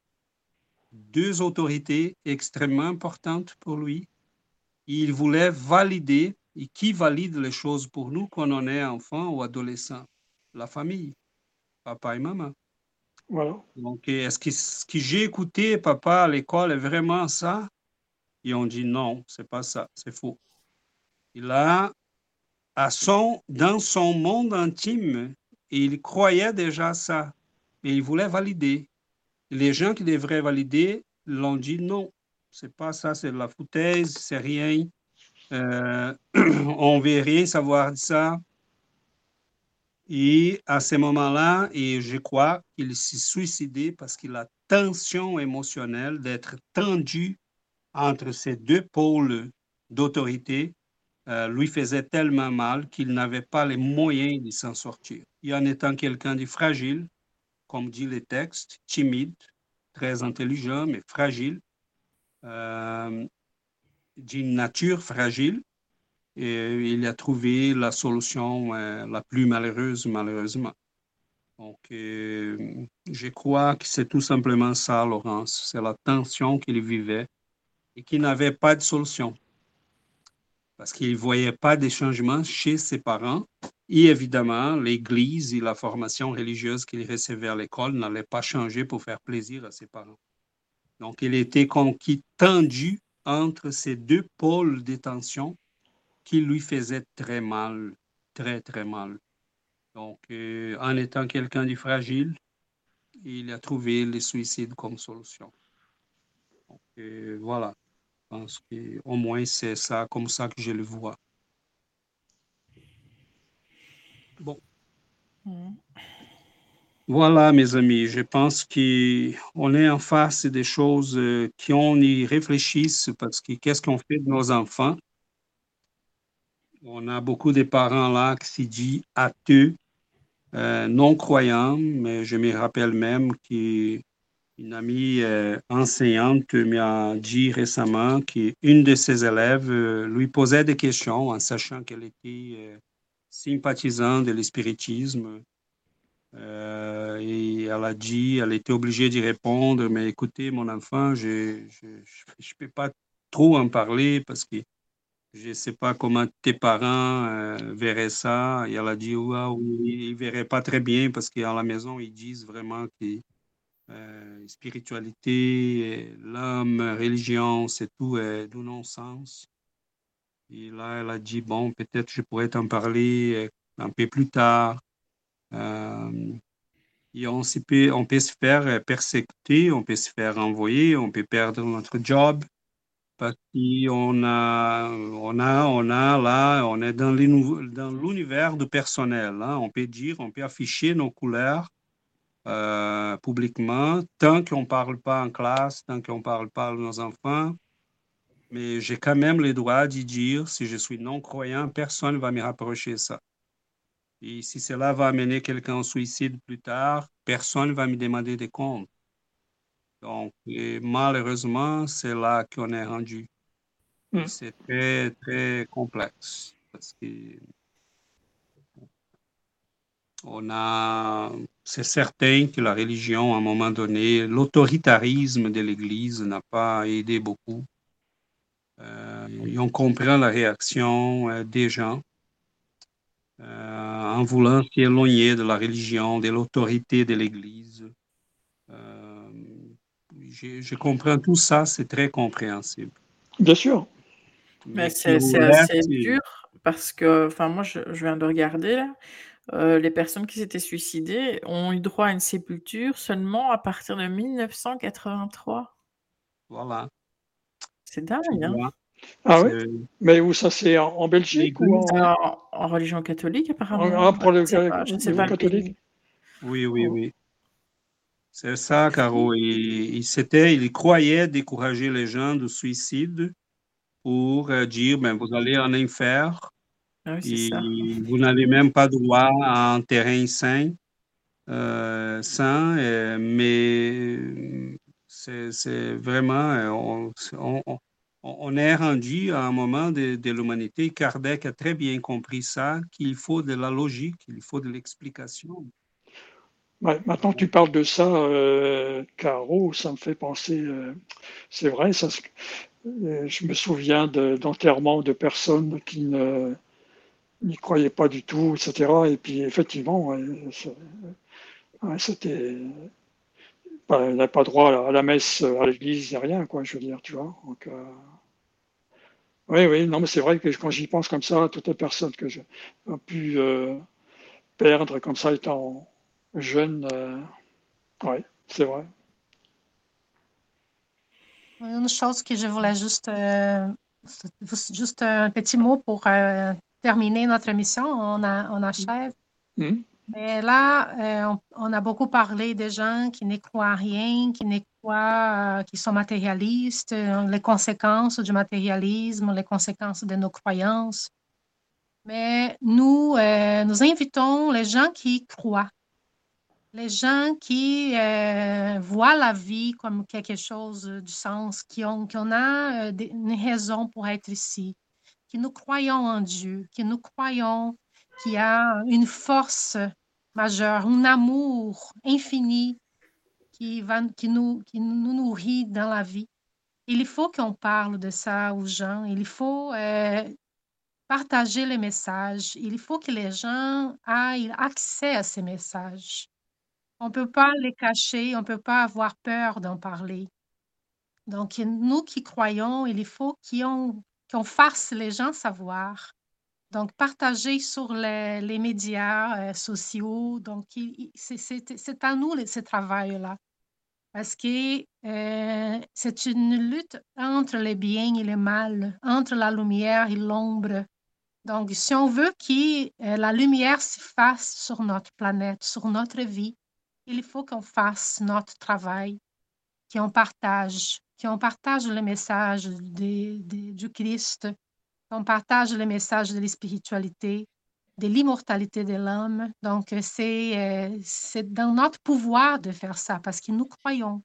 deux autorités extrêmement importantes pour lui. Il voulait valider, et qui valide les choses pour nous quand on est enfant ou adolescent? La famille, papa et maman. Voilà. Donc, est-ce que ce que j'ai écouté, papa, à l'école est vraiment ça? Et on dit non, c'est pas ça, c'est faux. Il a, à son, dans son monde intime, il croyait déjà ça, mais il voulait valider. Les gens qui devraient valider l'ont dit non, c'est pas ça, c'est de la foutaise, c'est rien. Euh, *clears throat* on ne veut rien savoir de ça. Et à ce moment-là, et je crois qu'il s'est suicidé parce que la tension émotionnelle d'être tendu entre ces deux pôles d'autorité euh, lui faisait tellement mal qu'il n'avait pas les moyens de s'en sortir. Et en étant quelqu'un de fragile, comme dit le texte, timide, très intelligent, mais fragile, euh, d'une nature fragile, il a trouvé la solution euh, la plus malheureuse, malheureusement. Donc, je crois que c'est tout simplement ça, Laurence. C'est la tension qu'il vivait et qu'il n'avait pas de solution. Parce qu'il ne voyait pas de changement chez ses parents. Et évidemment, l'Église et la formation religieuse qu'il recevait à l'école n'allaient pas changer pour faire plaisir à ses parents. Donc, il était conquis, tendu entre ces deux pôles de tension qui lui faisait très mal, très, très mal. Donc, euh, en étant quelqu'un de fragile, il a trouvé le suicide comme solution. Euh, voilà. Je pense qu'au moins c'est ça, comme ça que je le vois. Bon. Mhm. Voilà, mes amis, je pense qu'on est en face des choses euh, qu'on y réfléchisse parce que qu'est-ce qu'on fait de nos enfants? On a beaucoup de parents là qui se disent atheux, euh, non croyants, mais je me rappelle même qu'une amie euh, enseignante m'a dit récemment qu'une de ses élèves euh, lui posait des questions en sachant qu'elle était euh, sympathisante de l'espiritisme. Et elle a dit, elle était obligée d'y répondre, mais écoutez, mon enfant, je ne peux pas trop en parler parce que je ne sais pas comment tes parents verraient ça. Et elle a dit, waouh, ils ne verraient pas très bien parce qu'à la maison, ils disent vraiment que euh, spiritualité, l'homme, religion, c'est tout est du non-sens. Et là, elle a dit, bon, peut-être je pourrais t'en parler euh, un peu plus tard. Euh, et on, peut, on peut se faire persécuter, on peut se faire envoyer, on peut perdre notre job parce qu'on a, on a, on a là, on est dans l'univers du personnel. Hein. On peut dire, on peut afficher nos couleurs euh, publiquement tant qu'on ne parle pas en classe, tant qu'on ne parle pas à nos enfants. Mais j'ai quand même le droit d'y dire, si je suis non-croyant, personne ne va me rapprocher ça. Et si cela va amener quelqu'un au suicide plus tard, personne ne va me demander des comptes. Donc, malheureusement, c'est là qu'on est rendu. Mm. C'est très, très complexe parce que on a, c'est certain que la religion, à un moment donné, l'autoritarisme de l'Église n'a pas aidé beaucoup. Euh, et on comprend la réaction euh, des gens. en voulant s'éloigner de la religion, de l'autorité de l'Église. je, comprends tout ça, c'est très compréhensible. Bien sûr. Mais, c'est assez dur parce que, enfin, moi, je, je viens de regarder là. Euh, les personnes qui s'étaient suicidées ont eu droit à une sépulture seulement à partir de 1983. Voilà. C'est dingue, hein Ah oui? Mais où ça, c'est en, Belgique ou en... en... religion catholique, apparemment ah, pour le, je sais pas, catholique Oui, oui, oui. C'est ça, Caro. Il, il, il croyait décourager les gens du suicide pour euh, dire, ben, vous allez en enfer, ah vous n'avez même pas droit à un terrain sain, euh, sain euh, mais c'est vraiment, on, on, est rendu à un moment de, de l'humanité. Kardec a très bien compris ça, qu'il faut de la logique, il faut de l'explication. maintenant que tu parles de ça, euh, Caro, ça me fait penser, c'est vrai, ça, je me souviens d'enterrements de, personnes qui ne n'y croyaient pas du tout, etc. Et puis effectivement, c'était. elle n'a pas droit à la messe, à l'église, rien, quoi, je veux dire, tu vois. Donc, euh, oui, oui, non, mais c'est vrai que quand j'y pense comme ça, toutes les personnes que j'ai pu euh, perdre comme ça étant jeune, euh, oui, c'est vrai. Une chose que je voulais juste, juste un petit mot pour terminer notre émission, on, a, on achève. Mm. Mais là, euh, on, a beaucoup parlé des gens qui ne croient rien, qui ne croient, euh, qui sont matérialistes, euh, les conséquences du matérialisme, les conséquences de nos croyances. Mais nous, nous invitons les gens qui croient, les gens qui voient la vie comme quelque chose du sens, qui ont, qui ont a, une raison pour être ici, que nous croyons en Dieu, que nous croyons qu'il y a une force majeure, un amour infini qui, va, qui, nous, qui nous nourrit dans la vie. Il faut qu'on parle de ça aux gens. Il faut euh, partager les messages. Il faut que les gens aient accès à ces messages. On ne peut pas les cacher, on ne peut pas avoir peur d'en parler. Donc, nous qui croyons, il faut qu'on qu'on fasse les gens savoir. Donc, partager sur les, les médias euh, sociaux. Donc, c'est à nous ce travail-là. Parce que euh, c'est une lutte entre le bien et le mal, entre la lumière et l'ombre. Donc, si on veut que euh, la lumière se fasse sur notre planète, sur notre vie, il faut qu'on fasse notre travail, qu'on partage, qu'on partage le message du Christ, qu'on partage le message de la spiritualité, de l'immortalité de l'homme. Donc, euh, c'est dans notre pouvoir de faire ça parce que nous croyons.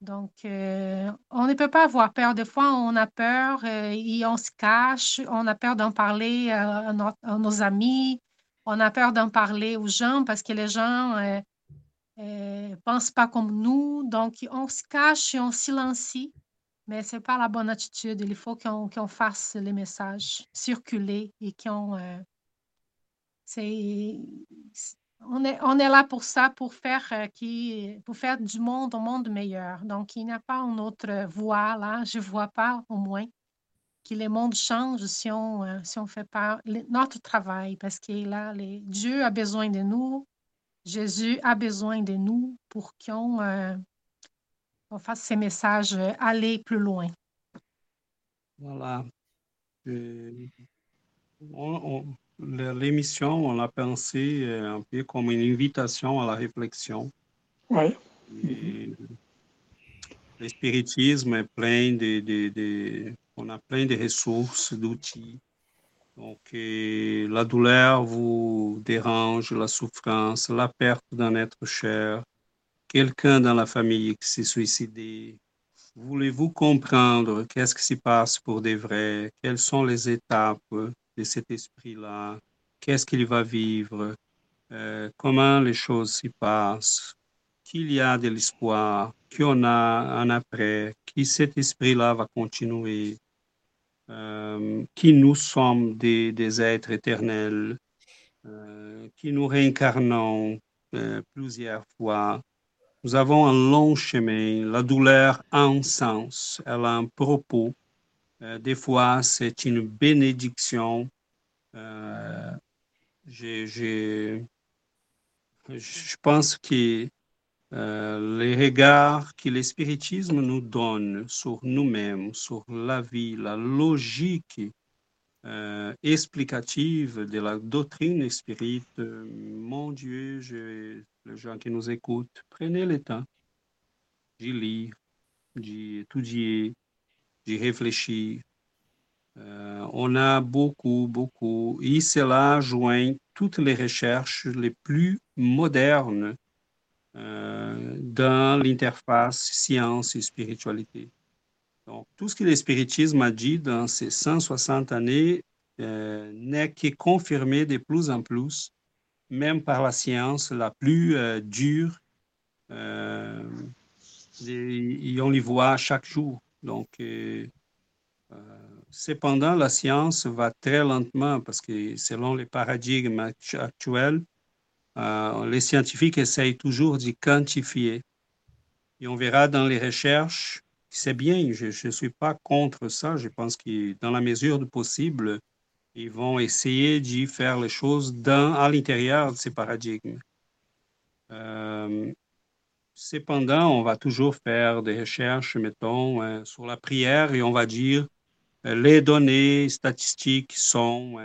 Donc, euh, on ne peut pas avoir peur. Des fois, on a peur euh, et on se cache. On a peur d'en parler à, nos amis. On a peur d'en parler aux gens parce que les gens ne euh, pensent pas comme nous, donc on se cache et on silencie, mais ce n'est pas la bonne attitude. Il faut qu'on fasse les messages circuler et qu'on... Euh, on est, on est là pour ça, pour faire, euh, qui, pour faire du monde un monde meilleur. Donc, il n'y a pas une autre voie là, je ne vois pas au moins que le monde change si on si on fait pas notre travail, parce que là, les, Dieu a besoin de nous, Jésus a besoin de nous pour qu'on euh, fasse ces messages aller plus loin. Voilà. L'émission, on l'a pensé euh, un peu comme une invitation à la réflexion. Oui. Le spiritisme est plein de, de, de, on a plein de ressources, d'outils donc, la douleur vous dérange, la souffrance, la perte d'un être cher, quelqu'un dans la famille qui s'est suicidé. Voulez-vous comprendre qu'est-ce qui se passe pour des vrais? Quelles sont les étapes de cet esprit-là? Qu'est-ce qu'il va vivre? Euh, comment les choses s'y passent? Qu'il y a de l'espoir? Qu'on a un après? Qui cet esprit-là va continuer? Euh, qui nous sommes des, êtres éternels, euh, qui nous réincarnons euh, plusieurs fois. Nous avons un long chemin. La douleur a un sens, elle a un propos. Des fois, c'est une bénédiction. je pense que les regards que l'espiritisme nous donne sur nous-mêmes, sur la vie, la logique euh, explicative de la doctrine spirite, mon Dieu, les gens qui nous écoutent, prenez le temps d'y lire, d'y étudier, d'y réfléchir. Euh, on a beaucoup, beaucoup, et cela joint toutes les recherches les plus modernes euh, dans l'interface science et spiritualité. Donc, tout ce que le a dit dans ces 160 années euh, n'est que confirmé de plus en plus, même par la science la plus euh, dure, euh, et, on les voit chaque jour. Donc, cependant, la science va très lentement parce que selon les paradigmes actuels, les scientifiques essayent toujours de quantifier. Et on verra dans les recherches c'est bien, je ne suis pas contre ça. Je pense que dans la mesure du possible, ils vont essayer d'y faire les choses à l'intérieur de ces paradigmes. Euh, cependant, on va toujours faire des recherches, mettons, euh, sur la prière et on va dire euh, les données statistiques sont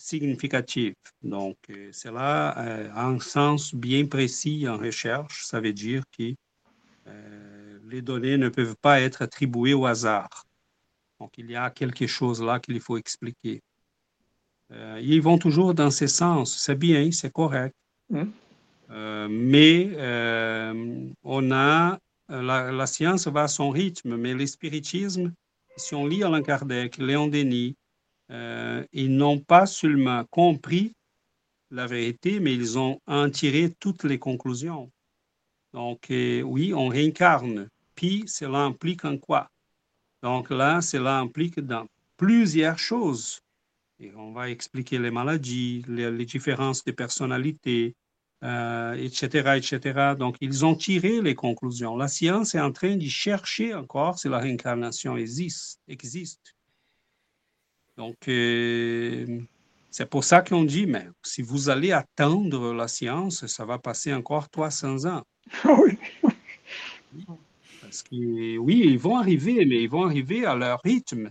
significatives. Donc, cela a un sens bien précis en recherche. Ça veut dire que les données ne peuvent pas être attribuées au hasard. Donc, il y a quelque chose là qu'il faut expliquer. Euh, ils vont toujours dans ce sens. C'est bien, c'est correct. Mmh. Euh, mais euh, on a, la, science va à son rythme, mais l'espiritisme, si on lit Alain Kardec, Léon Denis, ils n'ont pas seulement compris la vérité, mais ils ont en tiré toutes les conclusions. Donc, oui, on réincarne cela implique en quoi? Donc là, cela implique dans plusieurs choses. Et on va expliquer les maladies, les, différences de personnalité, euh, etc., etc. Donc, ils ont tiré les conclusions. La science est en train de chercher encore si la réincarnation existe. existe. Donc, euh, c'est pour ça qu'on dit, mais si vous allez attendre la science, ça va passer encore 300 ans. *laughs* oui. Parce que, oui, ils vont arriver, mais ils vont arriver à leur rythme.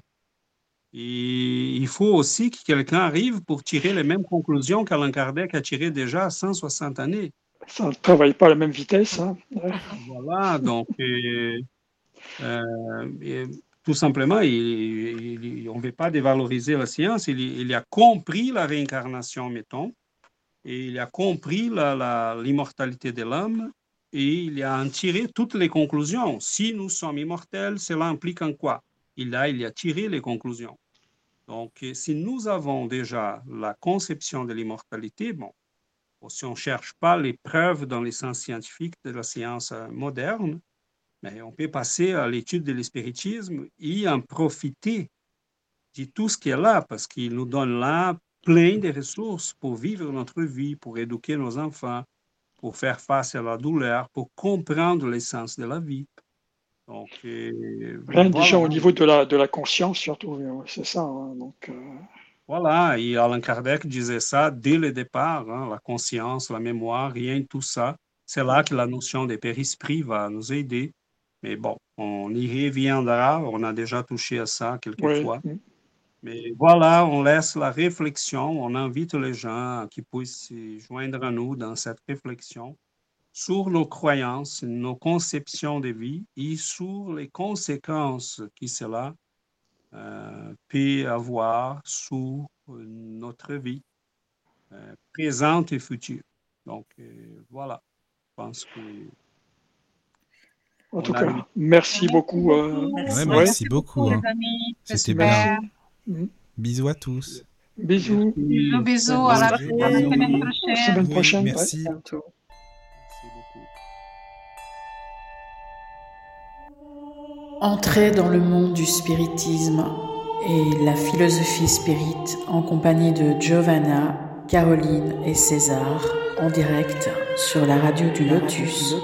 Et il faut aussi que quelqu'un arrive pour tirer les mêmes conclusions qu'Alain Kardec a tirées déjà à 160 années. Ça ne travaille pas à la même vitesse. Hein. Voilà, donc, euh, euh, tout simplement, on ne veut pas dévaloriser la science. Il, il, a compris la réincarnation, mettons, et il a compris l'immortalité de l'homme, et il a en tiré toutes les conclusions. Si nous sommes immortels, cela implique en quoi? Il a, il a tiré les conclusions. Donc, si nous avons déjà la conception de l'immortalité, bon, si on ne cherche pas les preuves dans les sciences scientifiques de la science euh, moderne, mais on peut passer à l'étude de l'espiritisme et en profiter de tout ce qui est là, parce qu'il nous donne là plein de ressources pour vivre notre vie, pour éduquer nos enfants, pour faire face à la douleur, pour comprendre l'essence de la vie. Donc, euh, déjà au niveau de la, de la conscience, surtout, euh, c'est ça. Hein, donc, euh, Voilà, et Alain Kardec disait ça dès le départ, hein, la conscience, la mémoire, rien de tout ça. C'est là que la notion des périsprits va nous aider. Mais bon, on y reviendra, on a déjà touché à ça quelques fois. Mm. Mais voilà, on laisse la réflexion, on invite les gens qui puissent se joindre à nous dans cette réflexion sur nos croyances, nos conceptions de vie et sur les conséquences que cela euh, peut avoir sur notre vie euh, présente et future. Donc euh, voilà, je pense que en tout cas, merci beaucoup. Merci, merci beaucoup. Hein. C'était bien. Bisous à tous. Bisous. Bisous, bisous. À la, semaine prochaine. Semaine prochaine. merci. Entrez dans le monde du spiritisme et la philosophie spirit en compagnie de Giovanna, Caroline et César en direct sur la radio du Lotus.